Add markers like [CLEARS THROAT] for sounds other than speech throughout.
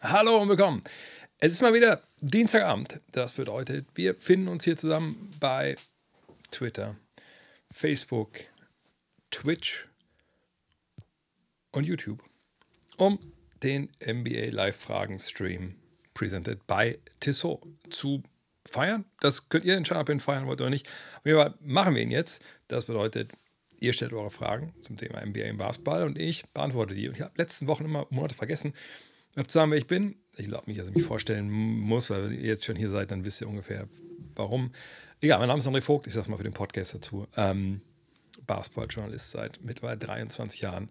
Hallo und willkommen. Es ist mal wieder Dienstagabend. Das bedeutet, wir finden uns hier zusammen bei Twitter, Facebook, Twitch und YouTube, um den NBA Live-Fragen-Stream presented by Tissot zu feiern. Das könnt ihr entscheiden, ob ihr ihn feiern wollt oder nicht. Auf jeden Fall machen wir ihn jetzt. Das bedeutet, ihr stellt eure Fragen zum Thema NBA im Basketball und ich beantworte die. Und ich habe letzten Wochen immer Monate vergessen, zu sagen, wer ich bin. Ich glaube nicht, dass ich mich vorstellen muss, weil ihr jetzt schon hier seid, dann wisst ihr ungefähr, warum. Egal, mein Name ist André Vogt, ich sage mal für den Podcast dazu. Ähm, Basketball-Journalist seit mittlerweile 23 Jahren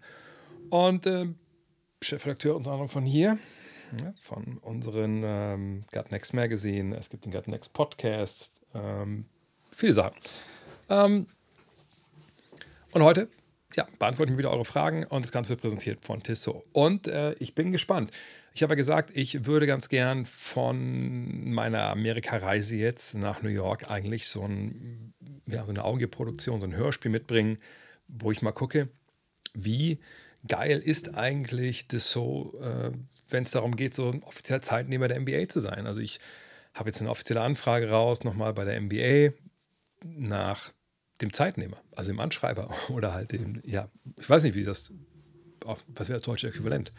und äh, Chefredakteur unter anderem von hier, von unseren ähm, Gut Next Magazine. Es gibt den Gut Next Podcast, ähm, viele Sachen. Ähm, und heute ja, beantworten wir wieder eure Fragen und das Ganze wird präsentiert von Tissot. Und äh, ich bin gespannt. Ich habe ja gesagt, ich würde ganz gern von meiner Amerika-Reise jetzt nach New York eigentlich so, ein, ja, so eine Audioproduktion, so ein Hörspiel mitbringen, wo ich mal gucke, wie geil ist eigentlich Tissot, äh, wenn es darum geht, so ein offizieller Zeitnehmer der NBA zu sein. Also ich habe jetzt eine offizielle Anfrage raus, nochmal bei der NBA nach dem Zeitnehmer, also dem Anschreiber [LAUGHS] oder halt dem, ja, ich weiß nicht, wie das, was wäre das deutsche Äquivalent?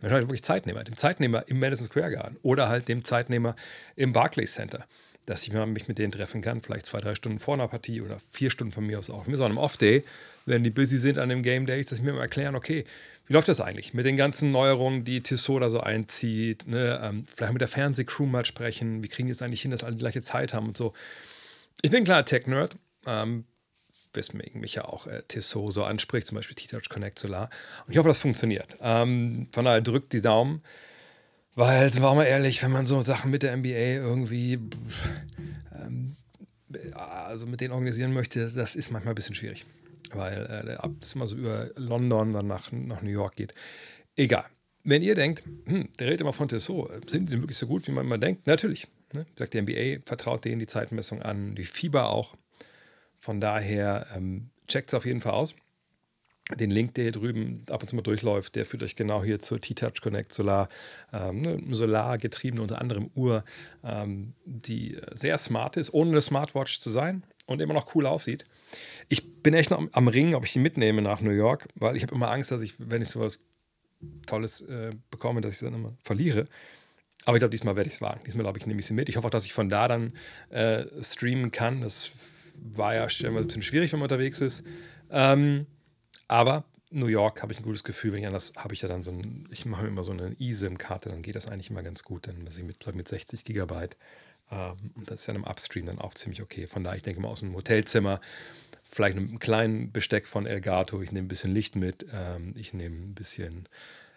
Wahrscheinlich wirklich Zeitnehmer, dem Zeitnehmer im Madison Square Garden oder halt dem Zeitnehmer im Barclays Center, dass ich mich mit denen treffen kann, vielleicht zwei, drei Stunden vor einer Partie oder vier Stunden von mir aus auch. Mir so einem Off-Day, wenn die busy sind an dem Game Day, dass ich mir mal erklären, okay, wie läuft das eigentlich mit den ganzen Neuerungen, die Tissot da so einzieht, ne? ähm, vielleicht mit der Fernsehcrew mal sprechen, wie kriegen die es eigentlich hin, dass alle die gleiche Zeit haben und so. Ich bin kleiner Tech-Nerd, ähm, weswegen mich ja auch äh, Tissot so anspricht, zum Beispiel T-Touch Connect Solar. Und ich hoffe, das funktioniert. Ähm, von daher drückt die Daumen, weil, war mal ehrlich, wenn man so Sachen mit der NBA irgendwie, ähm, also mit denen organisieren möchte, das ist manchmal ein bisschen schwierig, weil äh, das immer so über London dann nach, nach New York geht. Egal. Wenn ihr denkt, hm, der redet immer von Tissot, sind die wirklich so gut, wie man immer denkt? Natürlich. Ne? Sagt die NBA, vertraut denen die Zeitmessung an, die Fieber auch. Von daher ähm, checkt es auf jeden Fall aus. Den Link, der hier drüben ab und zu mal durchläuft, der führt euch genau hier zur T-Touch Connect Solar, ähm, eine solargetriebene unter anderem Uhr, ähm, die sehr smart ist, ohne eine Smartwatch zu sein und immer noch cool aussieht. Ich bin echt noch am, Ringen, ob ich die mitnehme nach New York, weil ich habe immer Angst, dass ich, wenn ich sowas Tolles äh, bekomme, dass ich es dann immer verliere. Aber ich glaube, diesmal werde ich es wagen. Diesmal, glaube ich, nehme ich sie mit. Ich hoffe auch, dass ich von da dann äh, streamen kann. Das war ja stellenweise ein bisschen schwierig, wenn man unterwegs ist. Ähm, aber New York habe ich ein gutes Gefühl, wenn ich anders habe ich ja dann so ein, ich mache mir immer so eine eSIM-Karte, dann geht das eigentlich immer ganz gut, dann was ich mit, mit 60 Gigabyte. Ähm, und das ist ja im Upstream dann auch ziemlich okay. Von daher, ich denke mal aus dem Hotelzimmer, vielleicht einem kleinen Besteck von Elgato, ich nehme ein bisschen Licht mit, ähm, ich nehme ein bisschen,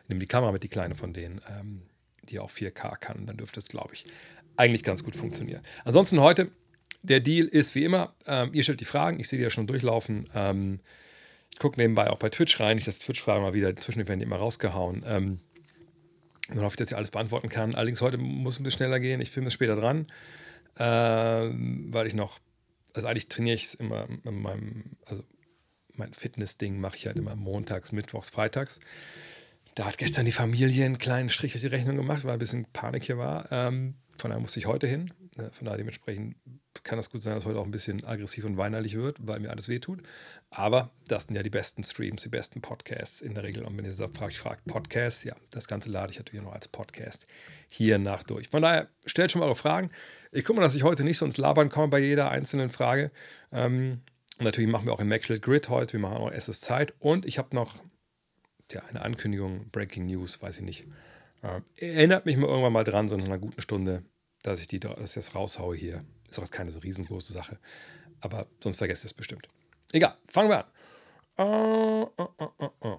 nehme die Kamera mit, die kleine von denen, ähm, die auch 4K kann, dann dürfte es, glaube ich, eigentlich ganz gut funktionieren. Ansonsten heute der Deal ist wie immer, ihr stellt die Fragen, ich sehe die ja schon durchlaufen. Ich gucke nebenbei auch bei Twitch rein, nicht, dass Twitch-Fragen mal wieder, inzwischen werden die immer rausgehauen. Dann hoffe ich, dass ich alles beantworten kann. Allerdings heute muss es ein bisschen schneller gehen, ich bin ein später dran, ähm, weil ich noch, also eigentlich trainiere ich es immer in meinem, also mein Fitness-Ding mache ich halt immer montags, mittwochs, freitags. Da hat gestern die Familie einen kleinen Strich durch die Rechnung gemacht, weil ein bisschen Panik hier war. Ähm, von daher musste ich heute hin. Äh, von daher dementsprechend kann das gut sein, dass heute auch ein bisschen aggressiv und weinerlich wird, weil mir alles wehtut. Aber das sind ja die besten Streams, die besten Podcasts in der Regel. Und wenn ihr sagt, fragt, fragt Podcasts, ja, das Ganze lade ich natürlich noch als Podcast hier nach durch. Von daher stellt schon mal eure Fragen. Ich gucke mal, dass ich heute nicht so ins Labern komme bei jeder einzelnen Frage. Ähm, natürlich machen wir auch Immaculate Grid heute. Wir machen auch SS Zeit. Und ich habe noch tja, eine Ankündigung, Breaking News, weiß ich nicht. Äh, erinnert mich mal irgendwann mal dran, so in einer guten Stunde, dass ich, die, dass ich das raushaue hier. Ist auch keine so riesengroße Sache. Aber sonst vergesst ihr es bestimmt. Egal, fangen wir an. Uh, uh, uh,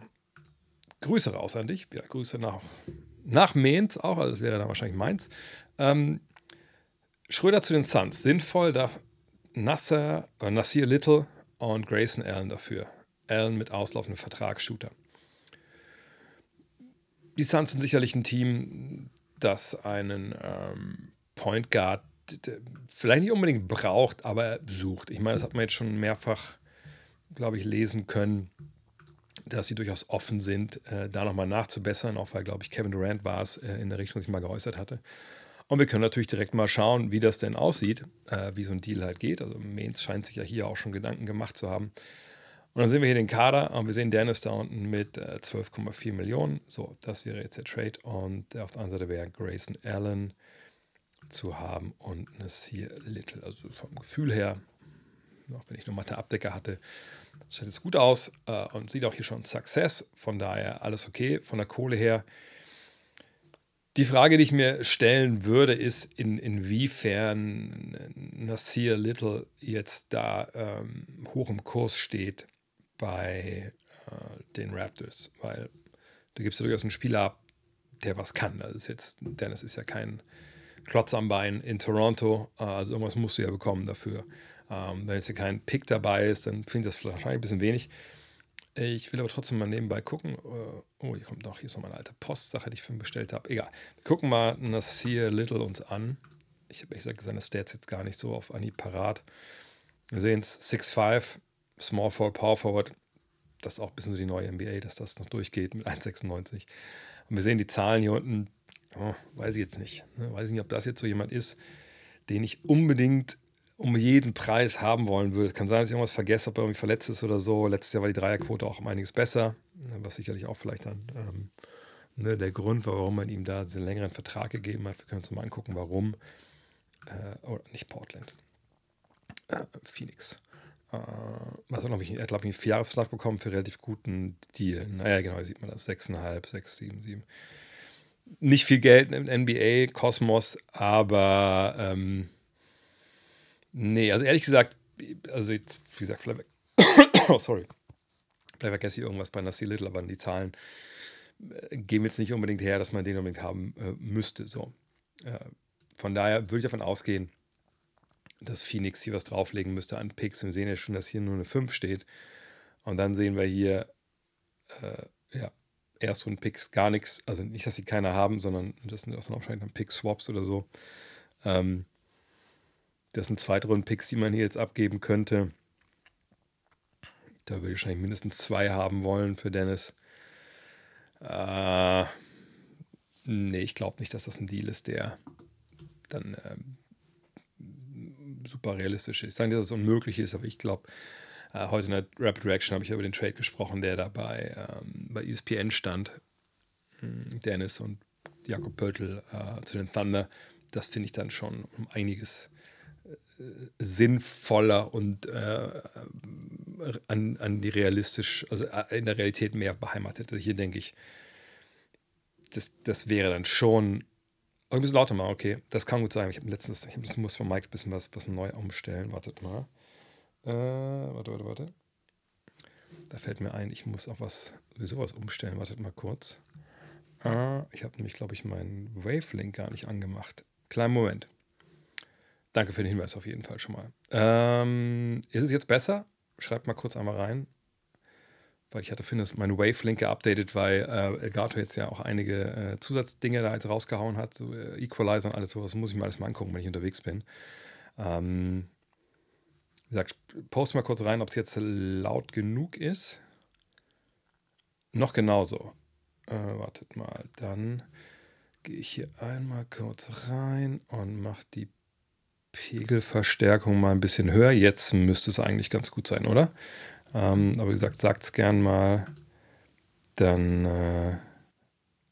Grüße raus an dich. Ja, Grüße nach, nach Mainz auch, also das wäre dann wahrscheinlich Mainz. Ähm, Schröder zu den Suns. Sinnvoll, da Nasser, äh, Nasir Little und Grayson Allen dafür. Allen mit auslaufendem Vertrag, Shooter die Suns sind sicherlich ein Team, das einen ähm, Point Guard vielleicht nicht unbedingt braucht, aber sucht. Ich meine, das hat man jetzt schon mehrfach, glaube ich, lesen können, dass sie durchaus offen sind, äh, da nochmal nachzubessern, auch weil, glaube ich, Kevin Durant war es äh, in der Richtung, sich mal geäußert hatte. Und wir können natürlich direkt mal schauen, wie das denn aussieht, äh, wie so ein Deal halt geht. Also Mainz scheint sich ja hier auch schon Gedanken gemacht zu haben. Und dann sehen wir hier den Kader und wir sehen Dennis da unten mit äh, 12,4 Millionen. So, das wäre jetzt der Trade. Und auf der anderen Seite wäre Grayson Allen zu haben und Nasir Little. Also vom Gefühl her, auch wenn ich nur Mathe Abdecker hatte, sieht jetzt gut aus äh, und sieht auch hier schon Success. Von daher alles okay. Von der Kohle her die Frage, die ich mir stellen würde, ist, in, inwiefern Nasir Little jetzt da ähm, hoch im Kurs steht bei äh, den Raptors, weil du gibst ja durchaus einen Spieler ab, der was kann. Also ist jetzt, Dennis ist ja kein Klotz am Bein in Toronto, äh, also irgendwas musst du ja bekommen dafür. Ähm, wenn jetzt ja kein Pick dabei ist, dann finde ich das wahrscheinlich ein bisschen wenig. Ich will aber trotzdem mal nebenbei gucken. Äh, oh, hier kommt noch, hier ist noch meine alte Postsache, die ich für ihn bestellt habe. Egal. Wir gucken mal Nasir Little uns an. Ich habe ehrlich gesagt seine Stats jetzt gar nicht so auf Anhieb parat. Wir sehen es 6'5, Small Forward, Power Forward. Das ist auch ein bisschen so die neue NBA, dass das noch durchgeht mit 1,96. Und wir sehen die Zahlen hier unten. Oh, weiß ich jetzt nicht. Ne? Weiß ich nicht, ob das jetzt so jemand ist, den ich unbedingt um jeden Preis haben wollen würde. Es kann sein, dass ich irgendwas vergesse, ob er irgendwie verletzt ist oder so. Letztes Jahr war die Dreierquote auch um einiges besser, was sicherlich auch vielleicht dann ähm, ne, der Grund war, warum man ihm da diesen längeren Vertrag gegeben hat. Wir können uns mal angucken, warum. Äh, oder nicht Portland. Äh, Phoenix. Äh, er, glaube ich, er hat, glaube ich, einen Vierjahresvertrag bekommen für relativ guten Deal. Naja, genau, hier sieht man das. 6,5, 6, 7, 7. Nicht viel Geld im NBA, Kosmos, aber ähm, Nee, also ehrlich gesagt, also jetzt, wie gesagt, vielleicht, [COUGHS] oh, sorry, vielleicht vergesse ich irgendwas bei Nassi Little, aber die Zahlen äh, geben jetzt nicht unbedingt her, dass man den unbedingt haben äh, müsste. So. Äh, von daher würde ich davon ausgehen, dass Phoenix hier was drauflegen müsste an Picks. Wir sehen ja schon, dass hier nur eine 5 steht. Und dann sehen wir hier, äh, ja, Erstrunden-Picks gar nichts. Also nicht, dass sie keiner haben, sondern das sind auch wahrscheinlich dann Pick-Swaps oder so. Ähm, das sind Zweitrunden-Picks, die man hier jetzt abgeben könnte. Da würde ich wahrscheinlich mindestens zwei haben wollen für Dennis. Äh, nee, ich glaube nicht, dass das ein Deal ist, der dann ähm, super realistisch ist. Ich sage nicht, dass es unmöglich ist, aber ich glaube, äh, heute in der Rapid Reaction habe ich über den Trade gesprochen, der da bei, ähm, bei ESPN stand. Hm, Dennis und Jakob Pöltl äh, zu den Thunder. Das finde ich dann schon um einiges sinnvoller und äh, an, an die realistisch, also äh, in der Realität mehr beheimatet. Also hier denke ich, das, das wäre dann schon. Ein bisschen lauter mal, okay. Das kann gut sein. Ich habe letztens, ich hab, muss von Mike ein bisschen was, was neu umstellen. Wartet mal. Äh, warte, warte, warte. Da fällt mir ein, ich muss auch was, sowieso was umstellen. Wartet mal kurz. Äh, ich habe nämlich, glaube ich, meinen Wavelink gar nicht angemacht. Kleinen Moment. Danke für den Hinweis auf jeden Fall schon mal. Ähm, ist es jetzt besser? Schreibt mal kurz einmal rein. Weil ich hatte, finde, meine Wavelink geupdatet, weil äh, Elgato jetzt ja auch einige äh, Zusatzdinge da jetzt rausgehauen hat, so äh, Equalizer und alles sowas. Muss ich mir alles mal angucken, wenn ich unterwegs bin. Ähm, wie gesagt, post mal kurz rein, ob es jetzt laut genug ist. Noch genauso. Äh, wartet mal, dann gehe ich hier einmal kurz rein und mache die Pegelverstärkung mal ein bisschen höher. Jetzt müsste es eigentlich ganz gut sein, oder? Ähm, aber wie gesagt, sagt es gern mal. Dann, äh,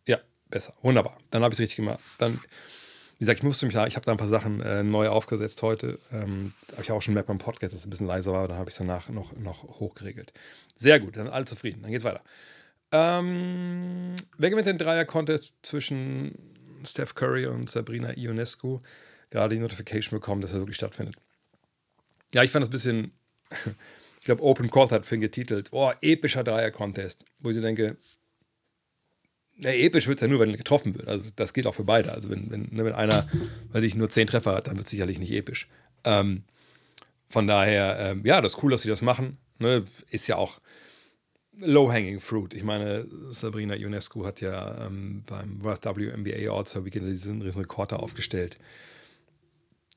ja, besser. Wunderbar. Dann habe ich es richtig gemacht. Dann, wie gesagt, ich musste mich da, ich habe da ein paar Sachen äh, neu aufgesetzt heute. Ähm, habe ich auch schon gemerkt beim Podcast, dass es ein bisschen leiser war. Dann habe ich es danach noch, noch hochgeregelt. Sehr gut, dann alle zufrieden. Dann geht's weiter. Ähm, wer gewinnt den Dreier-Contest zwischen Steph Curry und Sabrina Ionescu? gerade die Notification bekommen, dass er wirklich stattfindet. Ja, ich fand das ein bisschen, ich glaube, Open Court hat für ihn getitelt, oh, epischer Dreier-Contest, wo ich so denke, na, episch wird es ja nur, wenn getroffen wird. Also das gilt auch für beide. Also wenn, wenn, ne, wenn einer, weil ich nur zehn Treffer hat, dann wird es sicherlich nicht episch. Ähm, von daher, ähm, ja, das ist cool, dass sie das machen. Ne, ist ja auch low-hanging fruit. Ich meine, Sabrina Ionescu hat ja ähm, beim WSW NBA All-Star Weekend diesen riesen Rekorder aufgestellt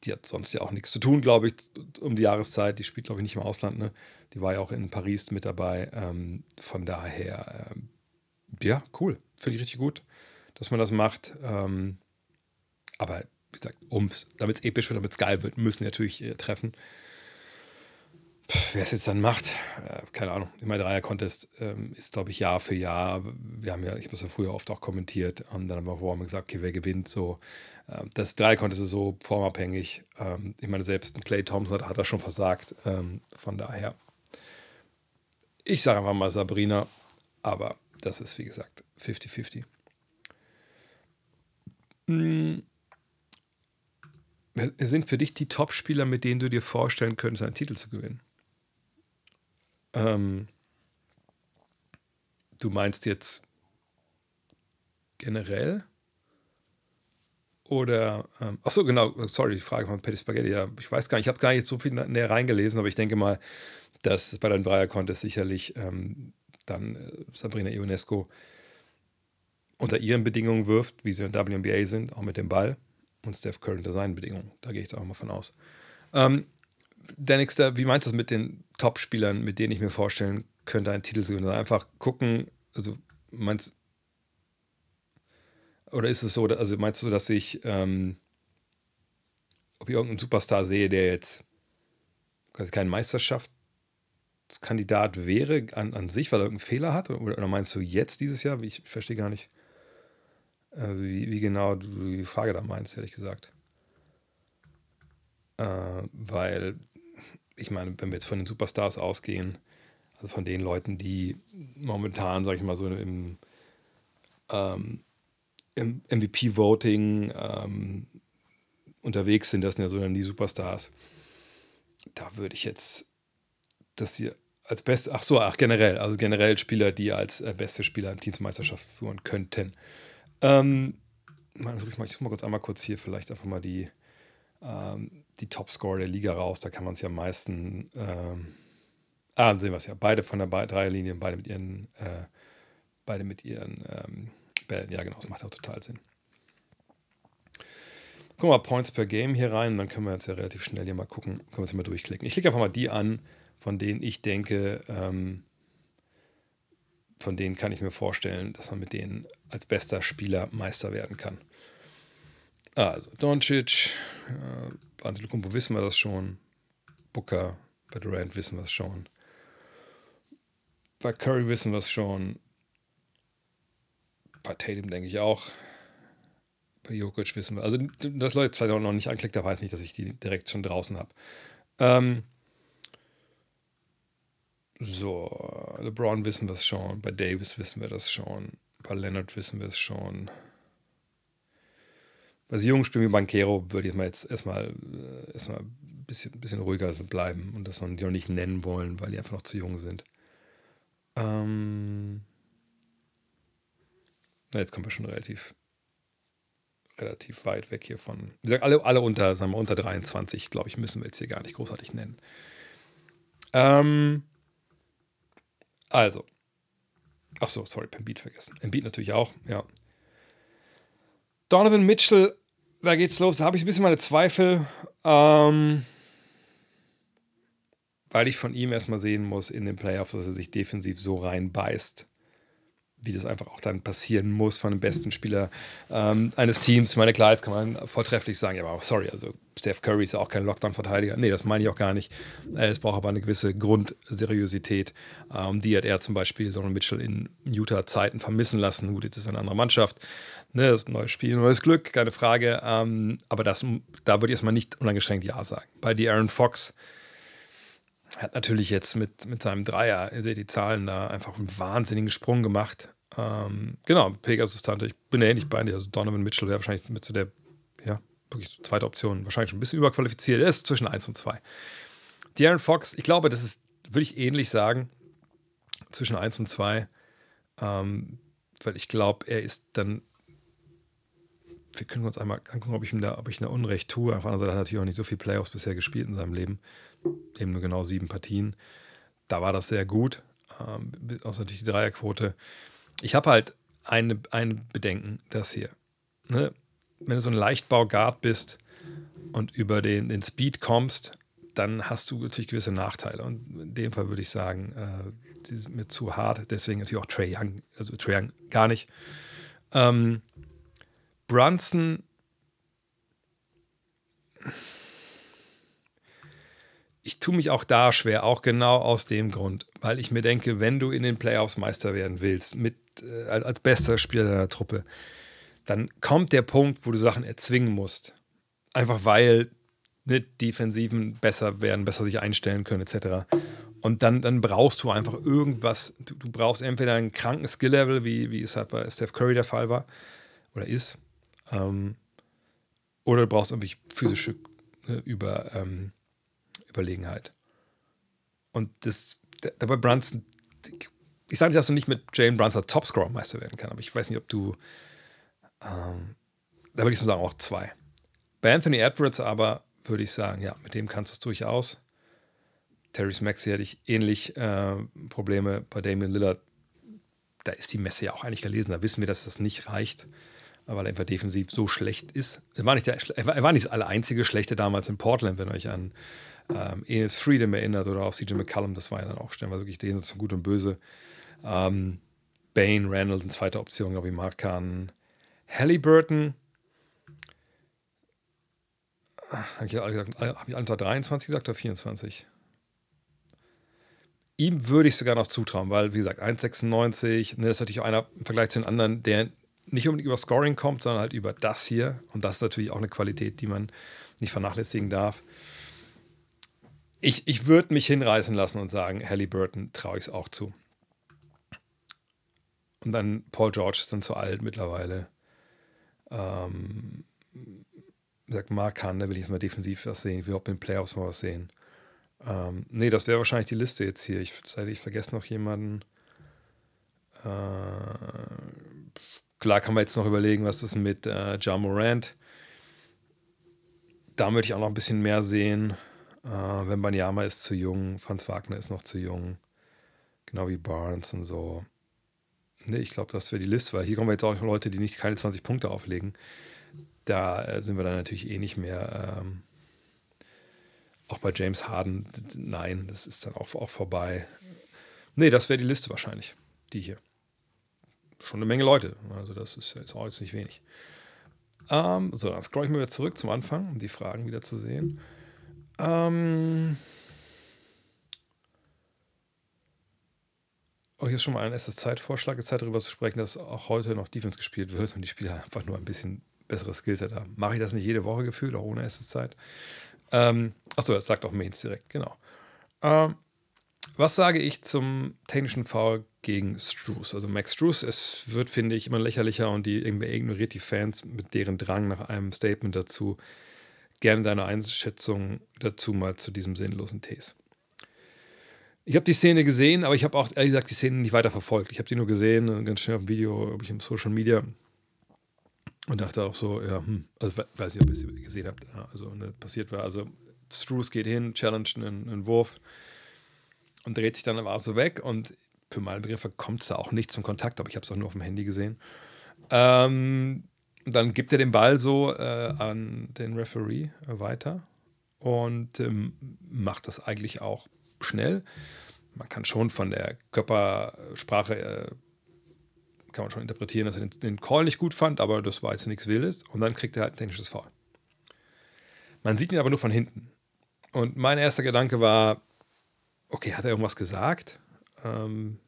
die hat sonst ja auch nichts zu tun, glaube ich, um die Jahreszeit. Die spielt, glaube ich, nicht im Ausland. Ne? Die war ja auch in Paris mit dabei. Ähm, von daher, ähm, ja, cool. Finde ich richtig gut, dass man das macht. Ähm, aber wie gesagt, damit es episch wird, damit es geil wird, müssen natürlich äh, treffen. Wer es jetzt dann macht, äh, keine Ahnung. Immer Dreier-Contest ähm, ist, glaube ich, Jahr für Jahr. Wir haben ja, ich habe es ja früher oft auch kommentiert und dann haben wir vorher gesagt, okay, wer gewinnt so. Äh, das Dreier-Contest ist so formabhängig. Ähm, ich meine, selbst ein Clay Thompson hat, hat das schon versagt. Ähm, von daher, ich sage einfach mal Sabrina, aber das ist, wie gesagt, 50-50. Hm. Wer sind für dich die Top-Spieler, mit denen du dir vorstellen könntest, einen Titel zu gewinnen? Ähm, du meinst jetzt generell? Oder, ähm, ach so, genau, sorry, die Frage von Patty Spaghetti. Ja, ich weiß gar nicht, ich habe gar nicht so viel näher reingelesen, aber ich denke mal, dass bei deinem Dreier-Contest sicherlich ähm, dann äh, Sabrina Ionesco unter ihren Bedingungen wirft, wie sie in WNBA sind, auch mit dem Ball und Steph Curry unter seinen Bedingungen. Da gehe ich jetzt auch mal von aus. Ähm, der nächste, wie meinst du das mit den Top-Spielern, mit denen ich mir vorstellen könnte, einen Titel zu gewinnen? Einfach gucken, also meinst oder ist es so, also meinst du, dass ich, ähm, ob ich irgendeinen Superstar sehe, der jetzt quasi keinen Meisterschaftskandidat wäre an, an sich, weil er irgendeinen Fehler hat? Oder, oder meinst du jetzt dieses Jahr? Ich verstehe gar nicht, äh, wie, wie, genau du die Frage da meinst, ehrlich gesagt. Äh, weil ich meine, wenn wir jetzt von den Superstars ausgehen, also von den Leuten, die momentan, sag ich mal, so im, ähm, im MVP-Voting ähm, unterwegs sind, das sind ja so dann die Superstars. Da würde ich jetzt das hier als beste, ach so, ach generell, also generell Spieler, die als äh, beste Spieler in Teamsmeisterschaft führen könnten. Ähm, ich muss mal kurz einmal kurz hier vielleicht einfach mal die ähm, die Topscorer der Liga raus. Da kann man es ja am meisten. Ähm, ah, dann sehen wir es ja. Beide von der Dreierlinie, beide mit ihren, äh, beide mit ihren ähm, Bällen. Ja, genau, das macht auch total Sinn. Wir mal Points per Game hier rein, dann können wir jetzt ja relativ schnell hier mal gucken, können wir uns hier mal durchklicken. Ich klicke einfach mal die an, von denen ich denke, ähm, von denen kann ich mir vorstellen, dass man mit denen als bester Spieler Meister werden kann. Also, Doncic, äh, Antetokounmpo wissen wir das schon. Booker, bei Durant wissen wir es schon. Bei Curry wissen wir es schon. Bei Tatum denke ich auch. Bei Jokic wissen wir. Also, dass Leute vielleicht auch noch nicht anklickt, da weiß nicht, dass ich die direkt schon draußen habe. Ähm, so, LeBron wissen wir es schon. Bei Davis wissen wir das schon. Bei Leonard wissen wir es schon bei so jungen Spielen wie Bankero würde ich mal jetzt erstmal, äh, erstmal ein bisschen, bisschen ruhiger bleiben und das noch nicht nennen wollen, weil die einfach noch zu jung sind. Ähm, na, jetzt kommen wir schon relativ, relativ weit weg hier von. Wie gesagt, alle, alle unter, sagen wir, unter 23, glaube ich, müssen wir jetzt hier gar nicht großartig nennen. Ähm, also. Ach so, sorry, Beat vergessen. Beat natürlich auch, ja. Donovan Mitchell, da geht's los. Da habe ich ein bisschen meine Zweifel, ähm, weil ich von ihm erstmal sehen muss in den Playoffs, dass er sich defensiv so reinbeißt, wie das einfach auch dann passieren muss von dem besten Spieler ähm, eines Teams. Ich meine, klar, jetzt kann man vortrefflich sagen, ja, aber sorry, also Steph Curry ist ja auch kein Lockdown-Verteidiger. Nee, das meine ich auch gar nicht. Es braucht aber eine gewisse Grundseriosität. Ähm, die hat er zum Beispiel Donald Mitchell in Utah-Zeiten vermissen lassen. Gut, jetzt ist es eine andere Mannschaft. Ne, das ist ein neues Spiel, neues Glück, keine Frage. Ähm, aber das, da würde ich erstmal nicht uneingeschränkt Ja sagen. Bei die Aaron Fox hat natürlich jetzt mit, mit seinem Dreier, ihr seht die Zahlen da, einfach einen wahnsinnigen Sprung gemacht. Ähm, genau, Pegasus-Tante, ich bin ähnlich bei dir. Also Donovan Mitchell wäre wahrscheinlich mit zu der, ja, wirklich zweite Option, wahrscheinlich schon ein bisschen überqualifiziert. Er ist zwischen 1 und 2. De'Aaron Fox, ich glaube, das ist, würde ich ähnlich sagen, zwischen 1 und 2. Ähm, weil ich glaube, er ist dann wir können uns einmal angucken, ob ich ihm da, ob ich da Unrecht tue. Auf der anderen Seite hat er natürlich auch nicht so viele Playoffs bisher gespielt in seinem Leben. Eben nur genau sieben Partien. Da war das sehr gut. Ähm, außer natürlich die Dreierquote. Ich habe halt eine, ein Bedenken, das hier. Ne? Wenn du so ein Leichtbau-Guard bist, und über den, den Speed kommst, dann hast du natürlich gewisse Nachteile. Und in dem Fall würde ich sagen, äh, die sind mir zu hart. Deswegen natürlich auch Trey Young, also Trey Young gar nicht. Ähm, Brunson ich tue mich auch da schwer, auch genau aus dem Grund, weil ich mir denke, wenn du in den Playoffs Meister werden willst, mit, äh, als bester Spieler deiner Truppe, dann kommt der Punkt, wo du Sachen erzwingen musst. Einfach weil ne, Defensiven besser werden, besser sich einstellen können, etc. Und dann, dann brauchst du einfach irgendwas. Du, du brauchst entweder einen kranken Skill-Level, wie, wie es halt bei Steph Curry der Fall war oder ist, ähm, oder du brauchst irgendwie physische äh, über. Ähm, Überlegenheit. Und das, dabei Brunson, ich sage nicht, dass du nicht mit Jalen Brunson Topscorer-Meister werden kann, aber ich weiß nicht, ob du, ähm, da würde ich sagen, auch zwei. Bei Anthony Edwards aber würde ich sagen, ja, mit dem kannst du es durchaus. Terry Maxey hatte ich ähnlich äh, Probleme. Bei Damian Lillard, da ist die Messe ja auch eigentlich gelesen. Da wissen wir, dass das nicht reicht, weil er einfach defensiv so schlecht ist. Er war nicht der, er war, nicht das alle einzige Schlechte damals in Portland, wenn ihr euch an ähm, Enes Freedom erinnert oder auch CJ McCallum, das war ja dann auch stellenweise wirklich den von Gut und Böse. Ähm, Bane, Randall sind zweite Option, glaube ich, Markan. Halliburton, habe ich, hab ich unter 23 gesagt oder 24? Ihm würde ich sogar noch zutrauen, weil, wie gesagt, 1,96, ne, das ist natürlich auch einer im Vergleich zu den anderen, der nicht unbedingt über Scoring kommt, sondern halt über das hier. Und das ist natürlich auch eine Qualität, die man nicht vernachlässigen darf ich, ich würde mich hinreißen lassen und sagen, Halliburton traue ich es auch zu. Und dann Paul George ist dann zu alt mittlerweile. Ähm, sagt Mark Hahn, da will ich jetzt mal defensiv was sehen. Ich will auch in den Playoffs mal was sehen. Ähm, nee, das wäre wahrscheinlich die Liste jetzt hier. Ich, ich vergesse noch jemanden. Äh, klar kann man jetzt noch überlegen, was ist mit äh, Ja Morant. Da würde ich auch noch ein bisschen mehr sehen. Äh, Wembanyama ist zu jung, Franz Wagner ist noch zu jung. Genau wie Barnes und so. Nee, ich glaube, das wäre die Liste, weil hier kommen wir jetzt auch Leute, die nicht keine 20 Punkte auflegen. Da äh, sind wir dann natürlich eh nicht mehr. Ähm, auch bei James Harden, nein, das ist dann auch, auch vorbei. Nee, das wäre die Liste wahrscheinlich, die hier. Schon eine Menge Leute. Also, das ist jetzt auch jetzt nicht wenig. Ähm, so, dann scroll ich mal wieder zurück zum Anfang, um die Fragen wieder zu sehen. Ähm. Oh, hier ist schon mal ein erstes Zeitvorschlag. Es ist Zeit darüber zu sprechen, dass auch heute noch Defense gespielt wird und die Spieler einfach nur ein bisschen besseres Skillset haben. Mache ich das nicht jede Woche gefühlt, auch ohne erstes Zeit? Ähm, achso, das sagt auch Mains direkt, genau. Ähm, was sage ich zum technischen Foul gegen Struce? Also Max Struce, es wird, finde ich, immer lächerlicher und die irgendwie ignoriert die Fans mit deren Drang nach einem Statement dazu, gerne deine Einschätzung dazu mal zu diesem sinnlosen Tees. Ich habe die Szene gesehen, aber ich habe auch ehrlich gesagt die Szene nicht weiter verfolgt. Ich habe die nur gesehen, äh, ganz schnell auf dem Video, ob ich im Social Media und dachte auch so, ja, hm, also weiß nicht, ob ihr es gesehen habt, also ne, passiert war. Also Struce geht hin, challenge einen, einen Wurf und dreht sich dann aber auch so weg und für meine Begriffe kommt es da auch nicht zum Kontakt, aber ich habe es auch nur auf dem Handy gesehen. Ähm, dann gibt er den Ball so äh, an den Referee weiter und ähm, macht das eigentlich auch schnell. Man kann schon von der Körpersprache äh, kann man schon interpretieren, dass er den, den, Call nicht gut fand, aber das war jetzt nichts Wildes. Und dann kriegt er halt ein technisches Foul. Man sieht ihn aber nur von hinten. Und mein erster Gedanke war, okay, hat er irgendwas gesagt, ähm,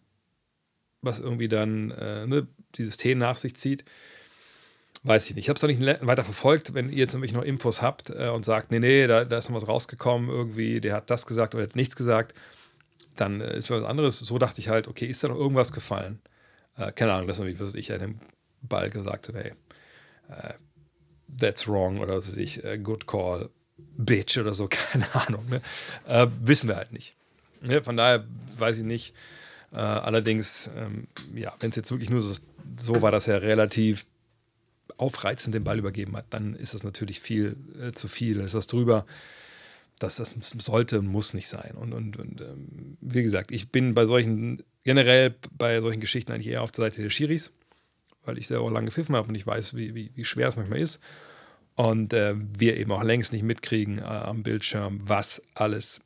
was irgendwie dann äh, ne, dieses T nach sich zieht? Weiß ich nicht. Ich habe es noch nicht weiter verfolgt. Wenn ihr jetzt nämlich noch Infos habt äh, und sagt, nee, nee, da, da, ist noch was rausgekommen, irgendwie, der hat das gesagt oder hat nichts gesagt, dann äh, ist was anderes. So dachte ich halt, okay, ist da noch irgendwas gefallen? Äh, keine Ahnung, das ist was ich dem Ball gesagt habe, hey, äh, that's wrong oder was weiß ich, äh, good call, bitch oder so, [LAUGHS] keine Ahnung. Ne? Äh, wissen wir halt nicht. Ne? Von daher weiß ich nicht. allerdings, ähm, ja, wenn es jetzt wirklich nur so, so war, dass er relativ aufreizend den Ball übergeben hat, dann ist das natürlich viel äh, zu viel. Dann ist das drüber. Das, das sollte und muss nicht sein. Und, und, und ähm, wie gesagt, ich bin bei solchen, generell bei solchen Geschichten eigentlich eher auf der Seite der Schiris, weil ich selber auch lange gepfiffen habe und ich weiß, wie, wie, wie schwer es manchmal ist. und äh, wir eben auch längst nicht mitkriegen äh, am Bildschirm, was alles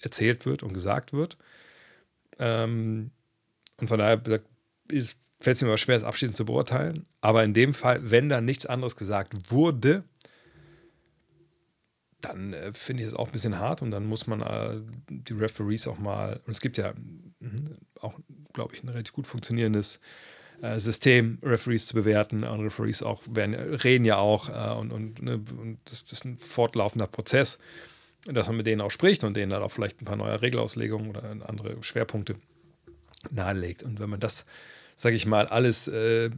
erzählt wird und gesagt wird. Ähm, und von daher ist, fällt es mir aber schwer, es abschließend zu beurteilen. Aber in dem Fall, wenn da nichts anderes gesagt wurde, dann äh, finde ich es auch ein bisschen hart und dann muss man äh, die Referees auch mal, und es gibt ja mh, auch, glaube ich, ein relativ gut funktionierendes äh, System, Referees zu bewerten. Und Referees auch werden, reden ja auch äh, und, und, ne, und das, ist ein fortlaufender Prozess, dass man mit denen auch spricht und denen dann auch vielleicht ein paar neue Regelauslegungen oder andere Schwerpunkte nahelegt. Und wenn man das, sage ich mal, alles äh,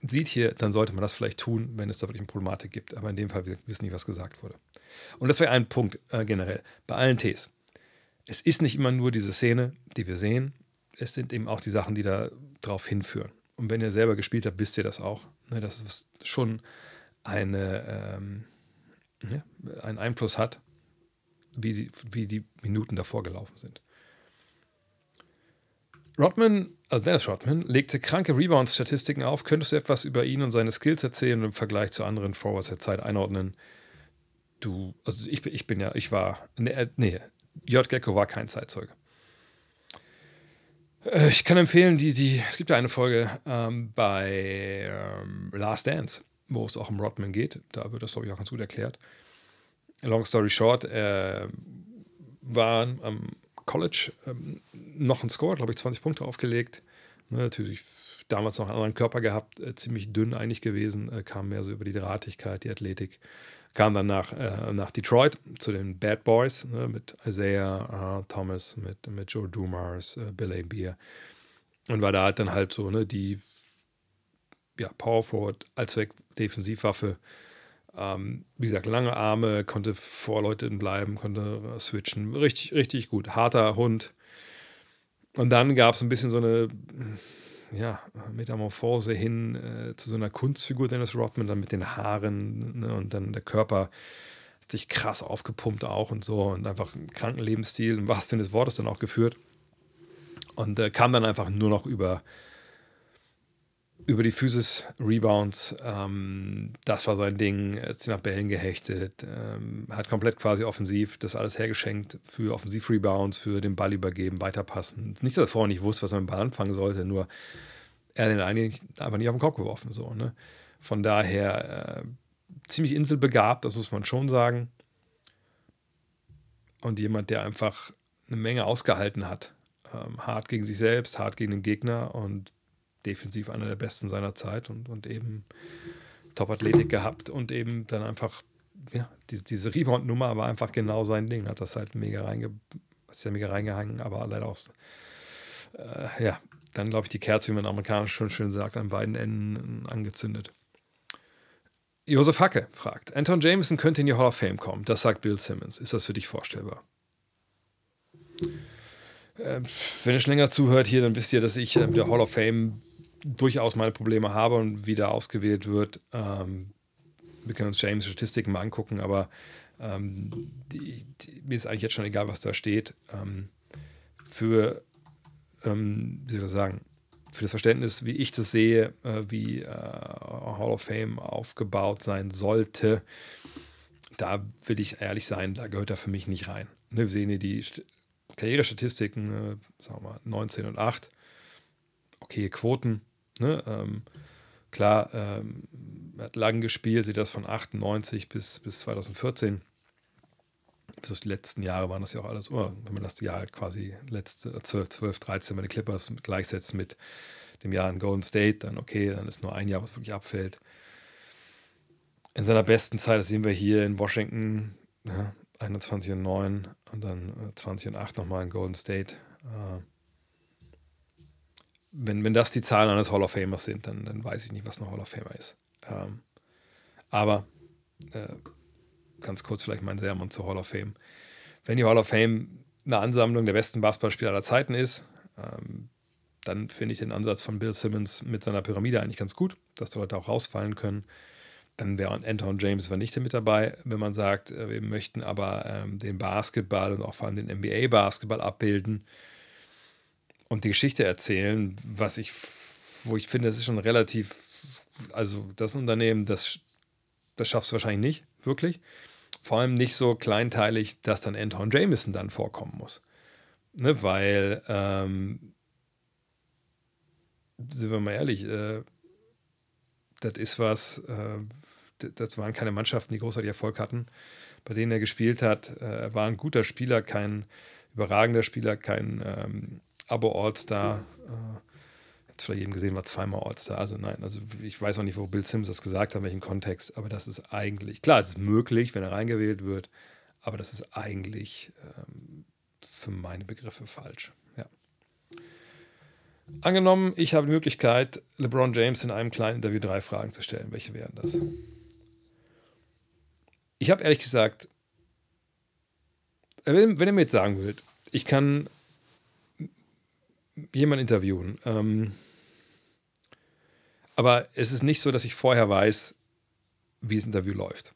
sieht hier, dann sollte man das vielleicht tun, wenn es da wirklich eine Problematik gibt. Aber in dem Fall wissen nicht, was gesagt wurde. Und das wäre ein Punkt äh, generell bei allen Ts. Es ist nicht immer nur diese Szene, die wir sehen. Es sind eben auch die Sachen, die da drauf hinführen. Und wenn ihr selber gespielt habt, wisst ihr das auch. Ne, dass es schon eine, ähm, ja, einen Einfluss hat, wie die, wie die Minuten davor gelaufen sind. Rodman, also Dennis Rodman, legte kranke Rebounds-Statistiken auf. Könntest du etwas über ihn und seine Skills erzählen und im Vergleich zu anderen Forwards der Zeit einordnen? Du, also ich, ich bin ja, ich war, nee, äh, nee J. Gecko war kein Zeitzeuge. Äh, ich kann empfehlen, die, die, es gibt ja eine Folge ähm, bei ähm, Last Dance, wo es auch um Rodman geht. Da wird das, glaube ich, auch ganz gut erklärt. Long story short, er war am College ähm, noch ein Score, glaube ich, 20 Punkte aufgelegt. Ne, natürlich damals noch einen anderen Körper gehabt, äh, ziemlich dünn eigentlich gewesen, äh, kam mehr so über die Drahtigkeit, die Athletik. Kam dann nach, äh, nach Detroit zu den Bad Boys ne, mit Isaiah uh, Thomas, mit, mit Joe Dumars, äh, Bill. Beer. Und war da halt dann halt so ne, die ja, Power Forward Allzweck Defensivwaffe ähm, wie gesagt, lange Arme, konnte vor Leuten bleiben, konnte switchen. Richtig, richtig gut. Harter Hund. Und dann gab es ein bisschen so eine ja, Metamorphose hin äh, zu so einer Kunstfigur Dennis Rodman, dann mit den Haaren ne, und dann der Körper hat sich krass aufgepumpt auch und so und einfach einen kranken Lebensstil, im wahrsten Sinne des Wortes dann auch geführt. Und äh, kam dann einfach nur noch über über die Physis, Rebounds, ähm, das war sein Ding, ist nach Bällen gehechtet, ähm, hat komplett quasi offensiv das alles hergeschenkt für Offensiv-Rebounds, für den Ball übergeben, weiterpassen. Nicht, dass er vorher nicht wusste, was er mit dem Ball anfangen sollte, nur er hat den eigentlich einfach nicht auf den Kopf geworfen. So, ne? Von daher äh, ziemlich inselbegabt, das muss man schon sagen. Und jemand, der einfach eine Menge ausgehalten hat. Ähm, hart gegen sich selbst, hart gegen den Gegner und defensiv einer der besten seiner Zeit und, und eben Top-Athletik gehabt und eben dann einfach, ja, diese, diese Rebound-Nummer war einfach genau sein Ding. Hat das halt mega, reinge, ist ja mega reingehangen, aber leider auch, äh, ja, dann glaube ich die Kerze, wie man amerikanisch schon schön sagt, an beiden Enden angezündet. Josef Hacke fragt: Anton Jameson könnte in die Hall of Fame kommen. Das sagt Bill Simmons. Ist das für dich vorstellbar? Äh, wenn ihr schon länger zuhört hier, dann wisst ihr, dass ich äh, der Hall of Fame durchaus meine Probleme habe und wie der ausgewählt wird. Ähm, wir können uns James Statistiken mal angucken, aber ähm, die, die, mir ist eigentlich jetzt schon egal, was da steht. Ähm, für, ähm, wie soll ich sagen, für das Verständnis, wie ich das sehe, äh, wie äh, Hall of Fame aufgebaut sein sollte, da will ich ehrlich sein, da gehört er für mich nicht rein. Ne, wir sehen hier die Karrierestatistiken, äh, sagen wir mal 19 und 8, okay Quoten, Ne? Ähm, klar, ähm, hat lang gespielt, sieht das von 98 bis, bis 2014. Bis die letzten Jahre waren das ja auch alles, oh, wenn man das Jahr quasi letzte 12, 12 13 bei den Clippers gleichsetzt mit dem Jahr in Golden State, dann okay, dann ist nur ein Jahr, was wirklich abfällt. In seiner besten Zeit, das sehen wir hier in Washington, ja, 21 und 9 und dann 20 und 8 nochmal in Golden State. Äh, wenn, wenn das die Zahlen eines Hall of Famers sind, dann, dann weiß ich nicht, was ein Hall of Famer ist. Ähm, aber äh, ganz kurz vielleicht mein Sermon zur Hall of Fame. Wenn die Hall of Fame eine Ansammlung der besten Basketballspieler aller Zeiten ist, ähm, dann finde ich den Ansatz von Bill Simmons mit seiner Pyramide eigentlich ganz gut, dass die Leute auch rausfallen können. Dann wäre Anton James vernichtet mit dabei, wenn man sagt, äh, wir möchten aber ähm, den Basketball und auch vor allem den NBA-Basketball abbilden und die Geschichte erzählen, was ich, wo ich finde, das ist schon relativ, also das Unternehmen, das das schaffst du wahrscheinlich nicht, wirklich. Vor allem nicht so kleinteilig, dass dann Anton Jameson dann vorkommen muss. Ne, weil, ähm, sind wir mal ehrlich, äh, das ist was, äh, das waren keine Mannschaften, die großartig Erfolg hatten, bei denen er gespielt hat. Äh, er war ein guter Spieler, kein überragender Spieler, kein ähm, Abo-All-Star. Äh, es vielleicht eben gesehen, war zweimal All-Star. Also nein, also ich weiß auch nicht, wo Bill Sims das gesagt hat, in welchem Kontext, aber das ist eigentlich, klar, es ist möglich, wenn er reingewählt wird, aber das ist eigentlich ähm, für meine Begriffe falsch. Ja. Angenommen, ich habe die Möglichkeit, LeBron James in einem kleinen Interview drei Fragen zu stellen. Welche wären das? Ich habe ehrlich gesagt, wenn, wenn ihr mir jetzt sagen würdet, ich kann jemanden interviewen, ähm, aber es ist nicht so, dass ich vorher weiß, wie das Interview läuft.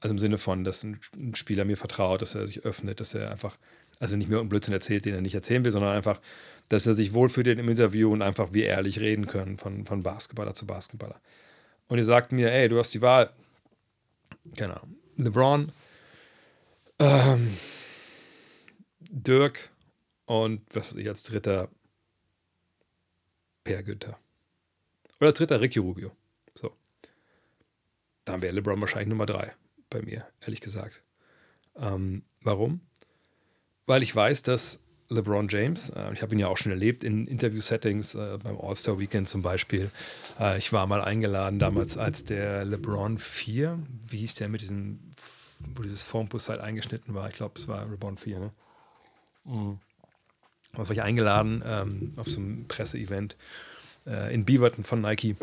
Also im Sinne von, dass ein Spieler mir vertraut, dass er sich öffnet, dass er einfach, also nicht mehr irgendeinen Blödsinn erzählt, den er nicht erzählen will, sondern einfach, dass er sich wohlfühlt im Interview und einfach wir ehrlich reden können von, von Basketballer zu Basketballer. Und ihr sagt mir, ey, du hast die Wahl, keine Ahnung, LeBron, ähm, Dirk und was weiß ich als dritter Per Günther. Oder dritter Ricky Rubio. So. Dann wäre LeBron wahrscheinlich Nummer drei bei mir, ehrlich gesagt. Ähm, warum? Weil ich weiß, dass LeBron James, äh, ich habe ihn ja auch schon erlebt in Interview-Settings, äh, beim All-Star-Weekend zum Beispiel. Äh, ich war mal eingeladen damals, als der LeBron 4, wie hieß der mit diesem, wo dieses Formpus halt eingeschnitten war. Ich glaube, es war LeBron 4, ne? Mhm. Da war ich eingeladen ähm, auf so einem Presseevent äh, in Beaverton von Nike.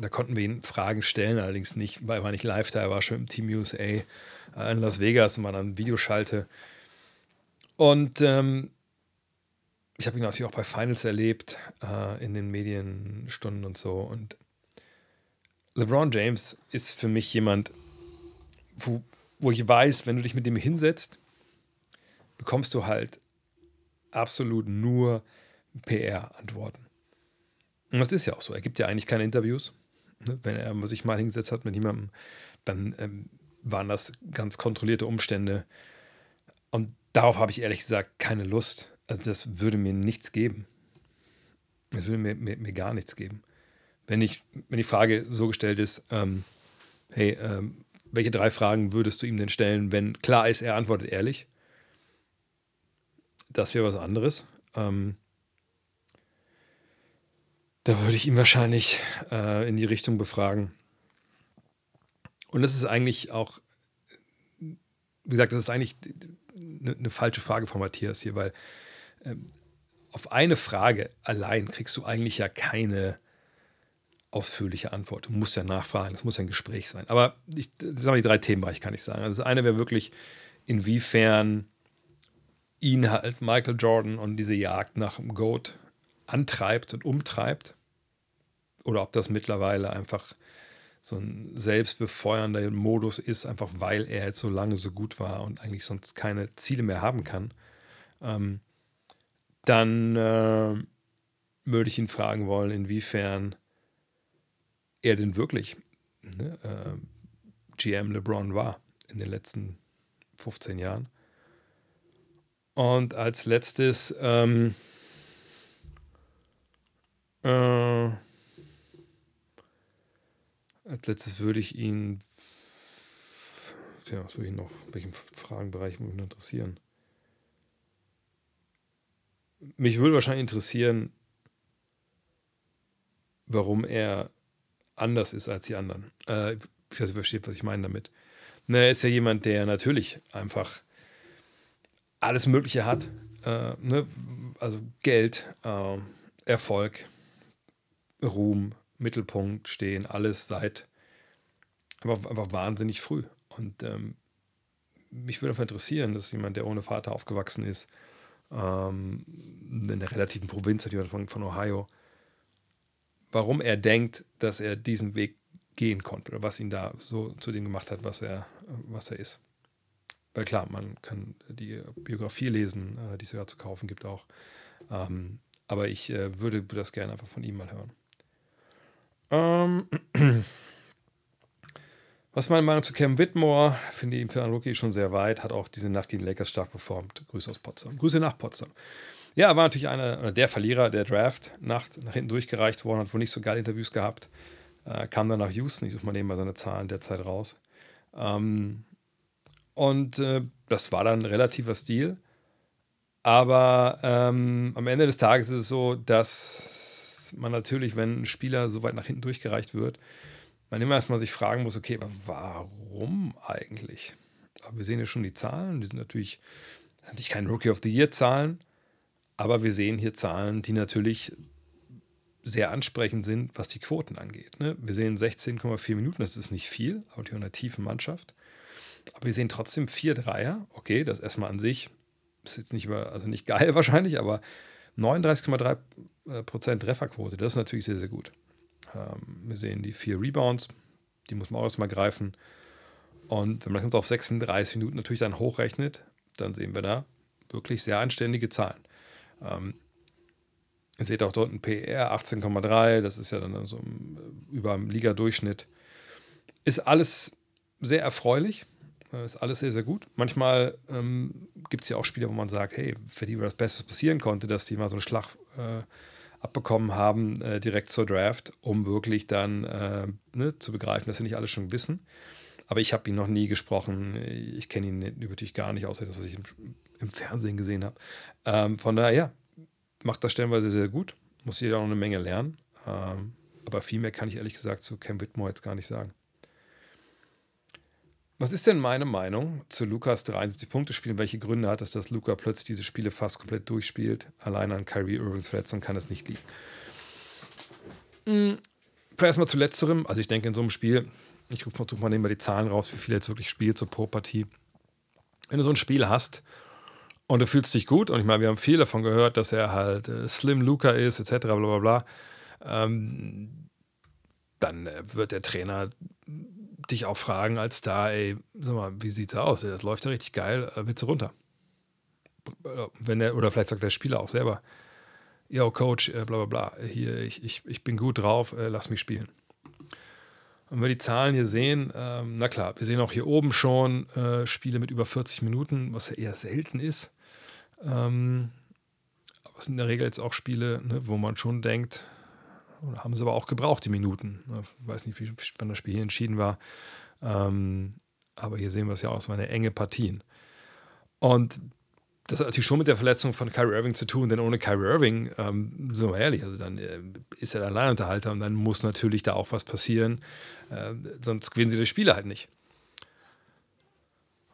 Da konnten wir ihn Fragen stellen, allerdings nicht, weil er war nicht live da, er war schon im Team USA äh, in Las Vegas und war dann Videoschalte. Und ähm, ich habe ihn natürlich auch bei Finals erlebt, äh, in den Medienstunden und so. Und LeBron James ist für mich jemand, wo, wo ich weiß, wenn du dich mit dem hinsetzt, bekommst du halt absolut nur PR-Antworten. Und das ist ja auch so. Er gibt ja eigentlich keine Interviews. Ne? Wenn er sich mal hingesetzt hat mit jemandem, dann ähm, waren das ganz kontrollierte Umstände. Und darauf habe ich ehrlich gesagt keine Lust. Also das würde mir nichts geben. Das würde mir, mir, mir gar nichts geben. Wenn, ich, wenn die Frage so gestellt ist, ähm, hey, ähm, welche drei Fragen würdest du ihm denn stellen, wenn klar ist, er antwortet ehrlich? Das wäre was anderes. Ähm, da würde ich ihn wahrscheinlich äh, in die Richtung befragen. Und das ist eigentlich auch, wie gesagt, das ist eigentlich eine, eine falsche Frage von Matthias hier, weil ähm, auf eine Frage allein kriegst du eigentlich ja keine ausführliche Antwort. Du musst ja nachfragen, es muss ja ein Gespräch sein. Aber ich, das sind aber die drei Themenbereiche, kann ich sagen. Also das eine wäre wirklich, inwiefern ihn halt Michael Jordan und diese Jagd nach dem Goat antreibt und umtreibt. Oder ob das mittlerweile einfach so ein selbstbefeuernder Modus ist, einfach weil er jetzt so lange so gut war und eigentlich sonst keine Ziele mehr haben kann. Ähm, dann äh, würde ich ihn fragen wollen, inwiefern er denn wirklich ne, äh, GM LeBron war in den letzten 15 Jahren. Und als letztes ähm, äh, als letztes würde ich ihn. Ja, was würde ich noch? Welchen Fragenbereich würde mich interessieren? Mich würde wahrscheinlich interessieren, warum er anders ist als die anderen. Äh, ich weiß nicht, was ich meine damit. Na, er ist ja jemand, der natürlich einfach alles Mögliche hat. Äh, ne? Also Geld, äh, Erfolg, Ruhm, Mittelpunkt stehen, alles seit einfach, einfach wahnsinnig früh. Und ähm, mich würde einfach interessieren, dass jemand, der ohne Vater aufgewachsen ist, ähm, in der relativen Provinz von, von Ohio, warum er denkt, dass er diesen Weg gehen konnte oder was ihn da so zu dem gemacht hat, was er, was er ist. Weil klar, man kann die Biografie lesen, äh, die es ja zu kaufen gibt auch. Ähm, aber ich äh, würde, das gerne einfach von ihm mal hören. Ähm, [CLEARS THROAT] Was meine Meinung zu Cam Whitmore? Finde ihn für einen Rookie schon sehr weit. Hat auch diese Nacht gegen Lakers stark performt. Grüße aus Potsdam. Grüße nach Potsdam. Ja, war natürlich einer der Verlierer der Draft-Nacht. Nach hinten durchgereicht worden, hat wohl nicht so geile Interviews gehabt. Äh, kam dann nach Houston. Ich suche mal nebenbei seine Zahlen derzeit raus. Ähm, und äh, das war dann relativer Stil. Aber ähm, am Ende des Tages ist es so, dass man natürlich, wenn ein Spieler so weit nach hinten durchgereicht wird, man immer erstmal sich fragen muss, okay, aber warum eigentlich? Aber wir sehen ja schon die Zahlen, die sind natürlich, das sind natürlich keine Rookie of the Year Zahlen, aber wir sehen hier Zahlen, die natürlich sehr ansprechend sind, was die Quoten angeht. Ne? Wir sehen 16,4 Minuten, das ist nicht viel, auch die einer tiefen Mannschaft. Aber wir sehen trotzdem vier Dreier. Okay, das erstmal an sich ist jetzt nicht über, also nicht geil [LAUGHS] wahrscheinlich, aber 39,3% Trefferquote, das ist natürlich sehr, sehr gut. Ähm, wir sehen die vier Rebounds, die muss man auch erstmal greifen. Und wenn man das auf 36 Minuten natürlich dann hochrechnet, dann sehen wir da wirklich sehr anständige Zahlen. Ähm, ihr seht auch dort ein PR 18,3, das ist ja dann so über dem Liga-Durchschnitt. Ist alles sehr erfreulich, ist alles sehr, sehr gut. Manchmal ähm, gibt es ja auch Spieler, wo man sagt, hey, für die war das Beste, was passieren konnte, dass die mal so einen Schlag äh, abbekommen haben, äh, direkt zur Draft, um wirklich dann äh, ne, zu begreifen, dass sie nicht alles schon wissen. Aber ich habe ihn noch nie gesprochen. Ich kenne ihn natürlich gar nicht, außer das, was ich im, im Fernsehen gesehen habe. Ähm, von daher, ja, macht das stellenweise sehr gut. Muss jeder auch eine Menge lernen. Ähm, aber viel mehr kann ich ehrlich gesagt zu Cam Whitmore jetzt gar nicht sagen. Was ist denn meine Meinung zu Lukas 73-Punkte-Spielen? Welche Gründe hat es, dass Luca plötzlich diese Spiele fast komplett durchspielt? Allein an Kyrie Irvings Verletzung kann es nicht liegen. Mhm. Erstmal zu letzterem. Also ich denke in so einem Spiel, ich rufe mal, suche mal wir die Zahlen raus, wie viel jetzt wirklich spielt, so pro Partie. Wenn du so ein Spiel hast und du fühlst dich gut, und ich meine, wir haben viel davon gehört, dass er halt äh, Slim Luca ist, etc., bla bla bla, ähm, dann äh, wird der Trainer dich auch fragen als Star, ey, sag mal, wie sieht's aus? Das läuft ja richtig geil, äh, willst du runter? Wenn er, oder vielleicht sagt der Spieler auch selber, yo, Coach, äh, bla bla bla, hier, ich, ich, ich bin gut drauf, äh, lass mich spielen. Und wenn wir die Zahlen hier sehen, ähm, na klar, wir sehen auch hier oben schon äh, Spiele mit über 40 Minuten, was ja eher selten ist. Ähm, aber es sind in der Regel jetzt auch Spiele, ne, wo man schon denkt, haben sie aber auch gebraucht, die Minuten. Ich weiß nicht, wie, wann das Spiel hier entschieden war. Ähm, aber hier sehen wir es ja auch, es waren enge Partien. Und das hat natürlich schon mit der Verletzung von Kyrie Irving zu tun, denn ohne Kyrie Irving, ähm, sind wir ehrlich, also dann äh, ist er der Alleinunterhalter und dann muss natürlich da auch was passieren, äh, sonst gewinnen sie das Spiel halt nicht.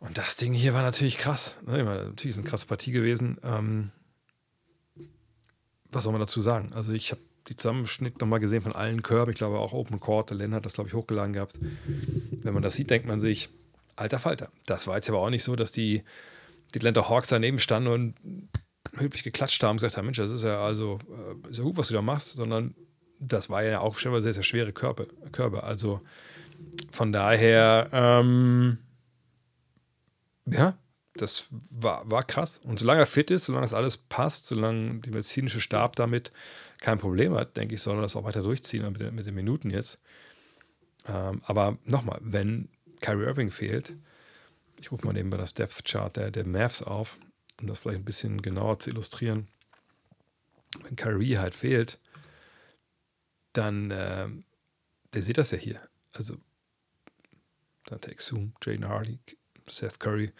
Und das Ding hier war natürlich krass. Ne? Natürlich ist es eine krasse Partie gewesen. Ähm, was soll man dazu sagen? Also ich habe die Zusammenschnitt nochmal gesehen von allen Körben. Ich glaube auch Open Court, der Len hat das, glaube ich, hochgeladen gehabt. Wenn man das sieht, denkt man sich, alter Falter. Das war jetzt aber auch nicht so, dass die, die Atlanta Hawks daneben standen und höflich geklatscht haben und gesagt haben, Mensch, das ist ja also äh, ist ja gut, was du da machst, sondern das war ja auch schon sehr, sehr schwere Körbe. Körbe. Also von daher, ähm, ja, das war, war krass. Und solange er fit ist, solange das alles passt, solange die medizinische Stab damit kein Problem hat, denke ich, soll er das auch weiter durchziehen mit, mit den Minuten jetzt. Ähm, aber nochmal, wenn Kyrie Irving fehlt, ich rufe mal nebenbei das Depth Chart der, der Mavs auf, um das vielleicht ein bisschen genauer zu illustrieren. Wenn Kyrie halt fehlt, dann, äh, der sieht das ja hier. Also, Dante Exum, Jaden Hardy, Seth Curry,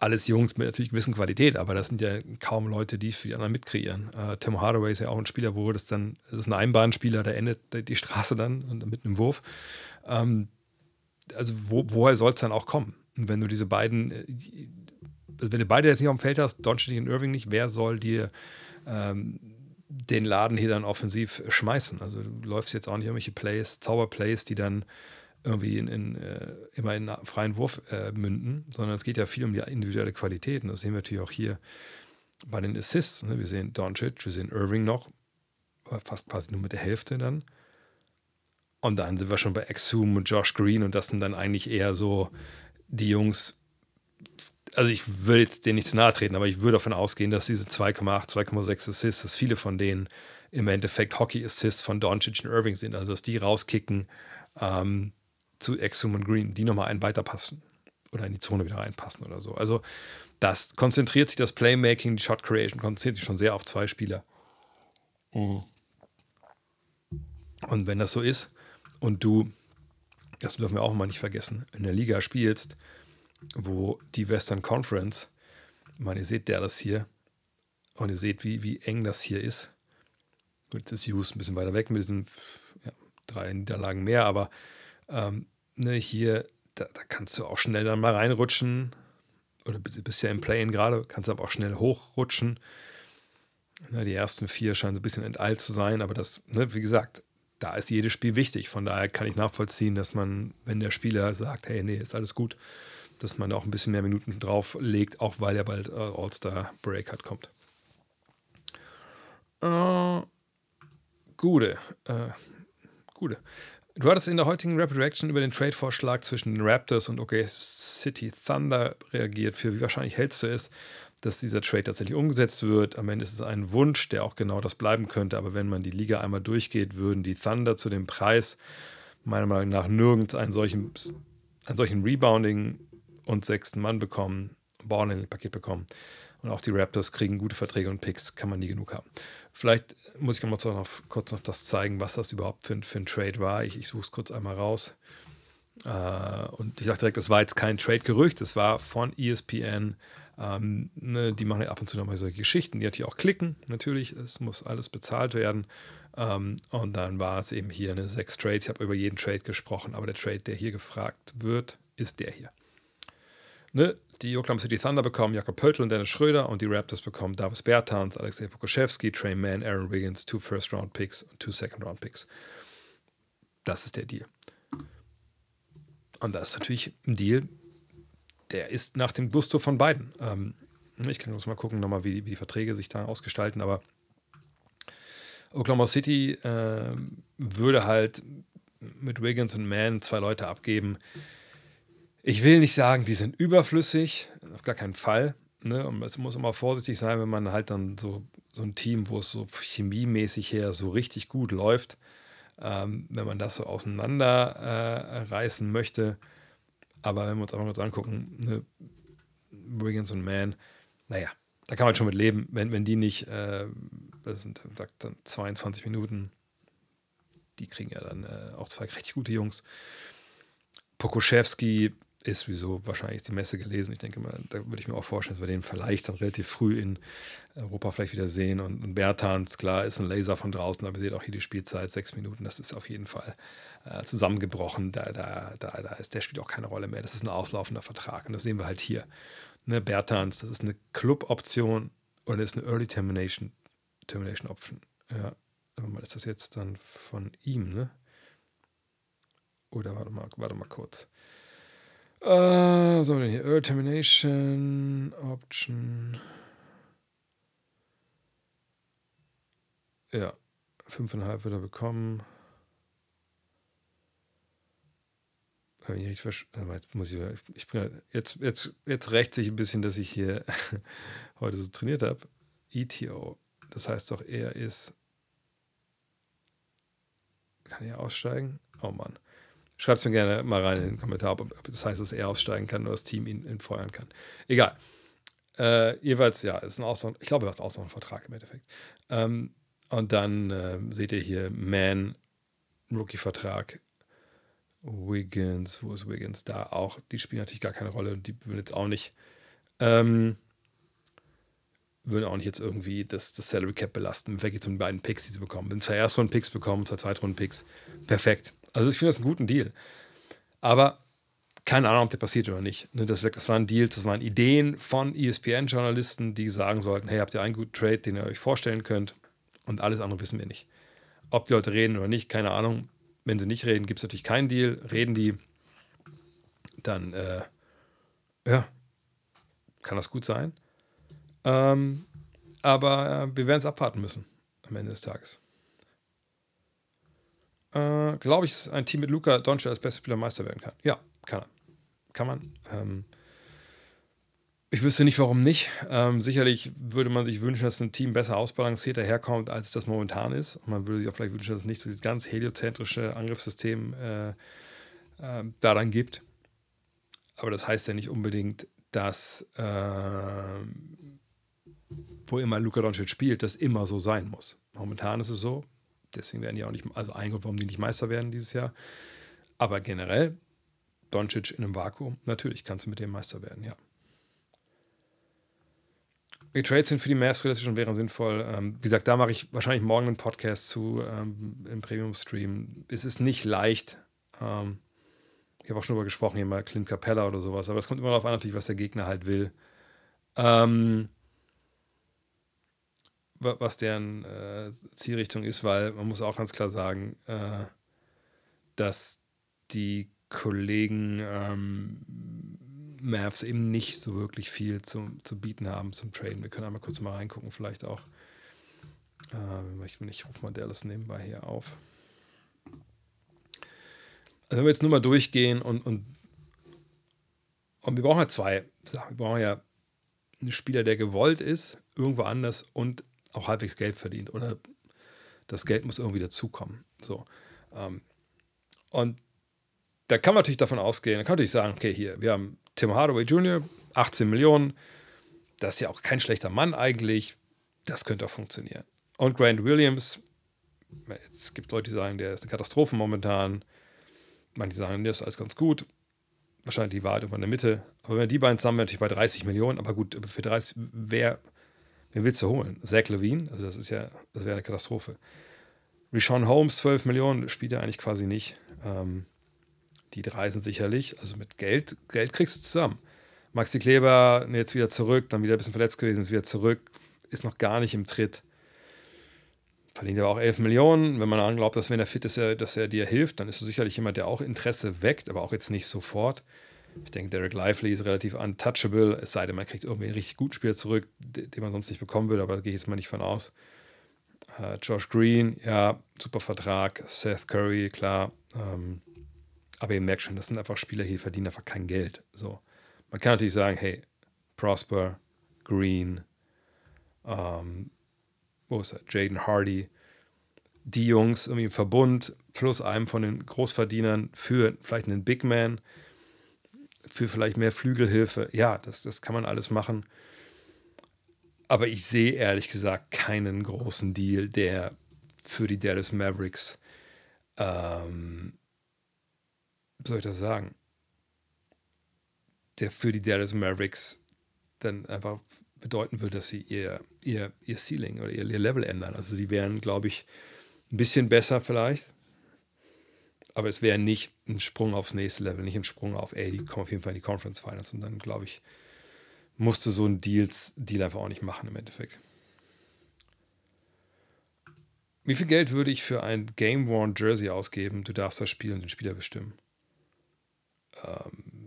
alles Jungs mit natürlich gewissen Qualität, aber das sind ja kaum Leute, die für die anderen mitkreieren. Äh, Tim Hardaway ist ja auch ein Spieler, wo das dann, das ist ein Einbahnspieler, der endet die Straße dann mit einem Wurf. Ähm, also wo, woher soll es dann auch kommen? Und wenn du diese beiden, äh, also wenn du beide jetzt nicht auf dem Feld hast, Doncic und Irving nicht, wer soll dir ähm, den Laden hier dann offensiv schmeißen? Also du läufst jetzt auch nicht irgendwelche Plays, Zauberplays, die dann irgendwie in, in äh, immer in freien Wurf äh, münden, sondern es geht ja viel um die individuelle Qualität. Und das sehen wir natürlich auch hier bei den Assists. Ne? Wir sehen Doncic, wir sehen Irving noch, fast quasi nur mit der Hälfte dann. Und dann sind wir schon bei Exum und Josh Green und das sind dann eigentlich eher so die Jungs. Also ich will jetzt denen nicht zu nahe treten, aber ich würde davon ausgehen, dass diese 2,8, 2,6 Assists, dass viele von denen im Endeffekt Hockey-Assists von Doncic und Irving sind, also dass die rauskicken. Ähm, zu Exum und Green, die nochmal einen weiterpassen oder in die Zone wieder reinpassen oder so. Also das konzentriert sich das Playmaking, die Shot Creation, konzentriert sich schon sehr auf zwei Spieler. Mhm. Und wenn das so ist und du, das dürfen wir auch mal nicht vergessen, in der Liga spielst, wo die Western Conference, man, ihr seht der das hier und ihr seht, wie, wie eng das hier ist. Jetzt ist Hughes ein bisschen weiter weg mit diesen ja, drei Niederlagen mehr, aber ähm, ne, hier, da, da, kannst du auch schnell dann mal reinrutschen. Oder bist ja im Play-In gerade, kannst aber auch schnell hochrutschen. Ne, die ersten vier scheinen so ein bisschen enteilt zu sein, aber das, ne, wie gesagt, da ist jedes Spiel wichtig. Von daher kann ich nachvollziehen, dass man, wenn der Spieler sagt, hey, nee, ist alles gut, dass man da auch ein bisschen mehr Minuten drauf legt, auch weil er bald äh, All-Star-Break hat, kommt. Äh, gute. Äh, gute. Du hattest in der heutigen Rapid Reaction über den Trade-Vorschlag zwischen den Raptors und OK City Thunder reagiert. Für wie wahrscheinlich hältst du es, dass dieser Trade tatsächlich umgesetzt wird? Am Ende ist es ein Wunsch, der auch genau das bleiben könnte. Aber wenn man die Liga einmal durchgeht, würden die Thunder zu dem Preis meiner Meinung nach nirgends einen solchen, einen solchen Rebounding und sechsten Mann bekommen, Ball in Paket bekommen. Und auch die Raptors kriegen gute Verträge und Picks, kann man nie genug haben. Vielleicht muss ich noch, noch kurz noch das zeigen, was das überhaupt für, für ein Trade war. Ich, ich suche es kurz einmal raus. Äh, und ich sage direkt, das war jetzt kein Trade-Gerücht, das war von ESPN. Ähm, ne, die machen ja ab und zu nochmal solche Geschichten, die natürlich auch klicken, natürlich, es muss alles bezahlt werden. Ähm, und dann war es eben hier eine sechs Trades. Ich habe über jeden Trade gesprochen, aber der Trade, der hier gefragt wird, ist der hier. Ne? Die Oklahoma City Thunder bekommen Jakob Pöltl und Dennis Schröder und die Raptors bekommen Davis Bertans, Alexei Pokoschewski, Trey Mann, Aaron Wiggins, two First-Round-Picks und two Second-Round-Picks. Das ist der Deal. Und das ist natürlich ein Deal, der ist nach dem Gusto von beiden. Ähm, ich kann uns mal gucken, nochmal, wie, wie die Verträge sich da ausgestalten, aber Oklahoma City äh, würde halt mit Wiggins und Mann zwei Leute abgeben, ich will nicht sagen, die sind überflüssig, auf gar keinen Fall. Ne? Und es muss immer vorsichtig sein, wenn man halt dann so, so ein Team, wo es so chemiemäßig her so richtig gut läuft, ähm, wenn man das so auseinanderreißen äh, möchte. Aber wenn wir uns einfach kurz angucken, ne, Wiggins und Mann, naja, da kann man schon mit leben, wenn, wenn die nicht, äh, das sind dann 22 Minuten, die kriegen ja dann äh, auch zwei richtig gute Jungs. Pokuschewski ist wieso wahrscheinlich die Messe gelesen. Ich denke mal, da würde ich mir auch vorstellen, dass wir den vielleicht dann relativ früh in Europa vielleicht wieder sehen. Und, und Bertans, klar, ist ein Laser von draußen, aber ihr seht auch hier die Spielzeit, sechs Minuten, das ist auf jeden Fall äh, zusammengebrochen. Da, da, da, da ist, der spielt auch keine Rolle mehr. Das ist ein auslaufender Vertrag. Und das sehen wir halt hier. Ne, Bertans, das ist eine Club-Option oder ist eine Early Termination, Termination Option. Ja, mal, ist das jetzt dann von ihm, ne? Oder warte mal, warte mal kurz. Uh, was haben wir denn hier? Early Termination Option. Ja, 5,5 wird er bekommen. Ich, muss ich, ich bin jetzt, jetzt, jetzt rächt sich ein bisschen, dass ich hier [LAUGHS] heute so trainiert habe. ETO. Das heißt doch, er ist. Kann er aussteigen? Oh Mann. Schreibt es mir gerne mal rein in den Kommentar, ob, ob, das heißt, dass er aussteigen kann oder das Team ihn, ihn feuern kann. Egal. Äh, jeweils, ja, ist ein Ausland, ich glaube, er ist Auslandvertrag im Endeffekt. Ähm, und dann äh, seht ihr hier Man, Rookie-Vertrag, Wiggins, wo ist Wiggins? Da auch, die spielen natürlich gar keine Rolle und die würden jetzt auch nicht, ähm, würden auch nicht jetzt irgendwie das, das Salary Cap belasten. Wer geht um die beiden Picks, die sie bekommen? Wenn zwei Erstrunden-Picks bekommen, zwei Zweitrunden-Picks, perfekt. Also ich finde das einen guten Deal. Aber keine Ahnung, ob der passiert oder nicht. Ne, das, das waren Deals, das waren Ideen von ESPN-Journalisten, die sagen sollten, hey, habt ihr einen guten Trade, den ihr euch vorstellen könnt? Und alles andere wissen wir nicht. Ob die Leute reden oder nicht, keine Ahnung. Wenn sie nicht reden, gibt es natürlich keinen Deal. Reden die, dann, äh, ja, kann das gut sein. Ähm, aber äh, wir werden es abwarten müssen am Ende des Tages. Äh, Glaube ich, dass ein Team mit Luca Doncic als bester Spieler Meister werden kann. Ja, kann er. Kann man. Ähm, ich wüsste nicht, warum nicht. Ähm, sicherlich würde man sich wünschen, dass ein Team besser ausbalancierter herkommt, als das momentan ist. Und man würde sich auch vielleicht wünschen, dass es nicht so dieses ganz heliozentrische Angriffssystem äh, äh, daran gibt. Aber das heißt ja nicht unbedingt, dass äh, wo immer Luka Doncic spielt, das immer so sein muss. Momentan ist es so. Deswegen werden die auch nicht, also ein Grund, warum die nicht Meister werden dieses Jahr. Aber generell, Doncic in einem Vakuum, natürlich kannst du mit dem Meister werden, ja. Die Trades sind für die Mavs realistisch und wären sinnvoll. Ähm, wie gesagt, da mache ich wahrscheinlich morgen einen Podcast zu ähm, im Premium-Stream. Es ist nicht leicht. Ähm, ich habe auch schon darüber gesprochen, hier mal Clint Capella oder sowas, aber es kommt immer darauf an, natürlich, was der Gegner halt will. Ähm, was deren äh, Zielrichtung ist, weil man muss auch ganz klar sagen, äh, dass die Kollegen ähm, Mavs eben nicht so wirklich viel zu, zu bieten haben zum Traden. Wir können einmal kurz mal reingucken, vielleicht auch. Äh, ich, ich rufe mal Dallas nebenbei hier auf. Also wenn wir jetzt nur mal durchgehen und, und, und wir brauchen ja zwei Sachen. Wir brauchen ja einen Spieler, der gewollt ist, irgendwo anders und auch halbwegs Geld verdient. Oder das Geld muss irgendwie dazukommen. So. Ähm, und da kann man natürlich davon ausgehen, da kann man natürlich sagen, okay, hier, wir haben Tim Hardaway Jr., 18 Millionen, das ist ja auch kein schlechter Mann eigentlich, das könnte auch funktionieren. Und Grant Williams, es gibt Leute, die sagen, der ist eine Katastrophe momentan, manche sagen, der ist alles ganz gut, wahrscheinlich die Wahrheit über in der Mitte, aber wenn die beiden zusammen natürlich bei 30 Millionen, aber gut, für 30, wer, wen willst du holen? Zach Levine, also das ist ja, das wäre eine Katastrophe. Rishon Holmes, 12 Millionen, spielt er eigentlich quasi nicht. Ähm, die reisen sicherlich, also mit Geld, Geld kriegst du zusammen. Maxi Kleber jetzt wieder zurück, dann wieder ein bisschen verletzt gewesen, ist wieder zurück, ist noch gar nicht im Tritt. Verdient aber auch 11 Millionen. Wenn man daran glaubt, dass wenn er fit ist, dass er dir hilft, dann ist er sicherlich jemand, der auch Interesse weckt, aber auch jetzt nicht sofort. Ich denke, Derek Lively ist relativ untouchable, es sei denn, man kriegt irgendwie einen richtig guten Spieler zurück, den man sonst nicht bekommen würde, aber da gehe ich jetzt mal nicht von aus. Uh, Josh Green, ja, super Vertrag. Seth Curry, klar. Ähm, aber ihr merkt schon, das sind einfach Spieler die verdienen einfach kein Geld. So. Man kann natürlich sagen, hey, Prosper, Green, ähm, wo ist er? Jaden Hardy, die Jungs irgendwie im Verbund plus einem von den Großverdienern für vielleicht einen Big Man, für vielleicht mehr Flügelhilfe. Ja, das, das kann man alles machen. Aber ich sehe ehrlich gesagt keinen großen Deal, der für die Dallas Mavericks ähm, wie soll ich das sagen, der für die Dallas Mavericks dann einfach bedeuten würde, dass sie ihr, ihr, ihr Ceiling oder ihr, ihr Level ändern. Also sie wären, glaube ich, ein bisschen besser vielleicht, aber es wäre nicht ein Sprung aufs nächste Level, nicht ein Sprung auf, ey, die kommen auf jeden Fall in die Conference Finals und dann, glaube ich, musste so ein Deals, Deal einfach auch nicht machen im Endeffekt. Wie viel Geld würde ich für ein Game Worn Jersey ausgeben? Du darfst das Spiel und den Spieler bestimmen ähm,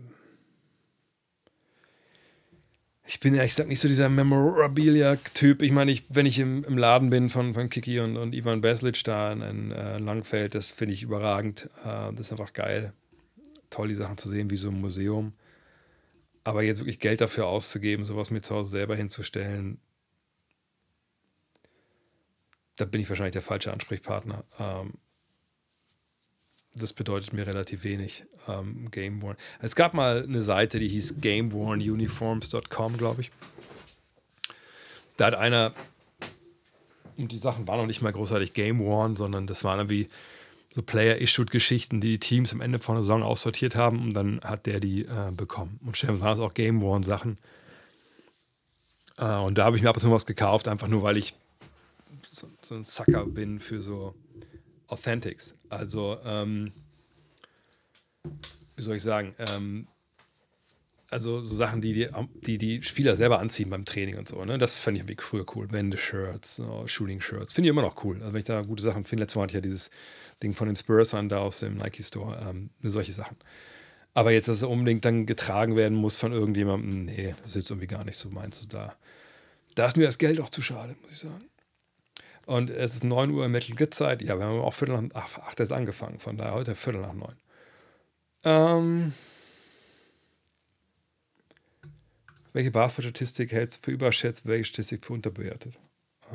ich bin ehrlich gesagt nicht so dieser Memorabilia-Typ. Ich meine, ich, wenn ich im, im, Laden bin von, von Kiki und, und Ivan Beslic da in, in äh, Langfeld, das finde ich überragend. Äh, das ist einfach geil. Toll, die Sachen zu sehen, wie so ein Museum. Aber jetzt wirklich Geld dafür auszugeben, sowas mir zu Hause selber hinzustellen, da bin ich wahrscheinlich der falsche Ansprechpartner. Ähm, das bedeutet mir relativ wenig. Ähm, Gameworn. Es gab mal eine Seite, die hieß GamewornUniforms.com, glaube ich. Da hat einer, und die Sachen waren noch nicht mal großartig Gameworn, sondern das waren irgendwie so Player-Issued-Geschichten, die die Teams am Ende von der Saison aussortiert haben und dann hat der die äh, bekommen. Und stellen waren das auch Gameworn-Sachen. Äh, und da habe ich mir ab und zu was gekauft, einfach nur, weil ich so, so ein Sucker bin für so Authentics. Also, ähm, wie soll ich sagen, ähm, also so Sachen, die die, die die Spieler selber anziehen beim Training und so. Ne? Das fand ich früher cool. Wende-Shirts, oh, Shooting-Shirts. Finde ich immer noch cool. Also wenn ich da gute Sachen finde, letztes Mal hatte ich ja dieses Ding von den Spurs an, da aus dem Nike-Store. Ähm, solche Sachen. Aber jetzt, dass es unbedingt dann getragen werden muss von irgendjemandem, nee, das ist jetzt irgendwie gar nicht so meinst du da. Da ist mir das Geld auch zu schade, muss ich sagen. Und es ist 9 Uhr Metal Grid Zeit. Ja, wir haben auch Viertel nach ach, acht ist angefangen, von daher heute Viertel nach neun. Ähm, welche Basketball-Statistik hältst du für überschätzt, welche Statistik für unterbewertet? Äh,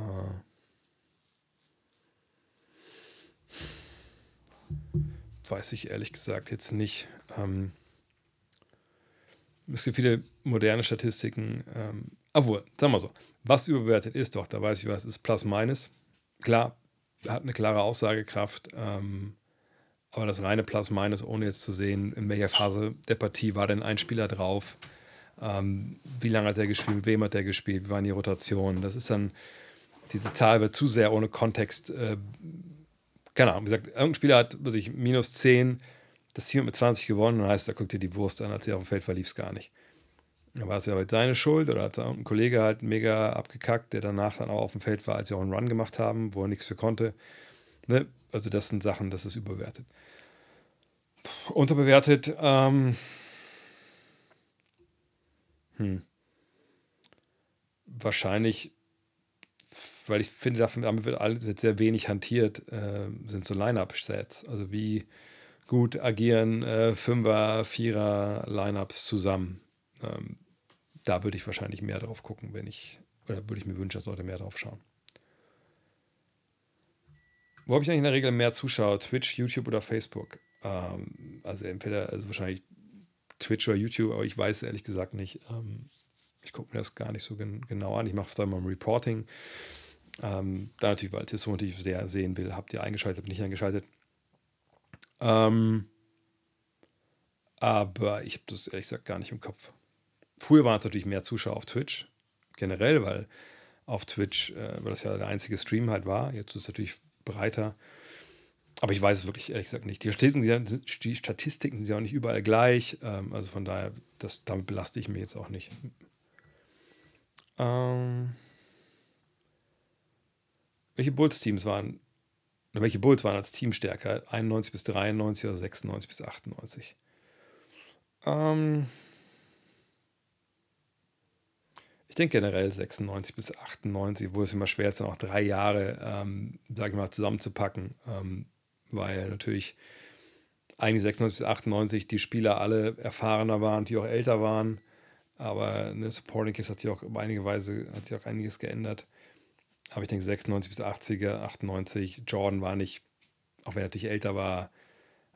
weiß ich ehrlich gesagt jetzt nicht. Ähm, es gibt viele moderne Statistiken. Ähm, obwohl, sagen wir so, was überbewertet ist doch, da weiß ich was, ist Plus Minus. Klar, hat eine klare Aussagekraft, ähm, aber das reine Plus Minus, ohne jetzt zu sehen, in welcher Phase der Partie war denn ein Spieler drauf, ähm, wie lange hat er gespielt, mit wem hat er gespielt, wie waren die Rotationen, das ist dann, diese Zahl wird zu sehr ohne Kontext, äh, keine Ahnung, wie gesagt, irgendein Spieler hat, was ich, minus 10, das Team hat mit 20 gewonnen, dann heißt, da guckt ihr die Wurst an, als sie auf dem Feld war, lief es gar nicht. Da war es ja halt seine Schuld oder hat ein Kollege halt mega abgekackt, der danach dann auch auf dem Feld war, als sie auch einen Run gemacht haben, wo er nichts für konnte. Ne? Also das sind Sachen, das ist überwertet. Unterbewertet, ähm, hm. Wahrscheinlich, weil ich finde, damit wird, sehr wenig hantiert, äh, sind so Line-Up-Sets. Also wie gut agieren äh, Fünfer, Vierer Lineups zusammen. Ähm, da würde ich wahrscheinlich mehr drauf gucken, wenn ich, oder würde ich mir wünschen, dass Leute mehr drauf schauen. Wo habe ich eigentlich in der Regel mehr Zuschauer? Twitch, YouTube oder Facebook? Ähm, also entweder, also wahrscheinlich Twitch oder YouTube, aber ich weiß ehrlich gesagt nicht. Ähm, ich gucke mir das gar nicht so gen genau an. Ich mache es einmal im Reporting. Ähm, da natürlich, weil Tissot natürlich sehr sehen will, habt ihr eingeschaltet, nicht eingeschaltet. Ähm, aber ich habe das ehrlich gesagt gar nicht im Kopf. Früher waren es natürlich mehr Zuschauer auf Twitch, generell, weil auf Twitch, äh, weil das ja der einzige Stream halt war. Jetzt ist es natürlich breiter. Aber ich weiß es wirklich ehrlich gesagt nicht. Die Statistiken, sind, die Statistiken sind ja auch nicht überall gleich. Ähm, also von daher, das, damit belaste ich mich jetzt auch nicht. Ähm, welche Bulls-Teams waren, welche Bulls waren als Team stärker? 91 bis 93 oder 96 bis 98? Ähm, ich denke generell 96 bis 98, wo es immer schwer ist, dann auch drei Jahre, ähm, sage ich mal, zusammenzupacken, ähm, weil natürlich eigentlich 96 bis 98 die Spieler alle erfahrener waren, die auch älter waren. Aber eine Supporting Case hat sich auch auf einige Weise hat sich auch einiges geändert. Aber ich denke 96 bis 80er, 98, Jordan war nicht, auch wenn er natürlich älter war,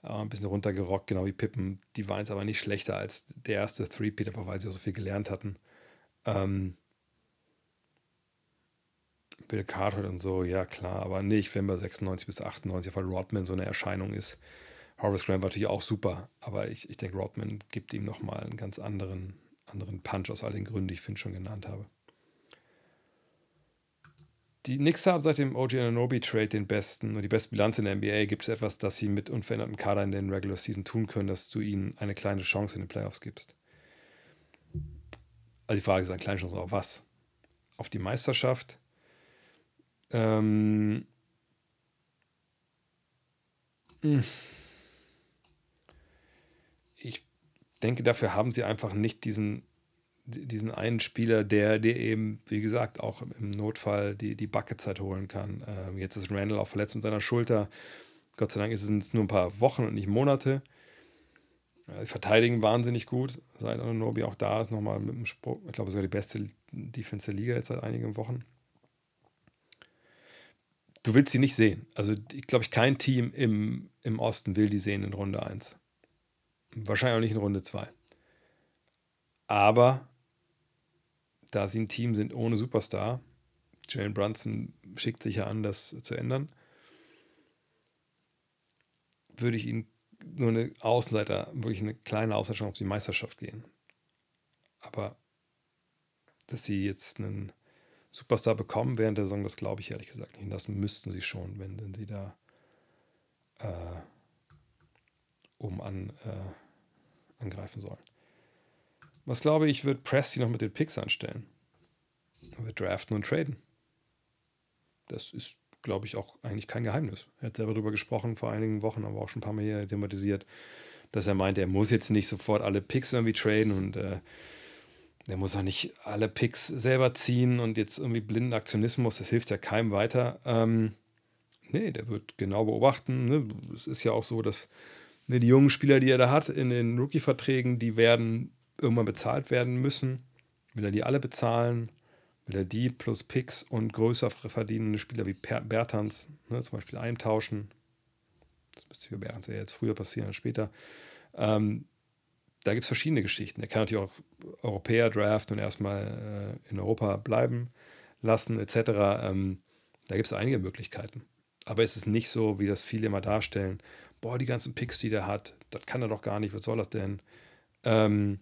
äh, ein bisschen runtergerockt, genau wie Pippen. Die waren jetzt aber nicht schlechter als der erste Three-Peat, aber weil sie auch so viel gelernt hatten. Ähm, Bill Cartwright und so, ja klar, aber ich finde bei 96 bis 98, weil Rodman so eine Erscheinung ist. Horace Grant war natürlich auch super, aber ich, ich denke, Rodman gibt ihm nochmal einen ganz anderen, anderen Punch aus all den Gründen, die ich Finn schon genannt habe. Die Knicks haben seit dem OG Ananobi Trade den besten und die beste Bilanz in der NBA. Gibt es etwas, das sie mit unveränderten Kader in den Regular Season tun können, dass du ihnen eine kleine Chance in den Playoffs gibst? Also die Frage ist eine kleine Chance auf was? Auf die Meisterschaft? Ähm, hm. ich denke, dafür haben sie einfach nicht diesen diesen einen Spieler, der dir eben, wie gesagt, auch im Notfall die, die Bucketzeit holen kann. Ähm, jetzt ist Randall auch verletzt mit seiner Schulter. Gott sei Dank ist es nur ein paar Wochen und nicht Monate. Sie verteidigen wahnsinnig gut, seit Anonobi auch da ist, nochmal mit dem Sprung. Ich glaube, sogar die beste Defense der Liga jetzt seit einigen Wochen. Du willst sie nicht sehen. Also, ich glaube, kein Team im, im Osten will die sehen in Runde 1. Wahrscheinlich auch nicht in Runde 2. Aber da sie ein Team sind ohne Superstar, Jalen Brunson schickt sich ja an, das zu ändern, würde ich ihnen nur eine Außenseiter, wirklich eine kleine Außenseiter auf die Meisterschaft gehen. Aber dass sie jetzt einen Superstar bekommen während der Saison, das glaube ich ehrlich gesagt nicht. Und das müssten sie schon, wenn denn sie da äh, oben an, äh, angreifen sollen. Was glaube ich, wird Presti noch mit den Picks anstellen? Wird draften und traden. Das ist, glaube ich, auch eigentlich kein Geheimnis. Er hat selber darüber gesprochen vor einigen Wochen, aber auch schon ein paar Mal hier thematisiert, dass er meinte, er muss jetzt nicht sofort alle Picks irgendwie traden und äh, er muss auch nicht alle Picks selber ziehen und jetzt irgendwie blinden Aktionismus, das hilft ja keinem weiter. Ähm, nee, der wird genau beobachten. Ne? Es ist ja auch so, dass ne, die jungen Spieler, die er da hat in den Rookie-Verträgen, die werden irgendwann bezahlt werden müssen. Will er die alle bezahlen? Will er die plus Picks und größer verdienende Spieler wie Bertans ne, zum Beispiel eintauschen? Das müsste für Bertens ja jetzt früher passieren als später. Ähm, da gibt es verschiedene Geschichten. Er kann natürlich auch Europäer draften und erstmal äh, in Europa bleiben lassen, etc. Ähm, da gibt es einige Möglichkeiten. Aber es ist nicht so, wie das viele immer darstellen. Boah, die ganzen Picks, die der hat, das kann er doch gar nicht, was soll das denn? Ähm,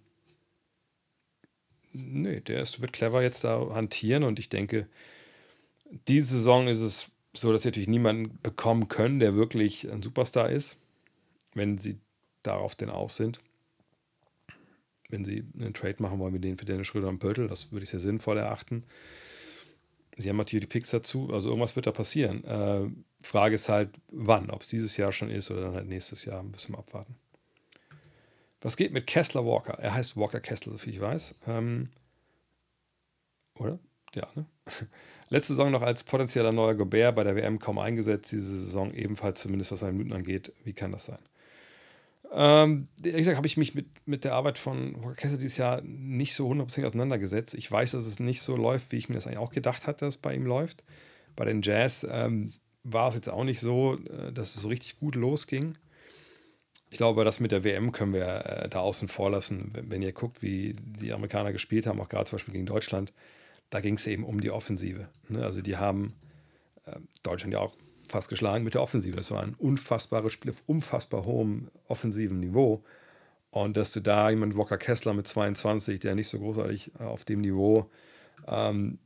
nee, der ist, wird clever jetzt da hantieren und ich denke, diese Saison ist es so, dass sie natürlich niemanden bekommen können, der wirklich ein Superstar ist, wenn sie darauf denn aus sind. Wenn sie einen Trade machen wollen mit denen für Dennis Schröder und Pöltl, das würde ich sehr sinnvoll erachten. Sie haben natürlich die Picks dazu, also irgendwas wird da passieren. Äh, Frage ist halt, wann, ob es dieses Jahr schon ist oder dann halt nächstes Jahr, müssen wir abwarten. Was geht mit Kessler Walker? Er heißt Walker Kessler, soviel ich weiß. Ähm, oder? Ja, ne? [LAUGHS] Letzte Saison noch als potenzieller neuer Gobert bei der WM kaum eingesetzt, diese Saison ebenfalls, zumindest was seine Minuten angeht. Wie kann das sein? Ähm, ehrlich gesagt habe ich mich mit, mit der Arbeit von Walker Kessler dieses Jahr nicht so hundertprozentig auseinandergesetzt. Ich weiß, dass es nicht so läuft, wie ich mir das eigentlich auch gedacht hatte, dass es bei ihm läuft. Bei den Jazz ähm, war es jetzt auch nicht so, äh, dass es so richtig gut losging. Ich glaube, das mit der WM können wir äh, da außen vor lassen. Wenn, wenn, ihr guckt, wie die Amerikaner gespielt haben, auch gerade zum Beispiel gegen Deutschland, da ging es eben um die Offensive. Ne? Also die haben äh, Deutschland ja auch fast geschlagen mit der Offensive. Das war ein unfassbares Spiel auf unfassbar hohem offensiven Niveau. Und dass du da jemand Walker Kessler mit 22, der nicht so großartig äh, auf dem Niveau ähm,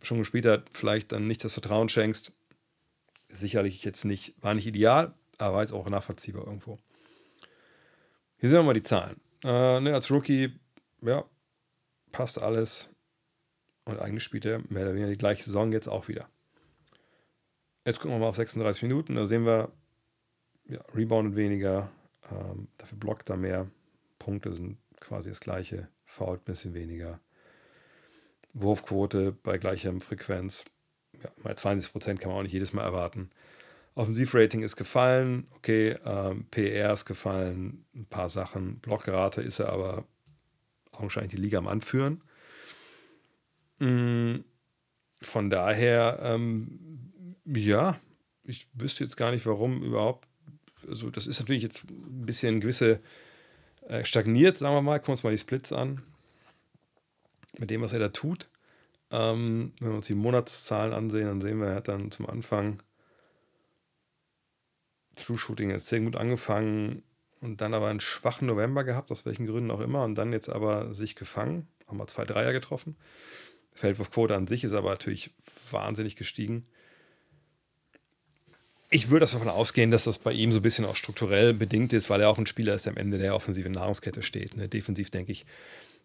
schon gespielt hat, vielleicht dann nicht das Vertrauen schenkst, sicherlich jetzt nicht, war nicht ideal, aber war jetzt auch nachvollziehbar irgendwo. Hier sehen wir mal die Zahlen. Äh, ne, als Rookie, ja, passt alles. Und eigentlich spielt er mehr oder weniger die gleiche Saison jetzt auch wieder. Jetzt gucken wir mal auf 36 Minuten. Da sehen wir, ja, reboundet weniger, ähm, dafür blockt er mehr. Punkte sind quasi das gleiche, fault ein bisschen weniger. Wurfquote bei gleicher Frequenz. Ja, mal 20 Prozent kann man auch nicht jedes Mal erwarten. Offensivrating ist gefallen, okay, ähm, PR ist gefallen, ein paar Sachen. Blockrate ist er aber augenscheinlich die Liga am Anführen. Mm, von daher, ähm, ja, ich wüsste jetzt gar nicht, warum überhaupt. Also, das ist natürlich jetzt ein bisschen gewisse äh, stagniert, sagen wir mal. Gucken wir uns mal die Splits an. Mit dem, was er da tut. Ähm, wenn wir uns die Monatszahlen ansehen, dann sehen wir, er hat dann zum Anfang True Shooting sehr gut angefangen und dann aber einen schwachen November gehabt, aus welchen Gründen auch immer, und dann jetzt aber sich gefangen, haben mal zwei Dreier getroffen. Feldwurfquote an sich ist aber natürlich wahnsinnig gestiegen. Ich würde davon ausgehen, dass das bei ihm so ein bisschen auch strukturell bedingt ist, weil er auch ein Spieler ist, der am Ende der offensiven Nahrungskette steht. Ne? Defensiv, denke ich,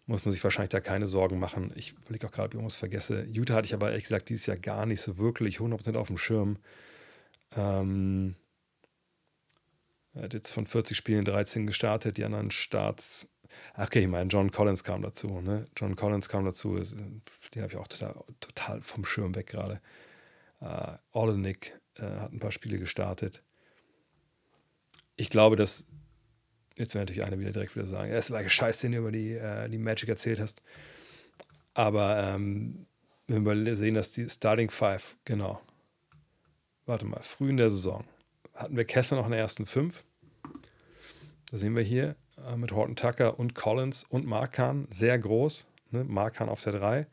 muss man sich wahrscheinlich da keine Sorgen machen. Ich will auch gerade, ob ich irgendwas vergesse. Utah hatte ich aber ehrlich gesagt dieses Jahr gar nicht so wirklich 100% auf dem Schirm. Ähm, er hat jetzt von 40 Spielen 13 gestartet, die anderen Starts. Okay, ich meine, John Collins kam dazu. Ne? John Collins kam dazu, den habe ich auch total, total, vom Schirm weg gerade. Uh, Olenek uh, hat ein paar Spiele gestartet. Ich glaube, dass. Jetzt wird natürlich einer wieder direkt wieder sagen: ist der Scheiß, den du über die, uh, die Magic erzählt hast. Aber ähm, wenn wir sehen, dass die Starting Five, genau. Warte mal, früh in der Saison hatten wir Kessler noch in der ersten fünf. Da sehen wir hier äh, mit Horton Tucker und Collins und Markan sehr groß. Ne? Markan auf der 3.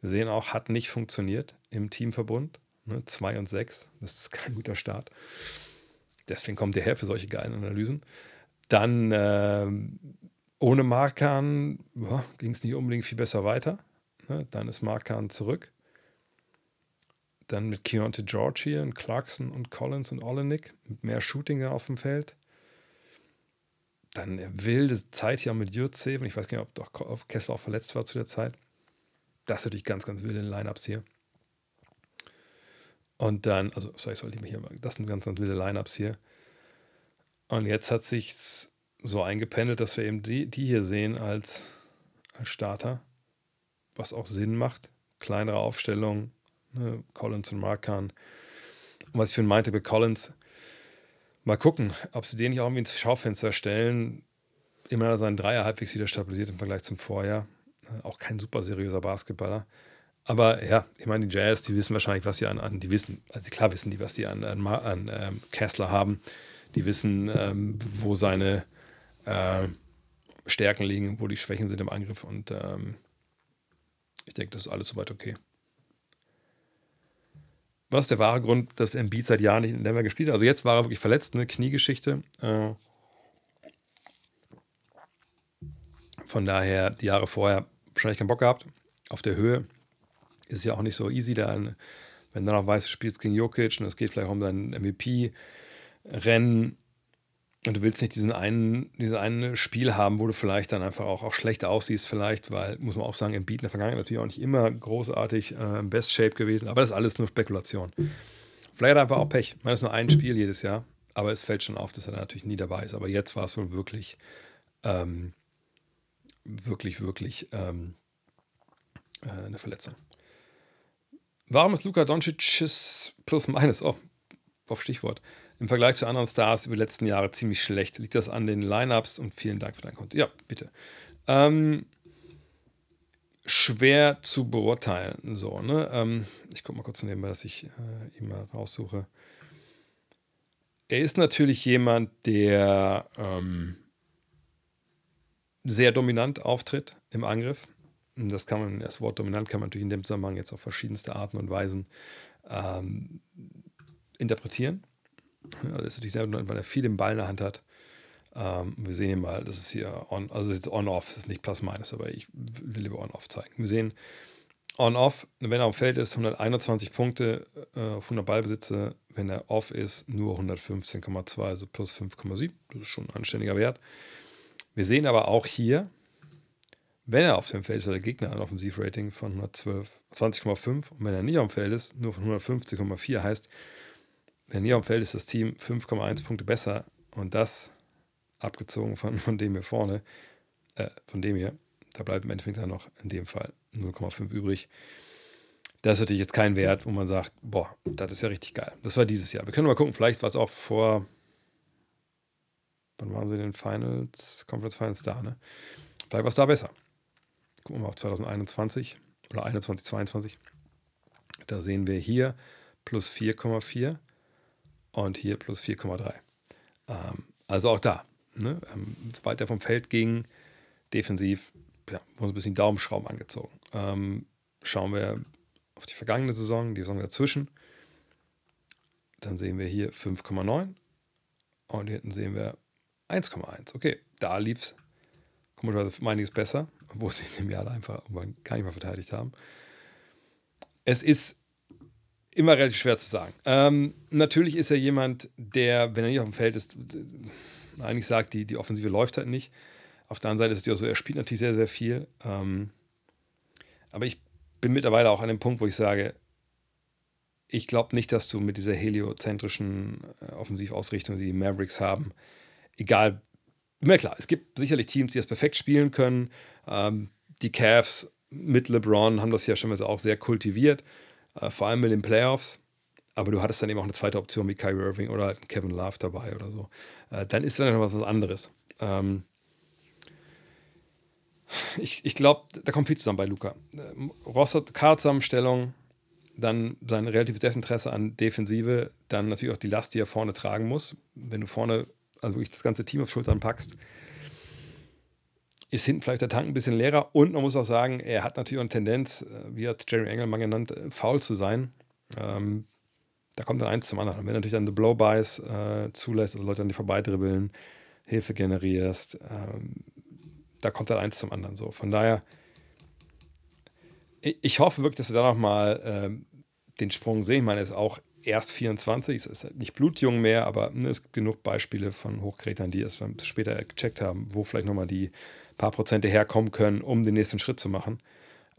Wir sehen auch, hat nicht funktioniert im Teamverbund. 2 ne? und 6. Das ist kein guter Start. Deswegen kommt der her für solche geilen Analysen. Dann äh, ohne Markan ging es nicht unbedingt viel besser weiter. Ne? Dann ist Markan zurück. Dann mit Keontae George hier und Clarkson und Collins und Olenek mit mehr Shooting auf dem Feld dann eine wilde Zeit hier auch mit Jutze. Und ich weiß gar nicht, ob doch Kessler auch verletzt war zu der Zeit. Das ist natürlich ganz, ganz wilde Lineups hier. Und dann, also, sorry, sollte ich mir hier, das sind ganz, ganz wilde Lineups hier. Und jetzt hat sich so eingependelt, dass wir eben die, die hier sehen als, als Starter, was auch Sinn macht. Kleinere Aufstellung, ne? Collins und Markan. Und was ich für meinte bei Collins, Mal gucken, ob sie den nicht auch irgendwie ins Schaufenster stellen. Immer seinen Dreier halbwegs wieder stabilisiert im Vergleich zum Vorjahr. Äh, auch kein super seriöser Basketballer. Aber ja, ich meine, die Jazz, die wissen wahrscheinlich, was sie an, an die wissen, also klar wissen die, was die an, an, an ähm, Kessler haben. Die wissen, ähm, wo seine äh, Stärken liegen, wo die Schwächen sind im Angriff. Und ähm, ich denke, das ist alles soweit okay. Was der wahre Grund, dass Embiid seit Jahren nicht in Denver gespielt hat? Also jetzt war er wirklich verletzt, eine Kniegeschichte. Äh, von daher die Jahre vorher wahrscheinlich keinen Bock gehabt. Auf der Höhe ist es ja auch nicht so easy, da wenn du noch weißt, du spielst gegen Jokic und es geht vielleicht um dein MVP-Rennen und du willst nicht diesen einen, dieses eine Spiel haben, wo du vielleicht dann einfach auch, auch schlecht aussiehst, vielleicht, weil, muss man auch sagen, im Beat in der Vergangenheit natürlich auch nicht immer großartig äh, im Best Shape gewesen, aber das ist alles nur Spekulation. Vielleicht hat er einfach auch Pech. Es ist nur ein Spiel jedes Jahr, aber es fällt schon auf, dass er natürlich nie dabei ist. Aber jetzt war es wohl wirklich, ähm, wirklich, wirklich ähm, äh, eine Verletzung. Warum ist Luka Doncic plus minus, oh, auf Stichwort, im Vergleich zu anderen Stars über die letzten Jahre ziemlich schlecht? Liegt das an den Lineups? Und vielen Dank für dein Konto. Ja, bitte. Ähm, schwer zu beurteilen. So, ne? Ähm, ich gucke mal kurz nebenbei, dass ich äh, ihn mal raussuche. Er ist natürlich jemand, der ähm, sehr dominant auftritt im Angriff. Das kann man, das Wort dominant kann man natürlich in dem Zusammenhang jetzt auf verschiedenste Arten und Weisen ähm, interpretieren. Also ist natürlich sehr dominant, weil er viel im Ball in der Hand hat. Ähm, wir sehen hier mal, das ist hier on, also jetzt on-off, das ist nicht plus minus, aber ich will lieber on-off zeigen. Wir sehen on-off, wenn er auf dem Feld ist, 121 Punkte äh, auf 100 Ballbesitze, wenn er off ist, nur 115,2, also plus 5,7. Das ist schon ein anständiger Wert. Wir sehen aber auch hier, wenn er auf dem Feld ist, hat der Gegner ein Offensivrating von 112, 20,5 und wenn er nicht auf dem Feld ist, nur von 150,4 heißt, wenn auf dem Feld ist, das Team 5,1 Punkte besser und das abgezogen von, von dem hier vorne, äh, von dem hier, da bleibt im Endeffekt dann noch in dem Fall 0,5 übrig. Das ist natürlich jetzt kein Wert, wo man sagt, boah, das ist ja richtig geil. Das war dieses Jahr. Wir können mal gucken, vielleicht war es auch vor, wann waren sie in den Finals, Conference Finals da, ne? Vielleicht war es da besser. Gucken wir mal auf 2021 oder 21, 22. Da sehen wir hier plus 4,4 und hier plus 4,3. Ähm, also auch da, ne, ähm, weiter vom Feld ging, defensiv, ja, wurden ein bisschen Daumenschrauben angezogen. Ähm, schauen wir auf die vergangene Saison, die Saison dazwischen. Dann sehen wir hier 5,9 und hier hinten sehen wir 1,1. Okay, da lief es komischerweise einiges besser, obwohl sie in dem Jahr einfach gar nicht mehr verteidigt haben. Es ist immer relativ schwer zu sagen. Ähm, natürlich ist er jemand, der, wenn er nicht auf dem Feld ist, eigentlich sagt, die, die Offensive läuft halt nicht. Auf der anderen Seite ist es ja so, er spielt natürlich sehr, sehr viel. Ähm, aber ich bin mittlerweile auch an dem Punkt, wo ich sage, ich glaube nicht, dass du mit dieser heliozentrischen äh, Offensivausrichtung, die die Mavericks haben, egal, immer klar, es gibt sicherlich Teams, die das perfekt spielen können. Ähm, die Cavs mit LeBron haben das ja schon mal auch sehr kultiviert, äh, vor allem in den Playoffs. Aber du hattest dann eben auch eine zweite Option wie Kyrie Irving oder Kevin Love dabei oder so. Äh, dann ist dann noch was anderes. Ähm, ich, ich glaube, da kommt viel zusammen bei Luca. Ähm, Ross hat Kartzusammenstellung, dann sein relatives Desinteresse an Defensive, dann natürlich auch die Last, die er vorne tragen muss. Wenn du vorne also wirklich das ganze Team auf Schultern packst, ist hinten vielleicht der Tank ein bisschen leerer. Und man muss auch sagen, er hat natürlich auch eine Tendenz, äh, wie hat Jerry Engelmann genannt, äh, faul zu sein. Ähm, da kommt dann eins zum anderen. Und wenn du natürlich dann die Blow-Bys äh, zulässt, also Leute an die vorbeidribbeln, Hilfe generierst, ähm, da kommt dann eins zum anderen so. Von daher, ich hoffe wirklich, dass wir da nochmal ähm, den Sprung sehen. Ich meine, er ist auch erst 24, es ist nicht blutjung mehr, aber ne, es gibt genug Beispiele von Hochkretern, die es später gecheckt haben, wo vielleicht nochmal die paar Prozente herkommen können, um den nächsten Schritt zu machen.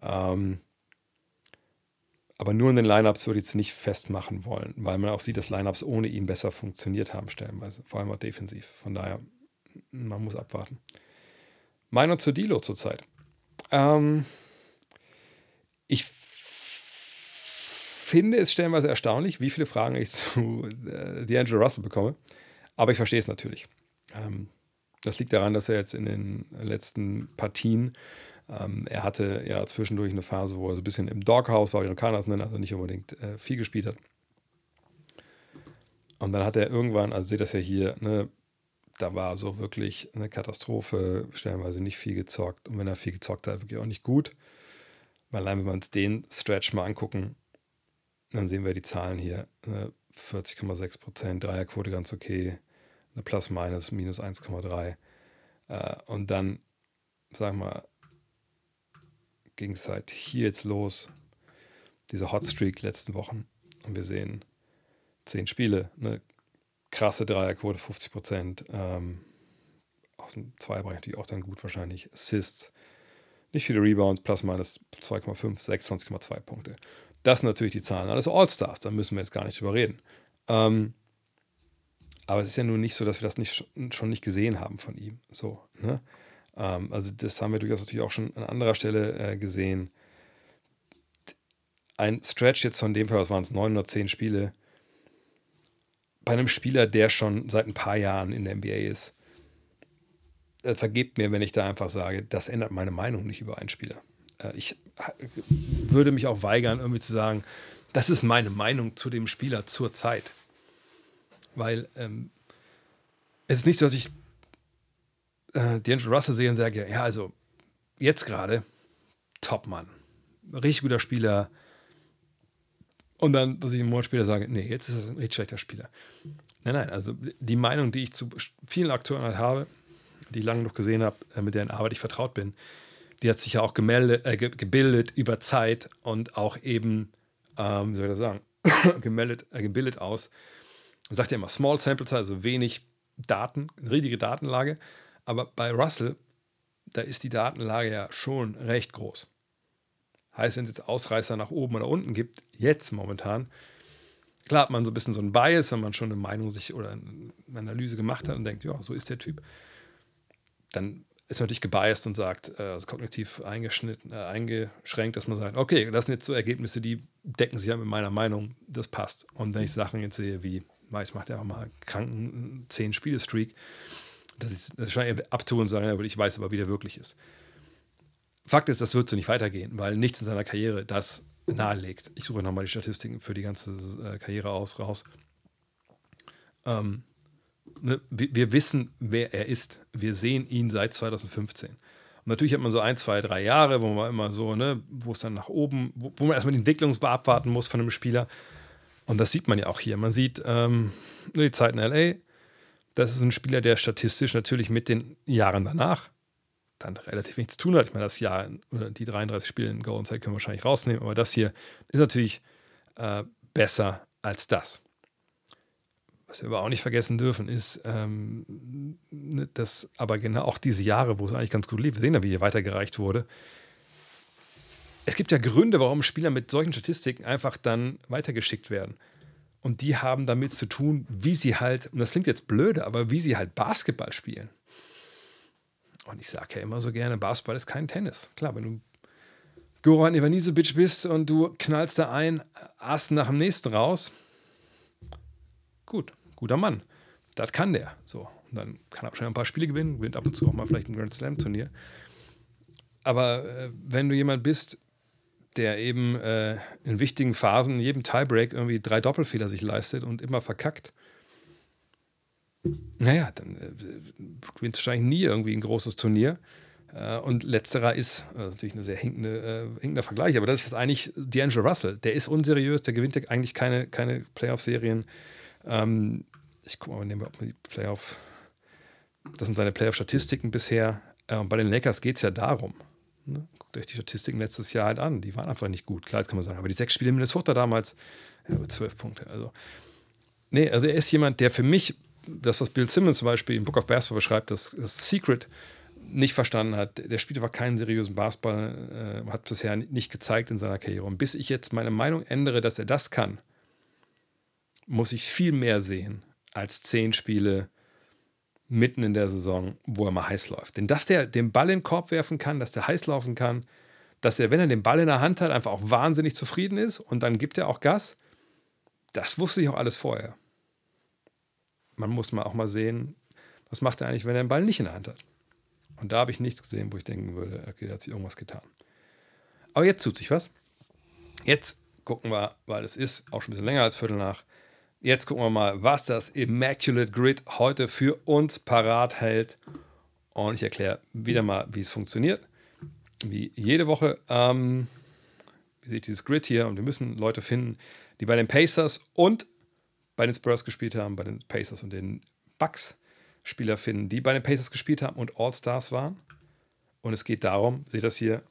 Ähm, aber nur in den Lineups würde ich es nicht festmachen wollen, weil man auch sieht, dass Lineups ohne ihn besser funktioniert haben, stellenweise. Vor allem auch defensiv. Von daher, man muss abwarten. Meinung zu Dilo zurzeit. Ähm, ich finde es stellenweise erstaunlich, wie viele Fragen ich zu äh, D'Angelo Russell bekomme. Aber ich verstehe es natürlich. Ähm, das liegt daran, dass er jetzt in den letzten Partien ähm, er hatte ja zwischendurch eine Phase, wo er so ein bisschen im Doghouse war, wie Amerikaner es nennen, also nicht unbedingt äh, viel gespielt hat. Und dann hat er irgendwann, also seht das ja hier, ne, da war so wirklich eine Katastrophe, stellenweise nicht viel gezockt. Und wenn er viel gezockt hat, wirklich auch nicht gut. Weil allein, wenn wir uns den Stretch mal angucken, dann sehen wir die Zahlen hier. Ne, 40,6 Prozent, Dreierquote ganz okay, eine Plus-Minus, minus 1,3. Äh, und dann, sagen wir, ging es halt hier jetzt los, diese Hotstreak letzten Wochen. Und wir sehen zehn Spiele, eine krasse Dreierquote, 50 Prozent. Ähm, aus dem Zweierbereich natürlich auch dann gut wahrscheinlich. Assists, nicht viele Rebounds, plus minus 2,5, 26,2 Punkte. Das sind natürlich die Zahlen. Alles All-Stars, da müssen wir jetzt gar nicht drüber reden. Ähm, aber es ist ja nun nicht so, dass wir das nicht, schon nicht gesehen haben von ihm. So, ne? ähm, also das haben wir durchaus natürlich auch schon an anderer Stelle äh, gesehen. Ein Stretch jetzt von dem Fall, was waren es, 910 Spiele, bei einem Spieler, der schon seit ein paar Jahren in der NBA ist, äh, vergebt mir, wenn ich da einfach sage, das ändert meine Meinung nicht über einen Spieler. Äh, ich würde mich auch weigern, irgendwie zu sagen, das ist meine Meinung zu dem Spieler zur Zeit. Weil ähm, es ist nicht so, dass ich äh, D'Angelo Russell sehe und sage, ja, also jetzt gerade, Top-Mann. Richtig guter Spieler, und dann, was ich einen Monat später sage, nee, jetzt ist es ein richtig schlechter Spieler. Nein, nein, also die Meinung, die ich zu vielen Akteuren halt habe, die ich lange noch gesehen habe, äh, mit deren Arbeit ich vertraut bin, die hat sich ja auch gemeldet, äh, gebildet über Zeit und auch eben, ähm, wie soll ich das sagen, [COUGHS] gemeldet, äh, gebildet aus. Man sagt ja immer Small Sample Size, also wenig Daten, riesige Datenlage. Aber bei Russell, da ist die Datenlage ja schon recht groß. Heißt, wenn es jetzt Ausreißer nach oben oder unten gibt, jetzt momentan, klar hat man so ein bisschen so ein Bias, wenn man schon eine Meinung sich oder eine Analyse gemacht hat und denkt, ja, so ist der Typ, dann ist man natürlich gebiased und sagt, äh, also kognitiv eingeschnitten, äh, eingeschränkt, dass man sagt, okay, das sind jetzt so Ergebnisse, die decken sich ja mit meiner Meinung, das passt. Und wenn ich Sachen jetzt sehe, wie, weiß, macht ja auch mal kranken 10-Spiele-Streak, dass ich das abtue und sage, ja, ich weiß aber, wie der wirklich ist. Fakt ist, das wird so nicht weitergehen, weil nichts in seiner Karriere das nahelegt. Ich suche nochmal die Statistiken für die ganze äh, Karriere aus, raus. Ähm, ne, wir, wir, wissen, wer er ist. Wir sehen ihn seit 2015. Und natürlich hat man so ein, zwei, drei Jahre, wo man immer so, ne, wo es dann nach oben, wo, wo man erstmal die Entwicklung abwarten muss von einem Spieler. Und das sieht man ja auch hier. Man sieht ähm, die Zeit in LA. Das ist ein Spieler, der statistisch natürlich mit den Jahren danach dann relativ nichts zu tun hat. Ich meine, das Jahr oder die 33 Spiele in Golden State können wir wahrscheinlich rausnehmen, aber das hier ist natürlich äh, besser als das. Was wir aber auch nicht vergessen dürfen, ist, ähm, ne, dass aber genau auch diese Jahre, wo es eigentlich ganz gut lief, wir sehen ja, wie hier weitergereicht wurde. Es gibt ja Gründe, warum Spieler mit solchen Statistiken einfach dann weitergeschickt werden. Und die haben damit zu tun, wie sie halt, und das klingt jetzt blöde, aber wie sie halt Basketball spielen. Und ich sage ja immer so gerne, Basketball ist kein Tennis. Klar, wenn du Goran Ivanisevic bist und du knallst da ein Ass nach dem nächsten raus, gut, guter Mann. Das kann der. So. Und dann kann er wahrscheinlich ein paar Spiele gewinnen, gewinnt ab und zu auch mal vielleicht ein Grand Slam Turnier. Aber äh, wenn du jemand bist, der eben äh, in wichtigen Phasen, in jedem Tiebreak irgendwie drei Doppelfehler sich leistet und immer verkackt, naja, dann äh, gewinnt wahrscheinlich nie irgendwie ein großes Turnier. Äh, und letzterer ist, also natürlich ein sehr hinkende, äh, hinkender Vergleich, aber das ist eigentlich D'Angelo Russell. Der ist unseriös, der gewinnt ja eigentlich keine, keine Playoff-Serien. Ähm, ich gucke mal, nehmen wir die Playoff. Das sind seine Playoff-Statistiken bisher. Äh, und bei den Lakers geht es ja darum. Ne? Euch die Statistiken letztes Jahr halt an. Die waren einfach nicht gut. Klar, das kann man sagen. Aber die sechs Spiele in Minnesota damals, ja, zwölf Punkte. Also, nee, also er ist jemand, der für mich das, was Bill Simmons zum Beispiel im Book of Basketball beschreibt, das, das Secret nicht verstanden hat. Der spielte einfach keinen seriösen Basketball, äh, hat bisher nicht gezeigt in seiner Karriere. Und bis ich jetzt meine Meinung ändere, dass er das kann, muss ich viel mehr sehen als zehn Spiele mitten in der Saison, wo er mal heiß läuft. Denn dass der den Ball in den Korb werfen kann, dass der heiß laufen kann, dass er, wenn er den Ball in der Hand hat, einfach auch wahnsinnig zufrieden ist und dann gibt er auch Gas, das wusste ich auch alles vorher man muss mal auch mal sehen, was macht er eigentlich, wenn er den Ball nicht in der Hand hat. Und da habe ich nichts gesehen, wo ich denken würde, okay, da hat sich irgendwas getan. Aber jetzt tut sich was. Jetzt gucken wir, weil es ist auch schon ein bisschen länger als Viertel nach, Jetzt gucken wir mal, was das Immaculate Grid heute für uns parat hält. Und ich erkläre wieder mal, wie es funktioniert. Wie jede Woche. Ähm, wie seht dieses Grid hier? Und wir müssen Leute finden, die bei den Pacers und bei den Spurs gespielt haben, bei den Pacers und den Bucks Spieler finden, die bei den Pacers gespielt haben und All-Stars waren. Und es geht darum, seht das hier,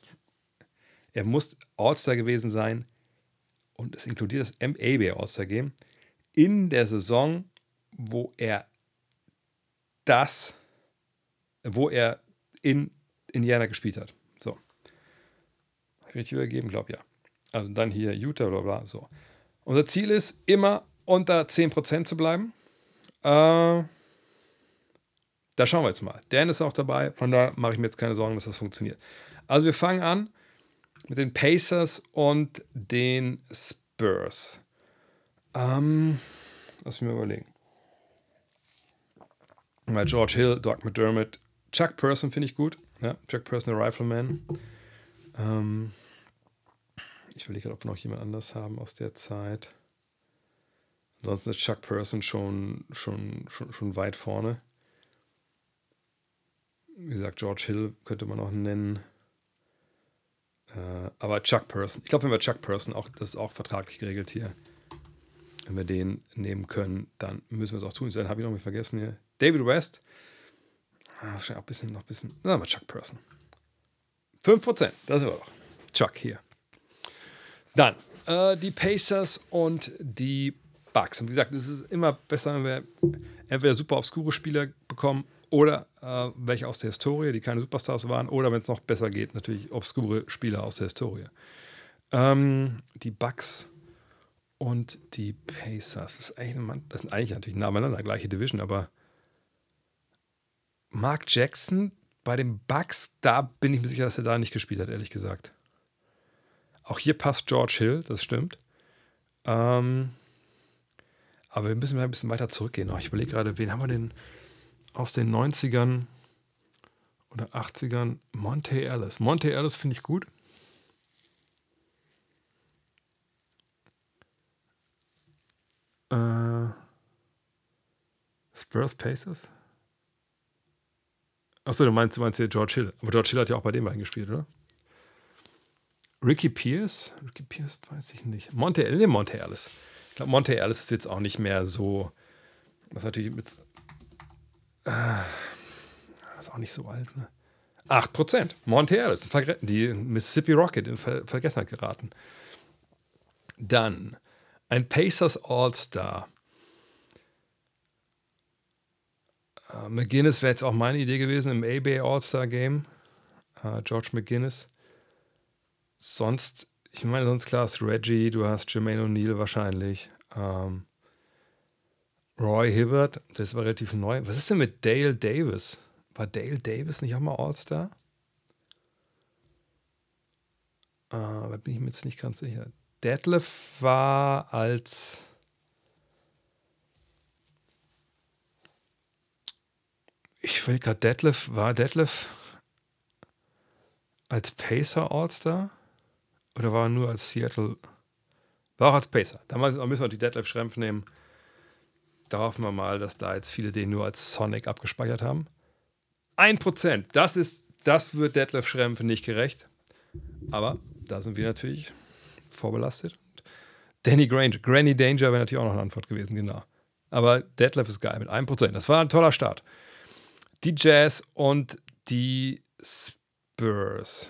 er muss All-Star gewesen sein und es inkludiert das MAB All-Star Game in der Saison, wo er das, wo er in Indiana gespielt hat. So. Habe ich übergeben? Glaube ja. Also dann hier Utah, bla bla. So. Unser Ziel ist immer unter 10% zu bleiben. Äh, da schauen wir jetzt mal. Dan ist auch dabei, von da mache ich mir jetzt keine Sorgen, dass das funktioniert. Also wir fangen an mit den Pacers und den Spurs. Ähm, lass mich mal überlegen. Mal George Hill, Doc McDermott, Chuck Person finde ich gut. Ja, Chuck Person, der Rifleman. Ähm, ich will gerade, ob wir noch jemand anders haben aus der Zeit. Ansonsten ist Chuck Person schon, schon, schon, schon weit vorne. Wie gesagt, George Hill könnte man noch nennen. Äh, aber Chuck Person. Ich glaube, wenn wir Chuck Person auch, das ist auch vertraglich geregelt hier. Wenn wir den nehmen können, dann müssen wir es auch tun. Dann habe ich noch mal vergessen hier. David West. Ah, wahrscheinlich auch ein bisschen, noch ein bisschen. Na, Chuck Person. 5%, das wir doch. Chuck hier. Dann äh, die Pacers und die Bugs. Und wie gesagt, es ist immer besser, wenn wir entweder super obskure Spieler bekommen oder äh, welche aus der Historie, die keine Superstars waren, oder wenn es noch besser geht, natürlich obskure Spieler aus der Historie. Ähm, die Bucks und die Pacers. Das, eigentlich, das sind eigentlich natürlich nacheinander, gleiche Division, aber Mark Jackson bei den Bucks, da bin ich mir sicher, dass er da nicht gespielt hat, ehrlich gesagt. Auch hier passt George Hill, das stimmt. Ähm, aber wir müssen mal ein bisschen weiter zurückgehen. Ich überlege gerade, wen haben wir denn aus den 90ern oder 80ern? Monte Ellis. Monte Ellis finde ich gut. Äh, Spurs Pacers? Achso, du meinst, du meinst hier George Hill. Aber George Hill hat ja auch bei dem eingespielt, oder? Ricky Pierce? Ricky Pierce weiß ich nicht. Monte, nee, Monte Ellis. Ich glaube, Monte Ellis ist jetzt auch nicht mehr so. Das ist natürlich mit. Äh, ist auch nicht so alt, ne? 8%. Monte Ellis. Die Mississippi Rocket in Ver Vergessenheit geraten. Dann ein Pacers All-Star. Uh, McGinnis wäre jetzt auch meine Idee gewesen im A-Bay All-Star Game. Uh, George McGinnis. Sonst ich meine, sonst klar ist Reggie, du hast Jermaine O'Neal wahrscheinlich. Ähm, Roy Hibbert, das war relativ neu. Was ist denn mit Dale Davis? War Dale Davis nicht auch mal All-Star? Äh, da bin ich mir jetzt nicht ganz sicher. Detlef war als. Ich will gerade, Detlef, war Detlef als Pacer All-Star? Oder war er nur als Seattle? War auch als Pacer. Da müssen wir die Deadlift Schrempf nehmen. Da hoffen wir mal, dass da jetzt viele den nur als Sonic abgespeichert haben. Ein Prozent. Das ist, das wird Detlef Schrempf nicht gerecht. Aber da sind wir natürlich vorbelastet. Danny Granger, Granny Danger wäre natürlich auch noch eine Antwort gewesen, genau. Aber Detlef ist geil mit 1%. Das war ein toller Start. Die Jazz und die Spurs.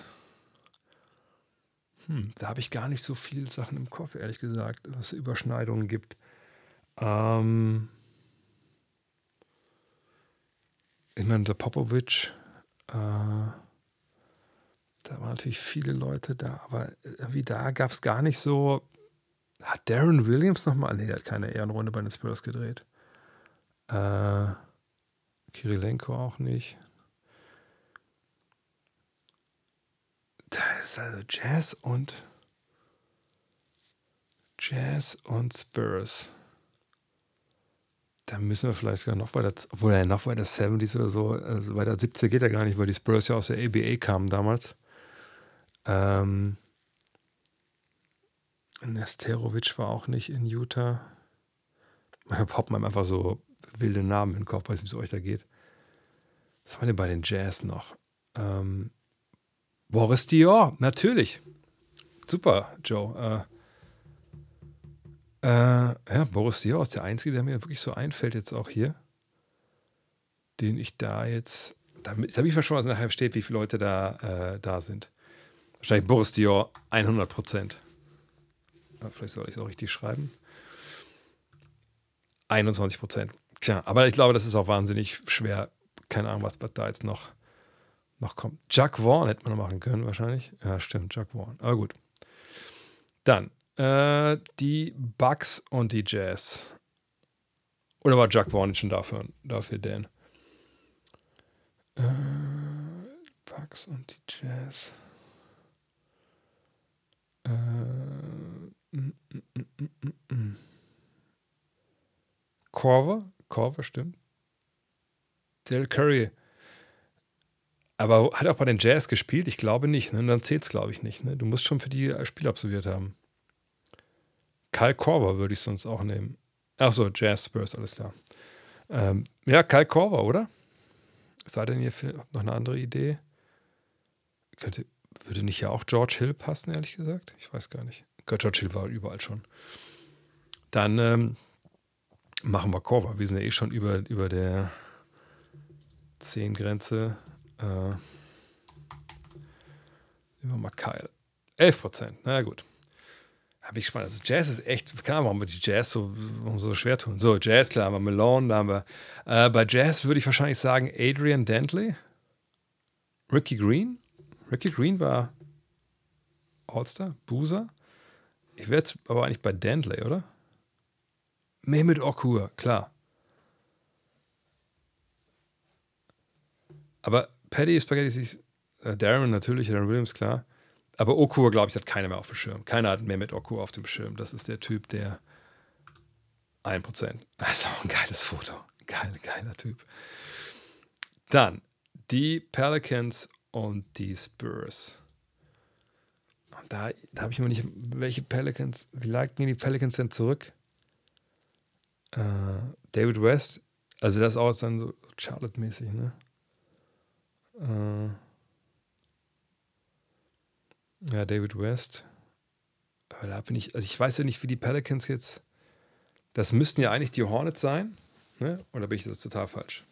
Hm, da habe ich gar nicht so viele Sachen im Kopf, ehrlich gesagt, was Überschneidungen gibt. Ähm ich meine, der Popovic, äh, da waren natürlich viele Leute da, aber irgendwie da gab es gar nicht so. Hat Darren Williams nochmal? Nee, der hat keine Ehrenrunde bei den Spurs gedreht. Äh, Kirilenko auch nicht. ist also Jazz und Jazz und Spurs. Da müssen wir vielleicht sogar noch weiter, obwohl er noch weiter 70s oder so, also weiter 70 geht er gar nicht, weil die Spurs ja aus der ABA kamen damals. Ähm, Nesterovic war auch nicht in Utah. Manchmal poppen einem einfach so wilde Namen in den Kopf, weiß nicht, wie es euch da geht. Was war denn bei den Jazz noch? Ähm, Boris Dior, natürlich. Super, Joe. Äh, äh, ja, Boris Dior ist der Einzige, der mir wirklich so einfällt, jetzt auch hier. Den ich da jetzt. Damit, damit ich schon, was nachher steht, wie viele Leute da, äh, da sind. Wahrscheinlich Boris Dior 100 Prozent. Vielleicht soll ich es auch richtig schreiben. 21 Prozent. Tja, aber ich glaube, das ist auch wahnsinnig schwer. Keine Ahnung, was da jetzt noch, noch kommt. Jack Vaughn hätte man noch machen können, wahrscheinlich. Ja, stimmt, Jack Vaughn. Aber gut. Dann äh, die Bugs und die Jazz. Oder war Jack Vaughn schon dafür, dafür Dan? Äh, Bugs und die Jazz. Äh, mm, mm, mm, mm, mm. Corver, Corver stimmt. Del Curry. Aber hat er auch bei den Jazz gespielt? Ich glaube nicht. Ne? Dann zählt es, glaube ich, nicht. Ne? Du musst schon für die Spiel absolviert haben. Kyle Corver würde ich sonst auch nehmen. Ach so, Jazz Spurs, alles klar. Ähm, ja, Kyle Corver, oder? Sei denn ihr noch eine andere Idee? Könnte, würde nicht ja auch George Hill passen, ehrlich gesagt? Ich weiß gar nicht. George Hill war überall schon. Dann ähm, machen wir Cover. Wir sind ja eh schon über, über der 10-Grenze. Äh, nehmen wir mal Kyle. 11 Prozent. Na gut. Habe ich gespannt. Also Jazz ist echt, keine Ahnung, warum wir die Jazz so, warum so schwer tun. So, Jazz, klar, haben wir Malone, da haben wir. Äh, bei Jazz würde ich wahrscheinlich sagen Adrian Dantley, Ricky Green. Ricky Green war All-Star, Boozer. Ich wäre aber eigentlich bei Dantley, oder? Mehmet Okur, klar. Aber Paddy Spaghetti, äh, Darren natürlich, Darren Williams, klar. Aber Okur, glaube ich, hat keiner mehr auf dem Schirm. Keiner hat Mehmet Okur auf dem Schirm. Das ist der Typ, der 1%. [LAUGHS] Also ein geiles Foto. Geil, geiler Typ. Dann die Pelicans und die Spurs. Und da, da habe ich immer nicht, welche Pelicans, wie lag die Pelicans denn zurück? Äh, David West, also das ist auch dann so Charlotte-mäßig, ne? Äh, ja, David West. Aber da bin ich, also ich weiß ja nicht, wie die Pelicans jetzt. Das müssten ja eigentlich die Hornets sein, ne? Oder bin ich das total falsch?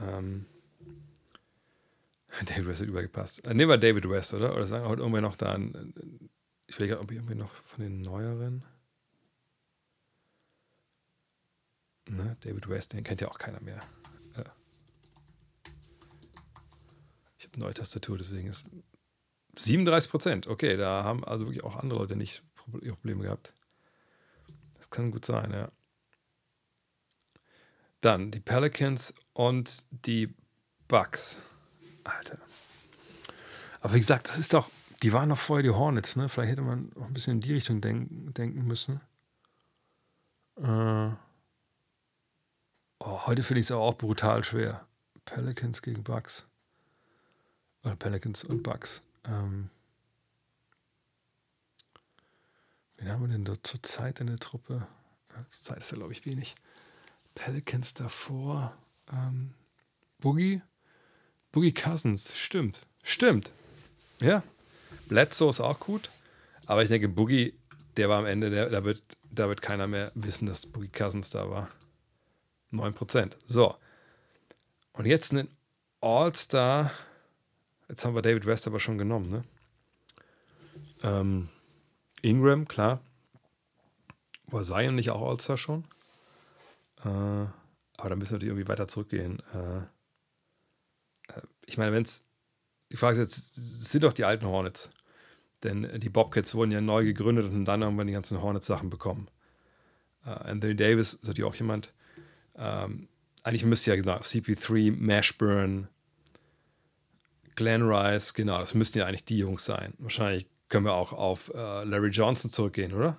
Ähm, [LAUGHS] David West hat übergepasst. Äh, nehmen wir David West, oder? Oder sagen wir heute irgendwer noch da an. Ich will gerade, ob ich irgendwie noch von den neueren. Ne? David West, den kennt ja auch keiner mehr. Ja. Ich habe eine neue Tastatur, deswegen ist 37 Prozent. Okay, da haben also wirklich auch andere Leute nicht Probleme gehabt. Das kann gut sein, ja. Dann die Pelicans und die Bucks. Alter. Aber wie gesagt, das ist doch, die waren noch vorher die Hornets, ne? Vielleicht hätte man auch ein bisschen in die Richtung denk, denken müssen. Äh. Oh, heute finde ich es aber auch brutal schwer. Pelicans gegen Bucks. Oder Pelicans und Bucks. Ähm, wen haben wir denn da zur Zeit in der Truppe? Ja, zur Zeit ist ja, glaube ich, wenig. Pelicans davor. Ähm, Boogie? Boogie Cousins, stimmt. Stimmt. Ja. Bledsoe ist auch gut. Aber ich denke, Boogie, der war am Ende, der, da, wird, da wird keiner mehr wissen, dass Boogie Cousins da war. 9%. So. Und jetzt ein All-Star. Jetzt haben wir David West aber schon genommen, ne? Ähm, Ingram, klar. War Zion nicht auch All-Star schon? Äh, aber da müssen wir irgendwie weiter zurückgehen. Äh ich meine, wenn es. Die Frage jetzt, sind doch die alten Hornets. Denn die Bobcats wurden ja neu gegründet und dann haben wir die ganzen Hornets-Sachen bekommen. Uh, Anthony Davis ist natürlich auch jemand, ähm, eigentlich müsste ja genau CP3, Mashburn, Glenn Rice, genau, das müssten ja eigentlich die Jungs sein. Wahrscheinlich können wir auch auf äh, Larry Johnson zurückgehen, oder?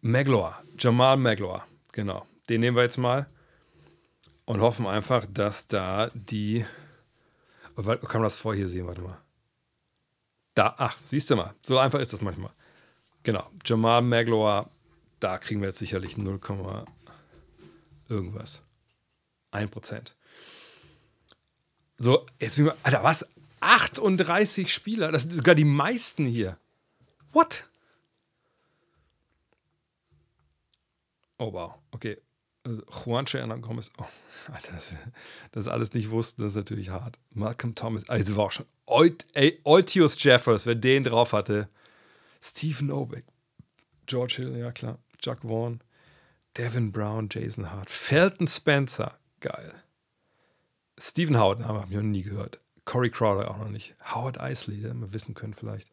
Magloire, Jamal Magloire, genau. Den nehmen wir jetzt mal und hoffen einfach, dass da die. Kann man das vor hier sehen? Warte mal. Da, ach, siehst du mal. So einfach ist das manchmal. Genau. Jamal Magloire da kriegen wir jetzt sicherlich 0, irgendwas. 1%. So, jetzt wie mal, Alter, was? 38 Spieler? Das sind sogar die meisten hier. What? Oh, wow. Okay. Also Juanche Hernan Gomez. Oh, Alter, das, das alles nicht wussten, das ist natürlich hart. Malcolm Thomas. Also war auch schon. Olt, ey, Oltius Jeffers, wer den drauf hatte. Stephen Obeck. George Hill, ja klar. Chuck Vaughn. Devin Brown, Jason Hart. Felton Spencer. Geil. Stephen Howard, Name habe ich noch nie gehört. Corey Crowder auch noch nicht. Howard Isley, den wir wissen können vielleicht.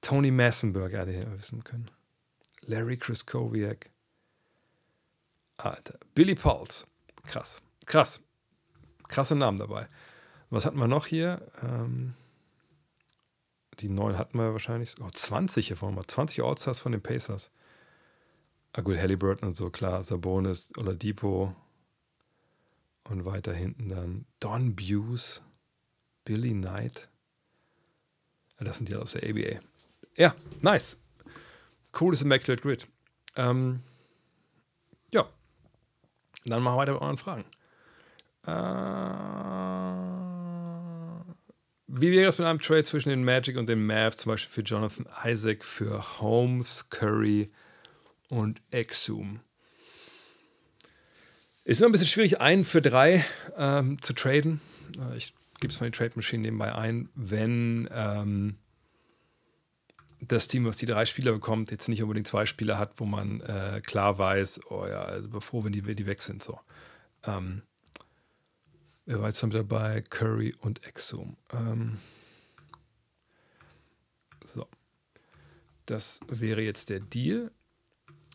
Tony Massenberger, den wir wissen können. Larry Kriskowiak. Alter. Billy Pauls. Krass. Krass. Krasse Namen dabei. Was hatten wir noch hier? Ähm, die neun hatten wir wahrscheinlich. Oh, 20 hier vorne mal. 20 Allstars von den Pacers. Ah gut, Halliburton und so, klar. Sabonis, Oladipo. Und weiter hinten dann Don Buse, Billy Knight. Das sind die aus der ABA. Ja, nice. Cooles Immaculate Grid. Ähm. Dann machen wir weiter mit euren Fragen. Äh, wie wäre es mit einem Trade zwischen den Magic und den Mavs, zum Beispiel für Jonathan Isaac, für Holmes, Curry und Exum? Ist immer ein bisschen schwierig, einen für drei ähm, zu traden. Äh, ich gebe es mal die Trade Machine nebenbei ein, wenn ähm, das Team, was die drei Spieler bekommt, jetzt nicht unbedingt zwei Spieler hat, wo man äh, klar weiß, oh ja, also froh, wenn die, die weg sind. So. Ähm, wer war jetzt mit dabei? Curry und Exum. Ähm, so. Das wäre jetzt der Deal.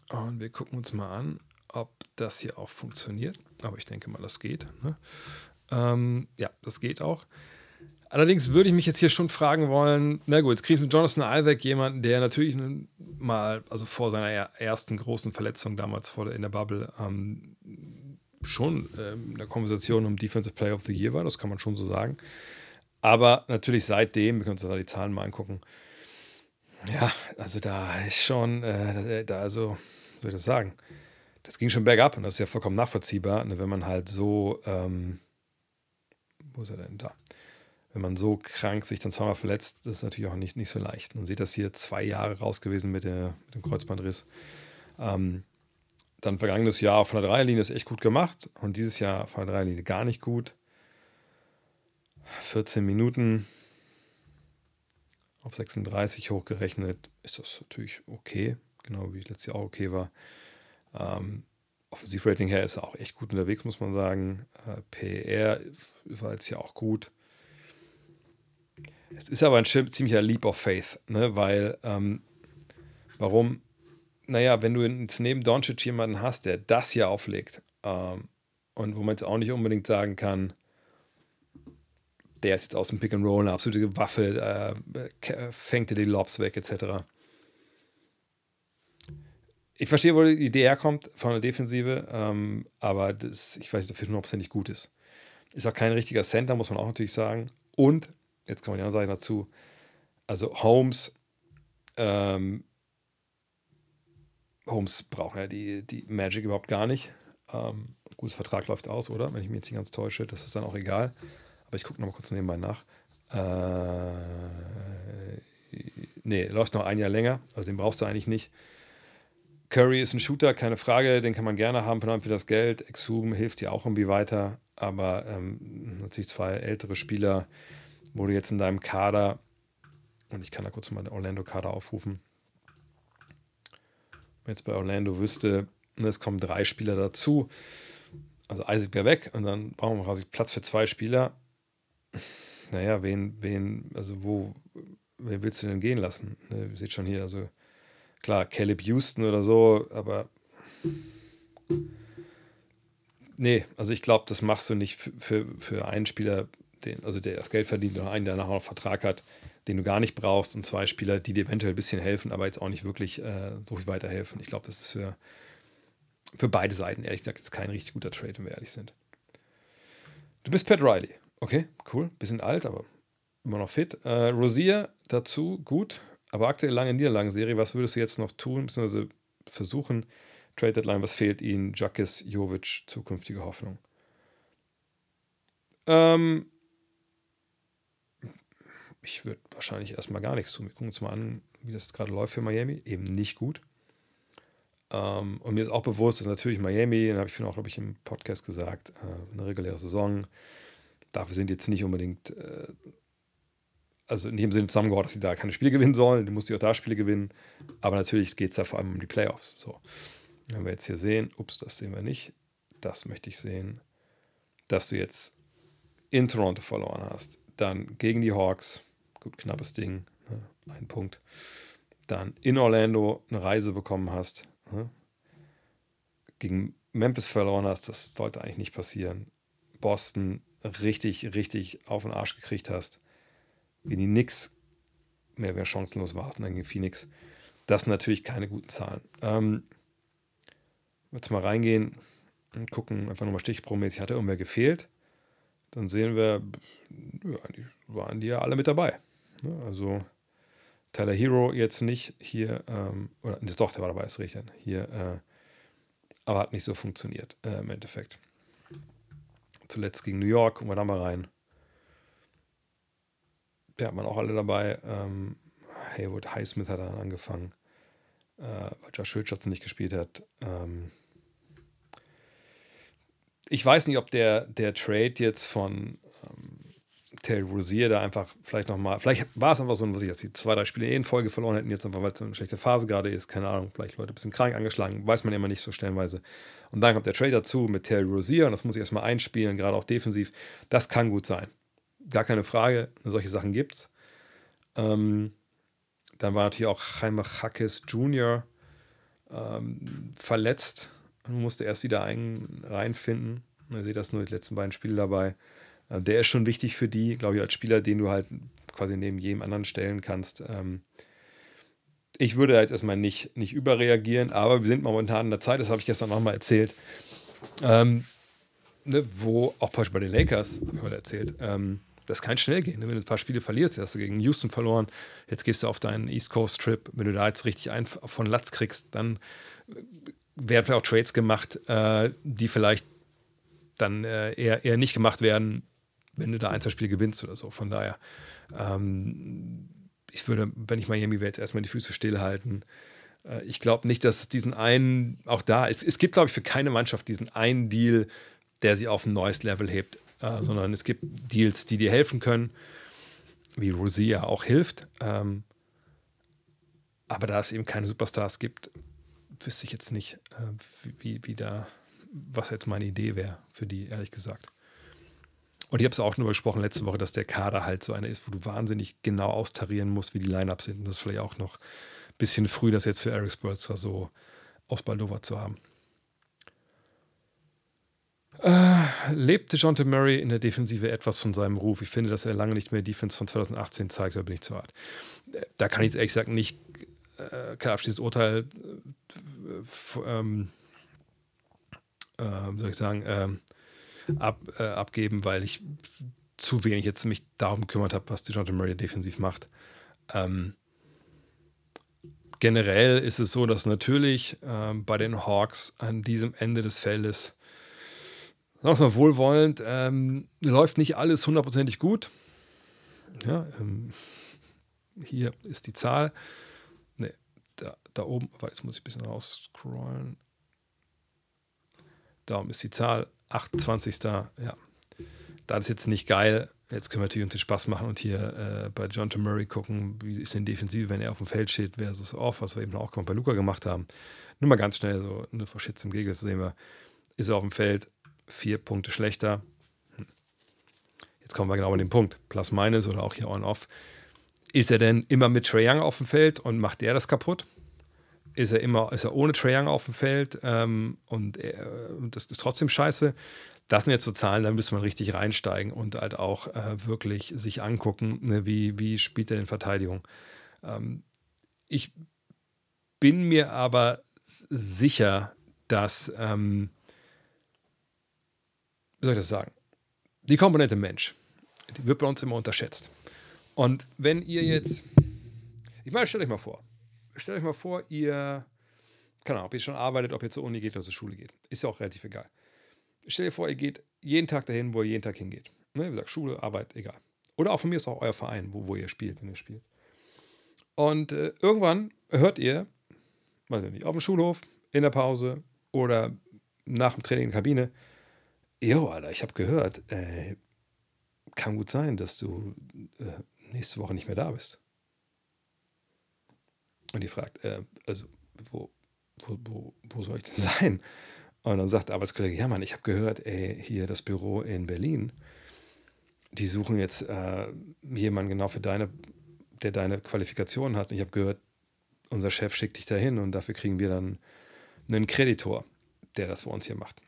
Und wir gucken uns mal an, ob das hier auch funktioniert. Aber ich denke mal, das geht. Ne? Ähm, ja, das geht auch. Allerdings würde ich mich jetzt hier schon fragen wollen, na gut, jetzt kriegst du mit Jonathan Isaac jemanden, der natürlich mal, also vor seiner ersten großen Verletzung damals vor in der Bubble, ähm, schon ähm, in der Konversation um Defensive Player of the Year war, das kann man schon so sagen. Aber natürlich seitdem, wir können uns da die Zahlen mal angucken, ja, also da ist schon, äh, da, also, soll ich das sagen, das ging schon bergab und das ist ja vollkommen nachvollziehbar, ne, wenn man halt so, ähm, wo ist er denn da? Wenn man so krank sich dann zweimal verletzt, das ist natürlich auch nicht, nicht so leicht. Man sieht das hier zwei Jahre raus gewesen mit, der, mit dem Kreuzbandriss. Ähm, dann vergangenes Jahr von der Dreierlinie ist echt gut gemacht und dieses Jahr von der Dreierlinie gar nicht gut. 14 Minuten auf 36 hochgerechnet ist das natürlich okay, genau wie letztes Jahr auch okay war. Ähm, Offensivrating her ist er auch echt gut unterwegs, muss man sagen. Äh, PR war jetzt ja auch gut. Es ist aber ein ziemlicher Leap of Faith, ne? weil, ähm, warum? Naja, wenn du jetzt neben Doncic jemanden hast, der das hier auflegt ähm, und wo man jetzt auch nicht unbedingt sagen kann, der ist jetzt aus dem Pick and Roll eine absolute Waffe, äh, fängt dir die Lobs weg, etc ich verstehe, wo die Idee herkommt von der Defensive, ähm, aber das, ich weiß nicht, ob es hundertprozentig gut ist. Ist auch kein richtiger Center, muss man auch natürlich sagen. Und, jetzt kommen die anderen Seiten dazu, also Holmes, ähm, Holmes braucht ja die, die Magic überhaupt gar nicht. Ähm, gutes Vertrag läuft aus, oder? Wenn ich mich jetzt nicht ganz täusche, das ist dann auch egal. Aber ich gucke noch mal kurz nebenbei nach. Äh, nee, läuft noch ein Jahr länger, also den brauchst du eigentlich nicht. Curry ist ein Shooter, keine Frage, den kann man gerne haben, vor allem für das Geld. Exhum hilft ja auch irgendwie weiter, aber ähm, natürlich zwei ältere Spieler, wo du jetzt in deinem Kader, und ich kann da kurz mal den Orlando-Kader aufrufen, wenn jetzt bei Orlando wüsste, ne, es kommen drei Spieler dazu, also Isaac wäre weg und dann brauchen wir quasi Platz für zwei Spieler. Naja, wen, wen, also wo, wen willst du denn gehen lassen? Ne, ihr seht schon hier, also Klar, Caleb Houston oder so, aber nee, also ich glaube, das machst du nicht für, für, für einen Spieler, den, also der das Geld verdient oder einen, der nachher noch Vertrag hat, den du gar nicht brauchst und zwei Spieler, die dir eventuell ein bisschen helfen, aber jetzt auch nicht wirklich äh, so viel weiterhelfen. Ich glaube, das ist für, für beide Seiten, ehrlich gesagt, jetzt kein richtig guter Trade, wenn wir ehrlich sind. Du bist Pat Riley. Okay, cool. Bisschen alt, aber immer noch fit. Äh, Rosier dazu, gut aber aktuell lange Niederlagenserie, was würdest du jetzt noch tun, beziehungsweise versuchen. Trade Deadline, was fehlt ihnen? Jakis, Jovic, zukünftige Hoffnung. Ähm, ich würde wahrscheinlich erstmal gar nichts tun. Wir gucken uns mal an, wie das gerade läuft für Miami. Eben nicht gut. Ähm, und mir ist auch bewusst, dass natürlich Miami, dann habe ich vorhin auch, glaube ich, im Podcast gesagt, äh, eine reguläre Saison. Dafür sind jetzt nicht unbedingt, äh, also in dem Sinne zusammengehört, dass sie da keine Spiele gewinnen sollen. Du musst ja auch da Spiele gewinnen. Aber natürlich geht es da vor allem um die Playoffs. So. Wenn wir jetzt hier sehen, ups, das sehen wir nicht. Das möchte ich sehen, dass du jetzt in Toronto verloren hast. Dann gegen die Hawks, gut, knappes Ding, ne? ein Punkt. Dann in Orlando eine Reise bekommen hast. Ne? Gegen Memphis verloren hast, das sollte eigentlich nicht passieren. Boston richtig, richtig auf den Arsch gekriegt hast. Gegen die Knicks mehr oder chancenlos warst und dann gegen Phoenix. Das sind natürlich keine guten Zahlen. Ähm, jetzt mal reingehen und gucken, einfach nochmal stichprobenmäßig, hat irgendwer gefehlt? Dann sehen wir, ja, waren die ja alle mit dabei. Ne? Also Tyler Hero jetzt nicht hier, ähm, oder doch, der war dabei, ist richtig, hier, äh, aber hat nicht so funktioniert äh, im Endeffekt. Zuletzt gegen New York, gucken wir da mal rein. Der hat man auch alle dabei. Ähm, Haywood Highsmith hat dann angefangen, äh, weil Josh Richardson nicht gespielt hat. Ähm, ich weiß nicht, ob der, der Trade jetzt von ähm, Terry Rozier da einfach vielleicht nochmal, vielleicht war es einfach so, was ich jetzt die zwei, drei Spiele eh in Folge verloren hätten, jetzt einfach, weil es eine schlechte Phase gerade ist, keine Ahnung, vielleicht Leute ein bisschen krank angeschlagen, weiß man immer nicht so stellenweise. Und dann kommt der Trade dazu mit Terry Rozier und das muss ich erstmal einspielen, gerade auch defensiv. Das kann gut sein. Gar keine Frage, solche Sachen gibt's. Ähm, dann war natürlich auch Jaime Hackes Jr. Ähm, verletzt und musste erst wieder einen reinfinden. Ihr seht das nur die letzten beiden Spiele dabei. Äh, der ist schon wichtig für die, glaube ich, als Spieler, den du halt quasi neben jedem anderen stellen kannst. Ähm, ich würde jetzt erstmal nicht, nicht überreagieren, aber wir sind momentan in der Zeit, das habe ich gestern nochmal erzählt, ähm, ne, wo auch bei den Lakers, habe ich heute erzählt, ähm, das kann schnell gehen. Ne? Wenn du ein paar Spiele verlierst, hast du gegen Houston verloren, jetzt gehst du auf deinen East Coast Trip, wenn du da jetzt richtig einen von Latz kriegst, dann werden auch Trades gemacht, äh, die vielleicht dann äh, eher, eher nicht gemacht werden, wenn du da ein, zwei Spiele gewinnst oder so. Von daher, ähm, ich würde, wenn ich Miami wäre, jetzt erstmal die Füße stillhalten. Äh, ich glaube nicht, dass es diesen einen, auch da, es, es gibt, glaube ich, für keine Mannschaft diesen einen Deal, der sie auf ein neues Level hebt, äh, sondern es gibt Deals, die dir helfen können, wie Rosia auch hilft. Ähm, aber da es eben keine Superstars gibt, wüsste ich jetzt nicht, äh, wie, wie da, was jetzt meine Idee wäre für die, ehrlich gesagt. Und ich habe es auch nur gesprochen letzte Woche, dass der Kader halt so einer ist, wo du wahnsinnig genau austarieren musst, wie die Lineups sind. Und das ist vielleicht auch noch ein bisschen früh, das jetzt für Eric Spurzer so ausbaldowert zu haben. Äh, lebt DeJounte Murray in der Defensive etwas von seinem Ruf? Ich finde, dass er lange nicht mehr Defense von 2018 zeigt, da bin ich zu hart. Da kann ich jetzt ehrlich gesagt nicht äh, kein abschließendes Urteil äh, ähm, äh, soll ich sagen, ähm, ab, äh, abgeben, weil ich zu wenig jetzt mich darum gekümmert habe, was DeJounte Murray defensiv macht. Ähm, generell ist es so, dass natürlich ähm, bei den Hawks an diesem Ende des Feldes, sagen wir mal wohlwollend, ähm, läuft nicht alles hundertprozentig gut. Ja, ähm, hier ist die Zahl. Ne, da, da oben, warte, jetzt muss ich ein bisschen rausscrollen. Darum ist die Zahl 28. Ja, das ist jetzt nicht geil. Jetzt können wir natürlich uns den Spaß machen und hier äh, bei John T. Murray gucken, wie ist denn Defensive, wenn er auf dem Feld steht, versus off, was wir eben auch bei Luca gemacht haben. Nur mal ganz schnell so eine verschitzte Gegel sehen wir, ist er auf dem Feld vier Punkte schlechter. Jetzt kommen wir genau an den Punkt. Plus, minus oder auch hier on-off. Ist er denn immer mit Trae Young auf dem Feld und macht der das kaputt? Ist er immer, ist er ohne Trae Young auf dem Feld ähm, und er, das ist trotzdem scheiße. Das sind jetzt so Zahlen, da müsste man richtig reinsteigen und halt auch äh, wirklich sich angucken, ne, wie, wie spielt er in Verteidigung. Ähm, ich bin mir aber sicher, dass, ähm, wie soll ich das sagen, die Komponente Mensch, die wird bei uns immer unterschätzt. Und wenn ihr jetzt, ich meine, stellt euch mal vor, stellt euch mal vor, ihr keine Ahnung, ob ihr schon arbeitet, ob ihr zur Uni geht oder zur Schule geht. Ist ja auch relativ egal. Stell dir vor, ihr geht jeden Tag dahin, wo ihr jeden Tag hingeht. Ne? Wie gesagt, Schule, Arbeit, egal. Oder auch von mir ist auch euer Verein, wo, wo ihr spielt, wenn ihr spielt. Und äh, irgendwann hört ihr, weiß ich nicht, auf dem Schulhof, in der Pause oder nach dem Training in der Kabine, Jo, Alter, ich habe gehört, äh, kann gut sein, dass du äh, nächste Woche nicht mehr da bist. Und die fragt, äh, also, wo, wo, wo, wo soll ich denn sein? Und dann sagt der Arbeitskollege, ja Mann, ich habe gehört, ey, hier das Büro in Berlin, die suchen jetzt äh, jemanden genau für deine, der deine Qualifikation hat. Und ich habe gehört, unser Chef schickt dich dahin und dafür kriegen wir dann einen Kreditor, der das für uns hier macht.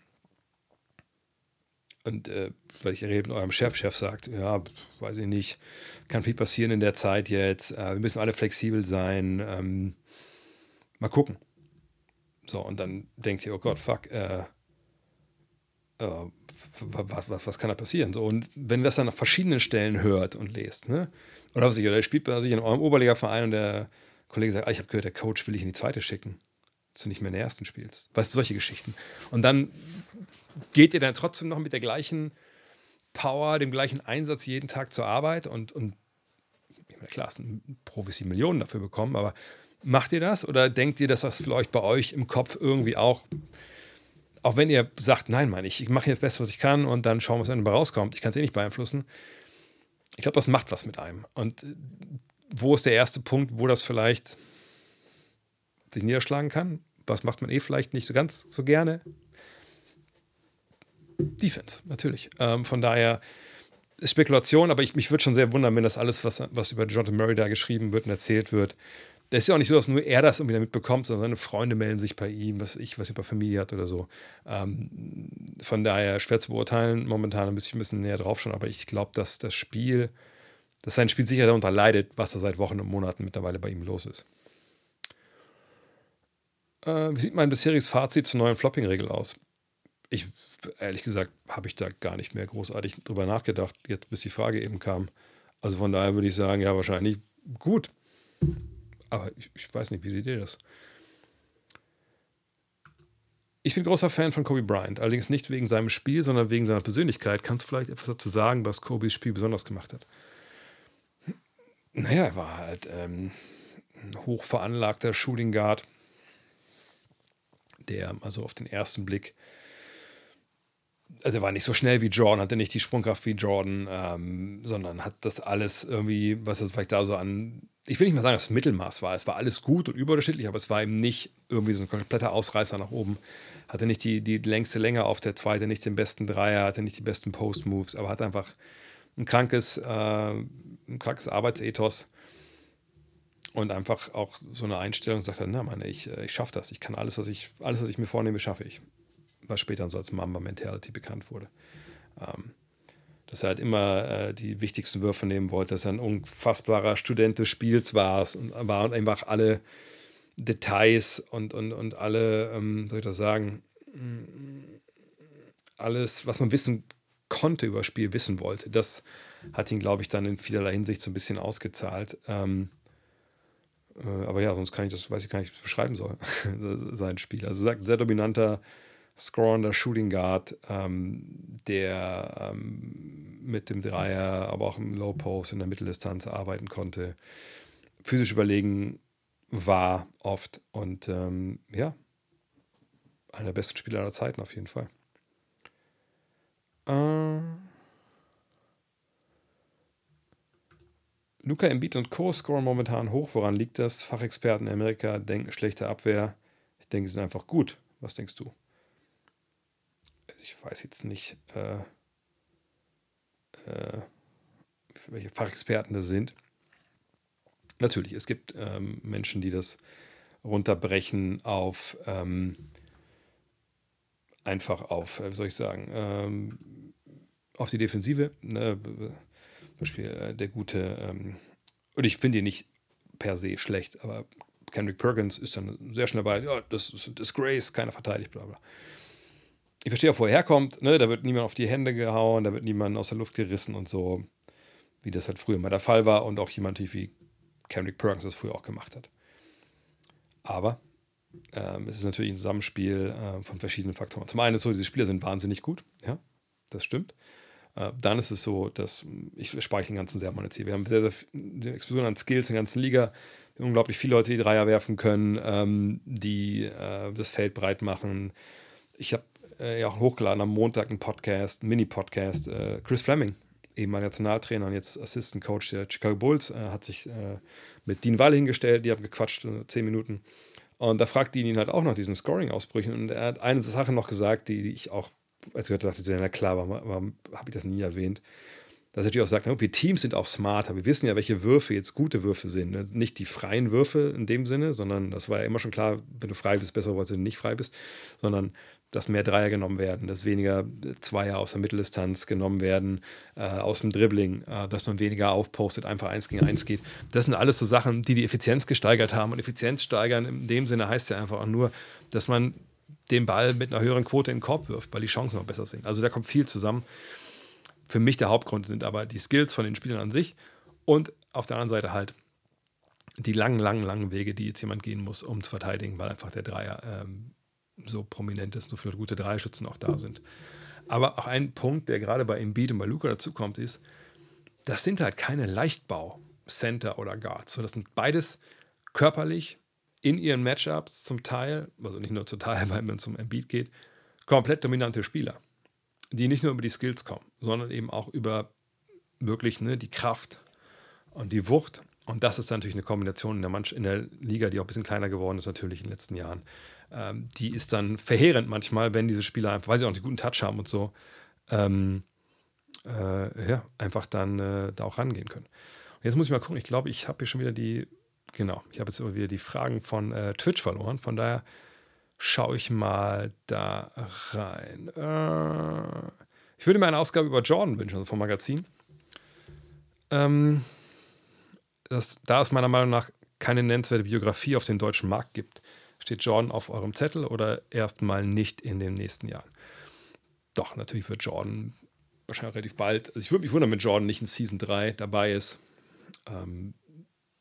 Und äh, weil ich mit eurem Chef, Chef sagt, ja, weiß ich nicht, kann viel passieren in der Zeit jetzt, äh, wir müssen alle flexibel sein, ähm, mal gucken. So, und dann denkt ihr, oh Gott, fuck, äh, äh, was, was, was, kann da passieren? So, und wenn ihr das dann auf verschiedenen Stellen hört und lest, ne? Oder was ich, oder ihr spielt bei sich in eurem Oberliga-Verein und der Kollege sagt, ah, ich habe gehört, der Coach will dich in die zweite schicken, dass du nicht mehr in der ersten spielst. Weißt du, solche Geschichten. Und dann geht ihr dann trotzdem noch mit der gleichen Power, dem gleichen Einsatz jeden Tag zur Arbeit und, und klar, es sind Profis, die Millionen dafür bekommen, aber macht ihr das oder denkt ihr, dass das vielleicht bei euch im Kopf irgendwie auch, auch wenn ihr sagt, nein, Mann, ich, ich mache jetzt das Beste, was ich kann und dann schauen, was dann rauskommt, ich kann es eh nicht beeinflussen. Ich glaube, das macht was mit einem. Und äh, wo ist der erste Punkt, wo das vielleicht sich niederschlagen kann? Was macht man eh vielleicht nicht so ganz so gerne? Defense, natürlich. Ähm, von daher Spekulation, aber ich, mich würde schon sehr wundern, wenn das alles, was, was über Jonathan Murray da geschrieben wird und erzählt wird, das ist ja auch nicht so, dass nur er das irgendwie damit bekommt, sondern seine Freunde melden sich bei ihm, was ich, was er bei Familie hat oder so. Ähm, von daher schwer zu beurteilen. Momentan müsste ich ein bisschen näher drauf schauen, aber ich glaube, dass das Spiel, dass sein Spiel sicher darunter leidet, was da seit Wochen und Monaten mittlerweile bei ihm los ist. Äh, wie sieht mein bisheriges Fazit zur neuen Flopping-Regel aus? Ich, ehrlich gesagt, habe ich da gar nicht mehr großartig drüber nachgedacht, jetzt bis die Frage eben kam. Also von daher würde ich sagen, ja, wahrscheinlich gut. Aber ich, ich weiß nicht, wie seht ihr das? Ich bin großer Fan von Kobe Bryant, allerdings nicht wegen seinem Spiel, sondern wegen seiner Persönlichkeit. Kannst du vielleicht etwas dazu sagen, was Kobes Spiel besonders gemacht hat? Naja, er war halt ähm, ein hochveranlagter Shooting Guard, der also auf den ersten Blick also er war nicht so schnell wie Jordan, hatte nicht die Sprungkraft wie Jordan, ähm, sondern hat das alles irgendwie, was das vielleicht da so an, ich will nicht mal sagen, dass es Mittelmaß war. Es war alles gut und überdurchschnittlich, aber es war eben nicht irgendwie so ein kompletter Ausreißer nach oben. Hatte nicht die, die längste Länge auf der zweite, nicht den besten Dreier, hatte nicht die besten Post-Moves, aber hat einfach ein krankes, äh, ein krankes Arbeitsethos und einfach auch so eine Einstellung, sagt er, na Mann, ich, äh, ich schaffe das, ich kann alles, was ich, alles, was ich mir vornehme, schaffe ich was später so als Mamba Mentality bekannt wurde. Ähm, dass er halt immer äh, die wichtigsten Würfe nehmen wollte, dass er ein unfassbarer Student des Spiels war und war und einfach alle Details und, und, und alle, ähm, soll ich das sagen, alles, was man wissen konnte über das Spiel, wissen wollte. Das hat ihn, glaube ich, dann in vielerlei Hinsicht so ein bisschen ausgezahlt. Ähm, äh, aber ja, sonst kann ich das, weiß ich gar nicht, beschreiben soll, [LAUGHS] sein Spiel. Also sagt, sehr dominanter scorender Shooting Guard, ähm, der ähm, mit dem Dreier, aber auch im Low Post in der Mitteldistanz arbeiten konnte. Physisch überlegen war oft und ähm, ja, einer der besten Spieler aller Zeiten auf jeden Fall. Äh, Luca Embiid und Co. scoren momentan hoch. Woran liegt das? Fachexperten in Amerika denken schlechte Abwehr. Ich denke, sie sind einfach gut. Was denkst du? Ich weiß jetzt nicht, äh, äh, welche Fachexperten das sind. Natürlich, es gibt ähm, Menschen, die das runterbrechen auf ähm, einfach auf, äh, wie soll ich sagen, ähm, auf die Defensive. Ne? Beispiel äh, der gute, ähm, und ich finde ihn nicht per se schlecht, aber Kendrick Perkins ist dann sehr schnell dabei, ja, das ist ein Disgrace, keiner verteidigt, bla bla ich verstehe auch, wo er herkommt, ne? Da wird niemand auf die Hände gehauen, da wird niemand aus der Luft gerissen und so, wie das halt früher mal der Fall war und auch jemand wie Kendrick Perkins das früher auch gemacht hat. Aber ähm, es ist natürlich ein Zusammenspiel äh, von verschiedenen Faktoren. Zum einen ist so, diese Spieler sind wahnsinnig gut, ja, das stimmt. Äh, dann ist es so, dass ich spare den ganzen sehr meine Ziele. Wir haben sehr, sehr eine Explosion an Skills in der ganzen Liga. Unglaublich viele Leute, die Dreier werfen können, ähm, die äh, das Feld breit machen. Ich habe äh, ja auch hochgeladen am Montag einen Podcast, einen Mini-Podcast. Äh, Chris Fleming, ehemaliger Nationaltrainer und jetzt Assistant Coach der Chicago Bulls, äh, hat sich äh, mit Dean Wall hingestellt. Die haben gequatscht, äh, zehn Minuten. Und da fragt Dean ihn halt auch nach diesen Scoring-Ausbrüchen. Und er hat eine Sache noch gesagt, die, die ich auch, als ich gehört dachte, na klar, warum, warum habe ich das nie erwähnt? Dass er natürlich auch sagt, wir Teams sind auch smarter. Wir wissen ja, welche Würfe jetzt gute Würfe sind. Nicht die freien Würfe in dem Sinne, sondern das war ja immer schon klar, wenn du frei bist, besser, als wenn du nicht frei bist, sondern dass mehr Dreier genommen werden, dass weniger Zweier aus der Mitteldistanz genommen werden, äh, aus dem Dribbling, äh, dass man weniger aufpostet, einfach eins gegen eins geht. Das sind alles so Sachen, die die Effizienz gesteigert haben. Und Effizienz steigern in dem Sinne heißt ja einfach auch nur, dass man den Ball mit einer höheren Quote in den Korb wirft, weil die Chancen auch besser sind. Also da kommt viel zusammen. Für mich der Hauptgrund sind aber die Skills von den Spielern an sich und auf der anderen Seite halt die langen, langen, langen Wege, die jetzt jemand gehen muss, um zu verteidigen, weil einfach der Dreier ähm, so prominent ist, so viele gute Dreischützen auch da sind. Aber auch ein Punkt, der gerade bei Embiid und bei Luca dazu kommt, ist, das sind halt keine Leichtbau-Center oder Guards. So, das sind beides körperlich in ihren Matchups zum Teil, also nicht nur zum Teil, wenn es um Embiid geht, komplett dominante Spieler, die nicht nur über die Skills kommen, sondern eben auch über wirklich ne, die Kraft und die Wucht. Und das ist natürlich eine Kombination in der, Manch in der Liga, die auch ein bisschen kleiner geworden ist, natürlich in den letzten Jahren ähm, die ist dann verheerend manchmal, wenn diese Spieler einfach, weil sie auch einen guten Touch haben und so, ähm, äh, ja, einfach dann äh, da auch rangehen können. Und jetzt muss ich mal gucken, ich glaube, ich habe hier schon wieder die, genau, ich habe jetzt wieder die Fragen von äh, Twitch verloren, von daher schaue ich mal da rein. Äh, ich würde mir eine Ausgabe über Jordan wünschen, also vom Magazin. Ähm, das, da es meiner Meinung nach keine nennenswerte Biografie auf dem deutschen Markt gibt, Steht Jordan auf eurem Zettel oder erstmal nicht in den nächsten Jahren? Doch, natürlich wird Jordan wahrscheinlich relativ bald. Also ich würde mich wundern, wenn Jordan nicht in Season 3 dabei ist. Ähm,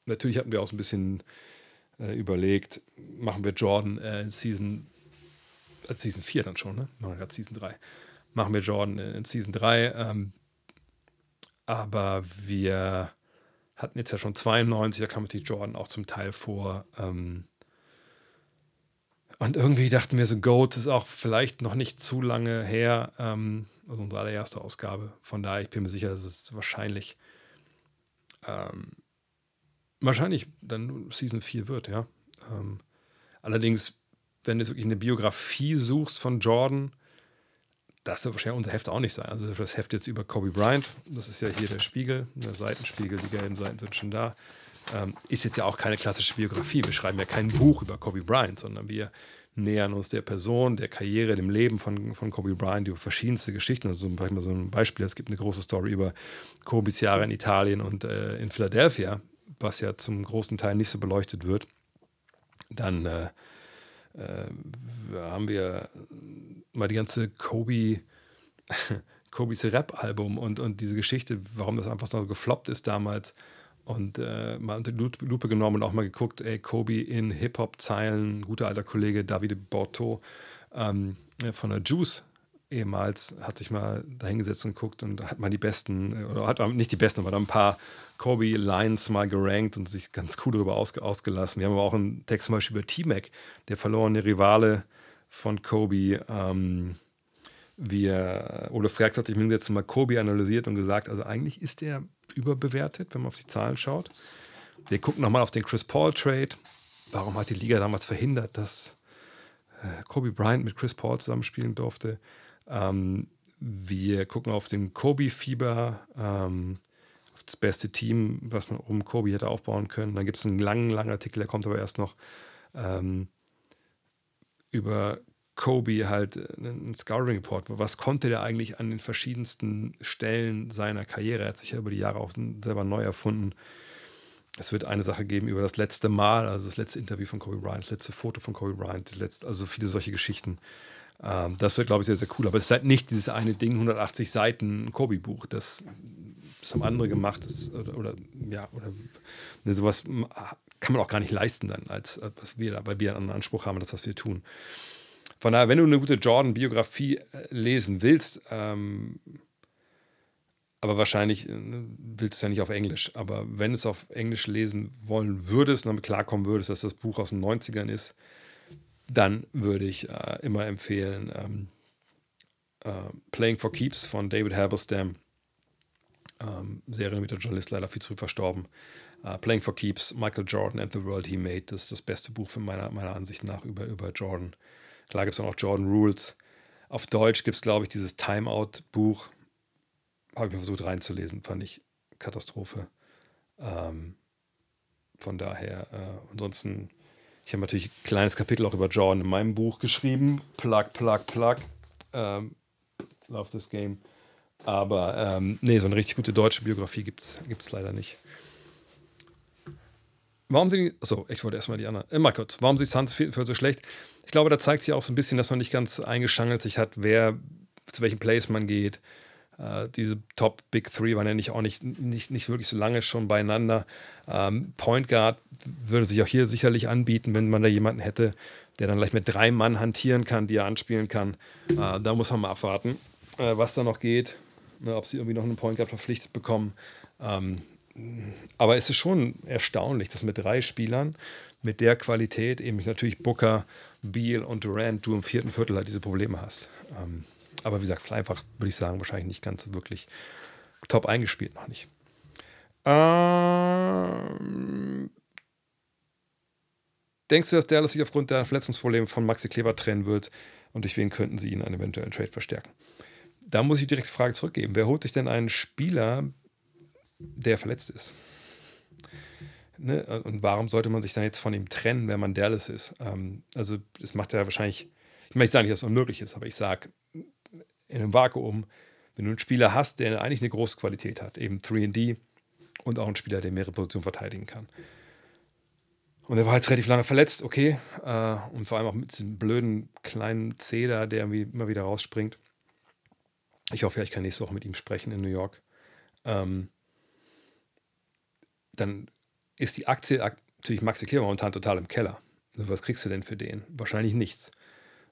natürlich hatten wir auch so ein bisschen äh, überlegt, machen wir Jordan äh, in Season, äh, Season 4 dann schon, ne? Machen wir gerade Season 3. Machen wir Jordan in Season 3. Ähm, aber wir hatten jetzt ja schon 92, da kam natürlich Jordan auch zum Teil vor. Ähm, und irgendwie dachten wir so, Goat ist auch vielleicht noch nicht zu lange her, ähm, also unsere allererste Ausgabe. Von daher, ich bin mir sicher, dass es wahrscheinlich, ähm, wahrscheinlich dann Season 4 wird, ja. Ähm, allerdings, wenn du wirklich eine Biografie suchst von Jordan, das wird wahrscheinlich unser Heft auch nicht sein. Also das Heft jetzt über Kobe Bryant, das ist ja hier der Spiegel, der Seitenspiegel, die gelben Seiten sind schon da ähm, ist jetzt ja auch keine klassische Biografie. Wir schreiben ja kein Buch über Kobe Bryant, sondern wir nähern uns der Person, der Karriere, dem Leben von, von Kobe Bryant über verschiedenste Geschichten. Also zum Beispiel so ein Beispiel, es gibt eine große Story über Kobes Jahre in Italien und äh, in Philadelphia, was ja zum großen Teil nicht so beleuchtet wird. Dann äh, äh, haben wir mal die ganze Kobe, [LAUGHS] Kobes Rap-Album und, und diese Geschichte, warum das einfach so gefloppt ist damals und äh, mal unter die Lupe genommen und auch mal geguckt, ey, Kobe in Hip-Hop-Zeilen, guter alter Kollege David Borto ähm, von der Juice ehemals hat sich mal dahingesetzt und geguckt und hat mal die besten, oder hat nicht die besten, aber da ein paar Kobe-Lines mal gerankt und sich ganz cool darüber ausge ausgelassen. Wir haben aber auch einen Text zum Beispiel über T-Mac, der verlorene Rivale von Kobe. Ähm, wir, Ole Freaks hat sich hingesetzt und mal Kobe analysiert und gesagt, also eigentlich ist er überbewertet, wenn man auf die Zahlen schaut. Wir gucken nochmal auf den Chris Paul Trade. Warum hat die Liga damals verhindert, dass äh, Kobe Bryant mit Chris Paul zusammenspielen durfte? Ähm, wir gucken auf den Kobe-Fieber, ähm, auf das beste Team, was man um Kobe hätte aufbauen können. Dann gibt es einen langen, langen Artikel, der kommt aber erst noch ähm, über Kobe halt äh, einen Scouting Report. Was konnte der eigentlich an den verschiedensten Stellen seiner Karriere? Er hat sich ja über die Jahre auch selber neu erfunden. Es wird eine Sache geben über das letzte Mal, also das letzte Interview von Kobe Bryant, das letzte Foto von Kobe Bryant, letzte, also viele solche Geschichten. Ähm, das wird, glaube ich, sehr, sehr cool. Aber es ist halt nicht dieses eine Ding, 180 Seiten Kobi-Buch. Das, das haben andere gemacht. Das, oder, oder, ja, oder ne, sowas kann man auch gar nicht leisten dann, als, was wir da, weil wir einen Anspruch haben, das, was wir tun. Von daher, wenn du eine gute Jordan-Biografie äh, lesen willst, ähm, aber wahrscheinlich äh, willst du es ja nicht auf Englisch. Aber wenn es auf Englisch lesen wollen würdest und damit klarkommen würdest, dass das Buch aus den 90ern ist, dann würde ich äh, immer empfehlen ähm, äh, Playing for Keeps von David Halberstam. Ähm, sehr renommierter Journalist, leider viel zu früh verstorben. Uh, Playing for Keeps, Michael Jordan and the World He Made. Das ist das beste Buch für meiner, meiner Ansicht nach über, über Jordan. Klar gibt es auch noch Jordan Rules. Auf Deutsch gibt es, glaube ich, dieses Timeout-Buch habe ich mir versucht reinzulesen, fand ich Katastrophe. Ähm, von daher, äh, ansonsten, ich habe natürlich ein kleines Kapitel auch über Jordan in meinem Buch geschrieben. Plug, plug, plug. Ähm, love this game. Aber ähm, nee, so eine richtig gute deutsche Biografie gibt es leider nicht. Warum sind die. Achso, ich wollte erstmal die anderen. Immer kurz. Warum sind die Suns für so schlecht? Ich glaube, da zeigt sich auch so ein bisschen, dass man nicht ganz eingeschangelt sich hat, wer zu welchen Plays man geht. Äh, diese Top Big Three waren ja nicht auch nicht, nicht, nicht wirklich so lange schon beieinander. Ähm, Point Guard würde sich auch hier sicherlich anbieten, wenn man da jemanden hätte, der dann gleich mit drei Mann hantieren kann, die er anspielen kann. Äh, da muss man mal abwarten, äh, was da noch geht, ne, ob sie irgendwie noch einen Point Guard verpflichtet bekommen. Ähm, aber es ist schon erstaunlich, dass mit drei Spielern mit der Qualität, eben natürlich Booker, Beal und Durant, du im vierten Viertel halt diese Probleme hast. Ähm, aber wie gesagt, einfach würde ich sagen, wahrscheinlich nicht ganz so wirklich top eingespielt, noch nicht. Ähm, denkst du, dass Dallas sich aufgrund der Verletzungsprobleme von Maxi Kleber trennen wird und durch wen könnten sie ihn einen eventuellen Trade verstärken? Da muss ich direkt die Frage zurückgeben. Wer holt sich denn einen Spieler, der verletzt ist? Ne? Und warum sollte man sich dann jetzt von ihm trennen, wenn man Dallas ist? Ähm, also, das macht ja wahrscheinlich, ich möchte sagen, dass es unmöglich ist, aber ich sage, in einem Vakuum, wenn du einen Spieler hast, der eigentlich eine große Qualität hat, eben 3D und auch einen Spieler, der mehrere Positionen verteidigen kann. Und er war jetzt relativ lange verletzt, okay. Äh, und vor allem auch mit diesem blöden kleinen Zeder, der irgendwie immer wieder rausspringt. Ich hoffe, ja, ich kann nächste Woche mit ihm sprechen in New York. Ähm, dann ist die Aktie natürlich Maxi Kleber momentan total im Keller. Also was kriegst du denn für den? Wahrscheinlich nichts.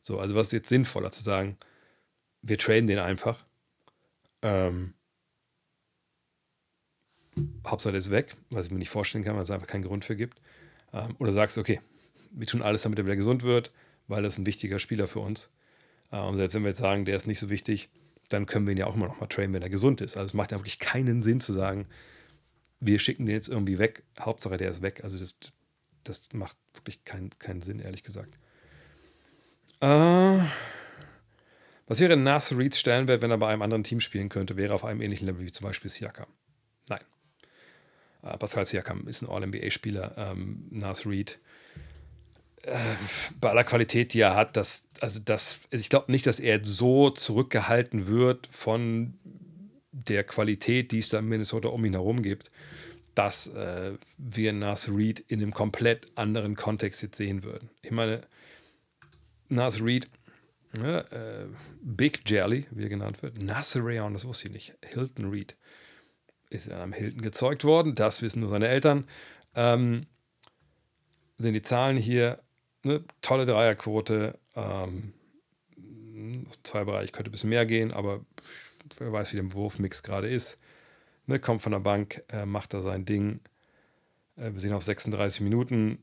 So, also was ist jetzt sinnvoller zu sagen, wir traden den einfach. Ähm, Hauptsache ist weg, was ich mir nicht vorstellen kann, weil es einfach keinen Grund für gibt. Ähm, oder sagst, okay, wir tun alles, damit er wieder gesund wird, weil das ist ein wichtiger Spieler für uns. Äh, und selbst wenn wir jetzt sagen, der ist nicht so wichtig, dann können wir ihn ja auch immer noch mal traden, wenn er gesund ist. Also es macht ja wirklich keinen Sinn zu sagen, wir schicken den jetzt irgendwie weg, Hauptsache der ist weg. Also das, das macht wirklich keinen, keinen Sinn, ehrlich gesagt. Äh, was wäre Nas Reeds Stellenwert, wenn er bei einem anderen Team spielen könnte? Wäre auf einem ähnlichen Level wie zum Beispiel Siakam? Nein. Äh, Pascal Siakam ist ein All-NBA-Spieler. Ähm, Nas Reed, äh, bei aller Qualität, die er hat, das, also das, also ich glaube nicht, dass er so zurückgehalten wird von der Qualität, die es da in Minnesota um ihn herum gibt, dass äh, wir Nas Reed in einem komplett anderen Kontext jetzt sehen würden. Ich meine, Nas Reed ja, äh, Big Jelly, wie er genannt wird. Nasser Rayon, das wusste ich nicht. Hilton Reed ist am Hilton gezeugt worden. Das wissen nur seine Eltern. Ähm, sind die Zahlen hier. Ne? Tolle Dreierquote. Ähm, zwei Bereiche könnte ein bisschen mehr gehen, aber wer weiß, wie der Wurfmix gerade ist. Ne? Kommt von der Bank, äh, macht da sein Ding. Äh, wir sehen auf 36 Minuten.